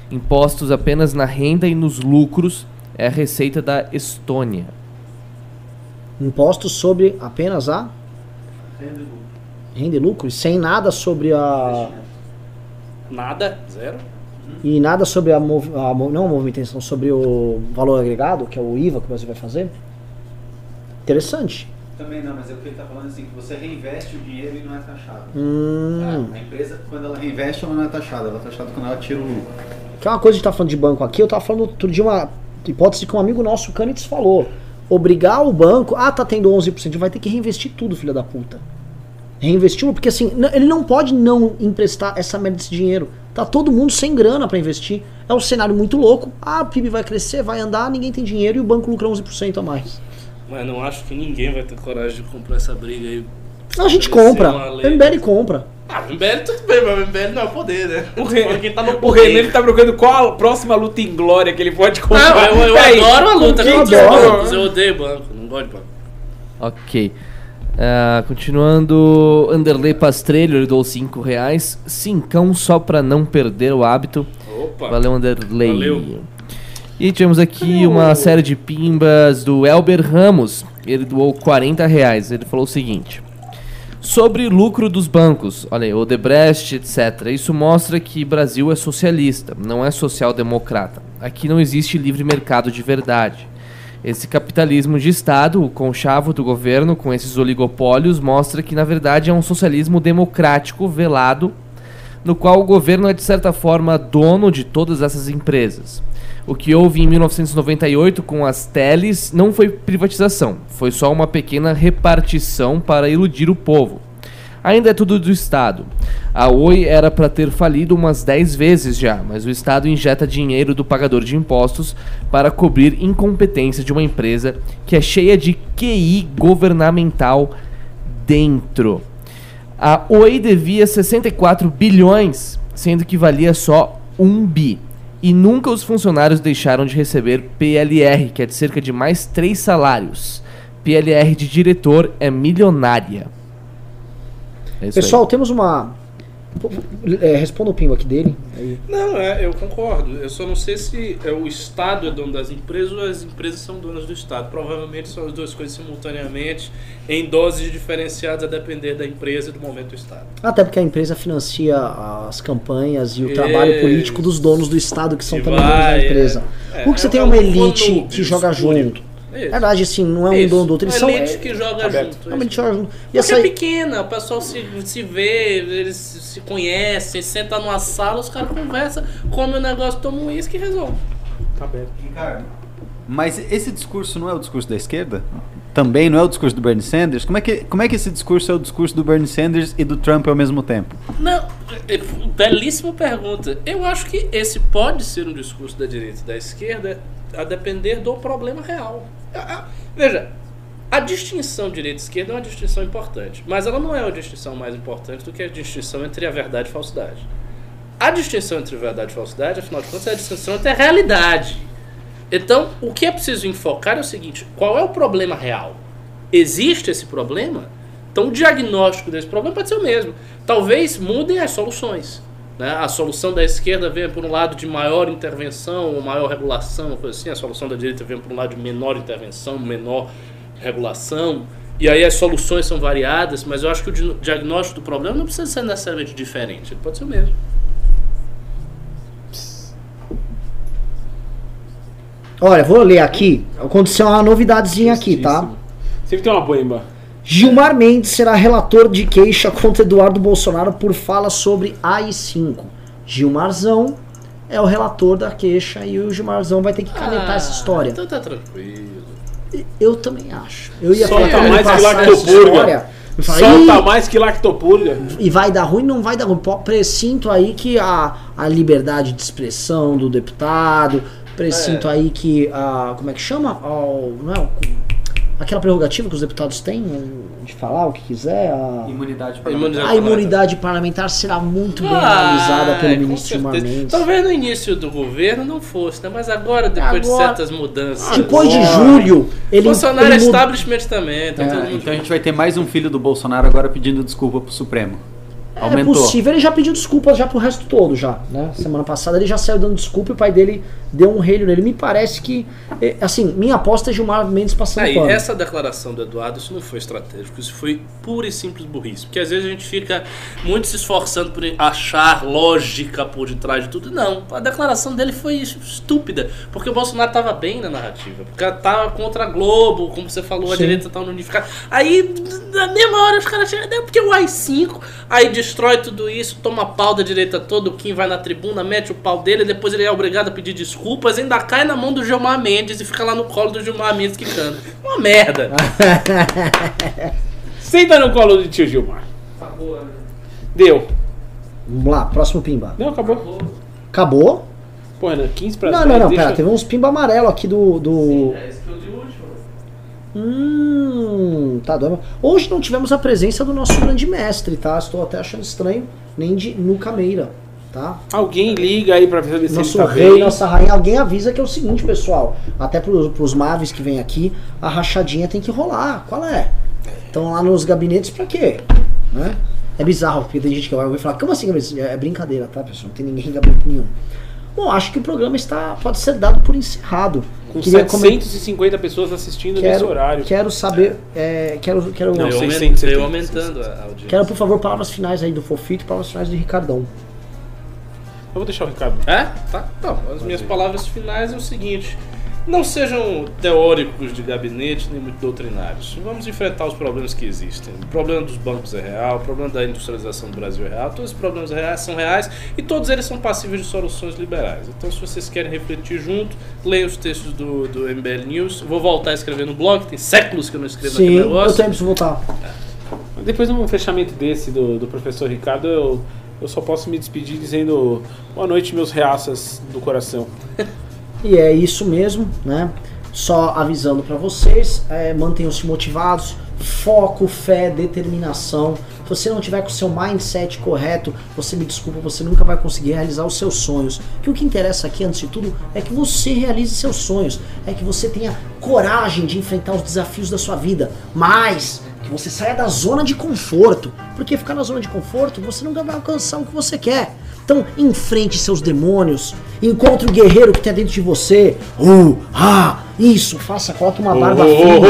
Impostos apenas na renda e nos lucros é a receita da Estônia. Impostos sobre apenas a renda e lucro, e sem nada sobre a. Nada, zero. E nada sobre a, mov, a não a movimentação, sobre o valor agregado, que é o IVA que o Brasil vai fazer. Interessante. Também não, mas é o que ele está falando assim, que você reinveste o dinheiro e não é taxado. Hum, A empresa, quando ela reinveste, ela não é taxada, ela é taxada quando ela tira o lucro. que é uma coisa que a gente tá falando de banco aqui, eu tava falando outro dia uma hipótese que um amigo nosso, o Canitz, falou. Obrigar o banco, ah, tá tendo 11%, vai ter que reinvestir tudo, filha da puta. Reinvestiu, porque assim, ele não pode não emprestar essa merda desse dinheiro. Tá todo mundo sem grana pra investir. É um cenário muito louco. Ah, o PIB vai crescer, vai andar, ninguém tem dinheiro e o banco lucra 11% a mais. Mas não acho que ninguém vai ter coragem de comprar essa briga aí. Não, a gente compra. O MBL compra. Ah, o MBL tudo bem, mas o MBL não é o poder, né? O, Re... Quem tá no o poder. Renan ele tá procurando qual a próxima luta em glória que ele pode comprar. Não, eu, eu adoro a luta contra que os eu- bancos. Eu odeio banco, não gosto de banco. Ok. Ah, continuando, Anderley Pastrelho, ele doou 5 reais. Cincão só pra não perder o hábito. Opa. Valeu, Anderley. Valeu. E tivemos aqui uma série de pimbas do Elber Ramos. Ele doou 40 reais. Ele falou o seguinte. Sobre lucro dos bancos, olha aí, Odebrecht, etc. Isso mostra que Brasil é socialista, não é social-democrata. Aqui não existe livre mercado de verdade. Esse capitalismo de Estado, o conchavo do governo com esses oligopólios, mostra que na verdade é um socialismo democrático velado no qual o governo é de certa forma dono de todas essas empresas. O que houve em 1998 com as teles não foi privatização, foi só uma pequena repartição para iludir o povo. Ainda é tudo do Estado. A Oi era para ter falido umas 10 vezes já, mas o Estado injeta dinheiro do pagador de impostos para cobrir incompetência de uma empresa que é cheia de QI governamental dentro. A Oi devia 64 bilhões, sendo que valia só 1 bi. E nunca os funcionários deixaram de receber PLR, que é de cerca de mais 3 salários. PLR de diretor é milionária. É isso aí. Pessoal, temos uma. É, responda o pimba aqui dele. Aí. Não, é, eu concordo. Eu só não sei se é o Estado é dono das empresas ou as empresas são donas do Estado. Provavelmente são as duas coisas simultaneamente, em doses diferenciadas a depender da empresa e do momento do Estado. Até porque a empresa financia as campanhas e o Isso. trabalho político dos donos do Estado, que são Que também donos da vai, empresa. é. Porque você É, tem é uma um elite que joga junto. É isso. Na verdade, assim, não é um Isso. dono do outro, eles Uma são. elite É, que joga Aberto. junto. é uma elite que joga junto. E Porque essa é pequena, o pessoal se, se vê, eles se conhecem, senta numa sala, os caras conversam, come o negócio, toma um uísque e resolve. Tá aberto. Ricardo. Mas esse discurso não é o discurso da esquerda? Também não é o discurso do Bernie Sanders? Como é que, como é que esse discurso é o discurso do Bernie Sanders e do Trump ao mesmo tempo? Não, é- belíssima pergunta. Eu acho que esse pode ser um discurso da direita e da esquerda a depender do problema real. A- a- Veja, a distinção direita e esquerda é uma distinção importante, mas ela não é uma distinção mais importante do que a distinção entre a verdade e a falsidade. A distinção entre verdade e falsidade, afinal de contas, é a distinção entre a realidade. Então, o que é preciso enfocar é o seguinte: qual é o problema real? Existe esse problema? Então, o diagnóstico desse problema pode ser o mesmo. Talvez mudem as soluções. Né? A solução da esquerda venha por um lado de maior intervenção ou maior regulação, coisa assim. A solução da direita vem por um lado de menor intervenção, menor regulação. E aí as soluções são variadas, mas eu acho que o di- diagnóstico do problema não precisa ser necessariamente diferente. Ele pode ser o mesmo. Olha, vou ler aqui. Aconteceu uma novidadezinha aqui, tá? Sempre tem uma boemba. Gilmar Mendes será relator de queixa contra Eduardo Bolsonaro por fala sobre AI-5. Gilmarzão é o relator da queixa e o Gilmarzão vai ter que canetar essa história. Então tá tranquilo. Eu também acho. Eu ia Solta falar mais que lactopurga. falei, Solta "Ih, mais que lactopurga. E vai dar ruim? Não vai dar ruim. Presinto aí que a, a liberdade de expressão do deputado, presinto É. aí que a. Como é que chama? Ao- não é, o- aquela prerrogativa que os deputados têm um, de falar o que quiser. A, Imunidade Imunidade a imunidade parlamentar será muito bem analisada Ah, pelo com ministro Gilmar. Talvez no início do governo não fosse, né? Mas agora, depois de Agora- certas mudanças. Depois de julho, ele. Bolsonaro ele é establishment também. Tá Ah, mundo então a gente vai ter mais um filho do Bolsonaro agora pedindo desculpa pro Supremo. É Aumentou. possível, ele já pediu desculpas já pro resto todo já, né? Semana passada ele já saiu dando desculpa e o pai dele deu um relho nele. Me parece que, eh, assim, minha aposta é Gilmar Mendes passando Aí, pano. essa declaração do Eduardo, isso não foi estratégico, isso foi pura e simples burrice. Porque às vezes a gente fica muito se esforçando por achar lógica por detrás de tudo. Não, a declaração dele foi estúpida. Porque o Bolsonaro estava bem na narrativa. Porque estava contra a Globo, como você falou, a Sim. direita estava unificada. Aí, na mesma hora, os caras chegam, porque o AI-5, aí destrói tudo isso, toma pau da direita todo, o Kim vai na tribuna, mete o pau dele, depois ele é obrigado a pedir desculpas, ainda cai na mão do Gilmar Mendes e fica lá no colo do Gilmar Mendes que canta. Uma merda. (laughs) Senta no colo do tio Gilmar. Deu. Vamos lá, próximo pimba. Não, acabou. Acabou? Pô, Renan, 15 pra Não, 10, não, não, deixa- pera, teve uns pimba amarelo aqui do. do... Hum, tá doido. Hoje não tivemos a presença do nosso grande mestre, tá? Estou até achando estranho, nem de Nuca Meira, tá? Alguém liga aí pra ver se Nosso ele tá rei, bem. nossa rainha, alguém avisa que é o seguinte, pessoal. Até pros, pros Mavis que vêm aqui, a rachadinha tem que rolar. Qual é? Estão lá nos gabinetes pra quê? Né? É bizarro, porque tem gente que vai ouvir falar, como assim? É brincadeira, tá, pessoal? Não tem ninguém em gabinete nenhum. Bom, acho que o programa está pode ser dado por encerrado. Com Queria comer- 750 pessoas assistindo nesse quero, horário. quero saber, é, quero, quero, Não, Veio, aumen- 670. veio aumentando a audiência. quero, por favor, palavras finais aí do Fofito e palavras finais do Ricardão. Eu vou deixar o Ricardo. É? Tá. Não, as minhas palavras finais é o seguinte. Não sejam teóricos de gabinete nem muito doutrinários. Vamos enfrentar os problemas que existem. O problema dos bancos é real, o problema da industrialização do Brasil é real, todos os problemas reais são reais e todos eles são passíveis de soluções liberais. Então, se vocês querem refletir junto, leiam os textos do, do MBL News. Vou voltar a escrever no blog, tem séculos que eu não escrevo Sim, naquele eu negócio. também preciso voltar. Depois de um fechamento desse do, do professor Ricardo, eu, eu só posso me despedir dizendo boa noite, meus reaças do coração. (laughs) E é isso mesmo, né? Só avisando pra vocês, é, mantenham-se motivados, foco, fé, determinação. Se você não tiver com o seu mindset correto, você me desculpa, você nunca vai conseguir realizar os seus sonhos. Que o que interessa aqui, antes de tudo, é que você realize seus sonhos, é que você tenha coragem de enfrentar os desafios da sua vida, mas que você saia da zona de conforto, porque ficar na zona de conforto você nunca vai alcançar o que você quer. Então, enfrente seus demônios. Encontre o guerreiro que tem dentro de você. Uh, ah, isso, faça, coloque uma barba fina.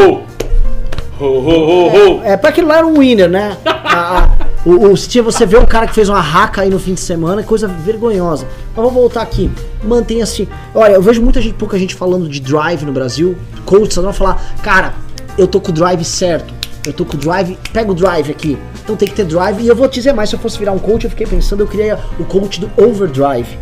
Ho, ho, ho, ho. É, pra aquilo lá era um winner, né? (laughs) A- a- o, o, se você vê um cara que fez uma raca aí no fim de semana, é coisa vergonhosa. Mas vamos voltar aqui. Mantenha-se. Olha, eu vejo muita gente, pouca gente falando de drive no Brasil. Coaches adoram falar, cara, eu tô com o drive certo. Eu tô com o drive, pega o drive aqui. Então tem que ter drive. E eu vou te dizer mais, se eu fosse virar um coach, eu fiquei pensando, eu queria o coach do overdrive.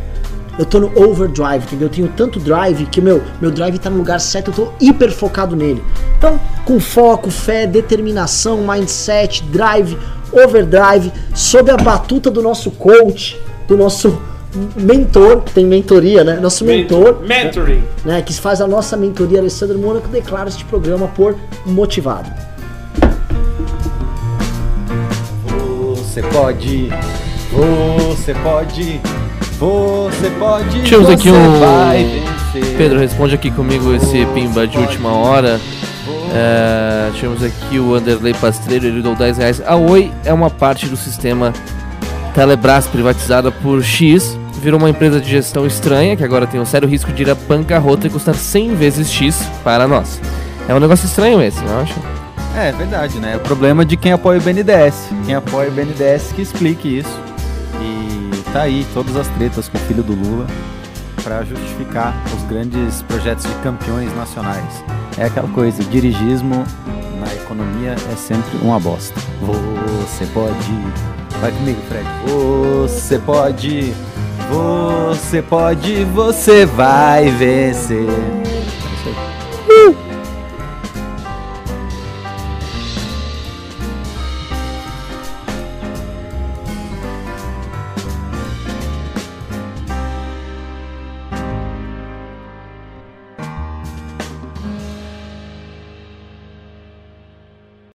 Eu tô no overdrive, entendeu? Eu tenho tanto drive que meu, meu drive tá no lugar certo, eu tô hiper focado nele. Então, com foco, fé, determinação, mindset, drive, overdrive, sob a batuta do nosso coach, do nosso mentor, tem mentoria, né? Nosso mentor, Mentoring. né? Que faz a nossa mentoria, Alessandro Mônaco, declara este programa por motivado. Você pode, você pode, você pode. Você aqui um-. Pedro, responde aqui comigo esse pimba de última hora. É, tivemos aqui o Anderley Pastreiro, ele deu 10 reais. A Oi é uma parte do sistema Telebrás privatizada por X. Virou uma empresa de gestão estranha, que agora tem um sério risco de ir à bancarrota e custar 100 vezes X para nós. É um negócio estranho esse, não acha? É, é verdade, né? É o problema de quem apoia o BNDES. Quem apoia o BNDES que explique isso. E tá aí todas as tretas com o filho do Lula para justificar os grandes projetos de campeões nacionais. É aquela coisa, dirigismo na economia é sempre uma bosta. Você pode. Vai comigo, Fred. Você pode. Você pode, você vai vencer.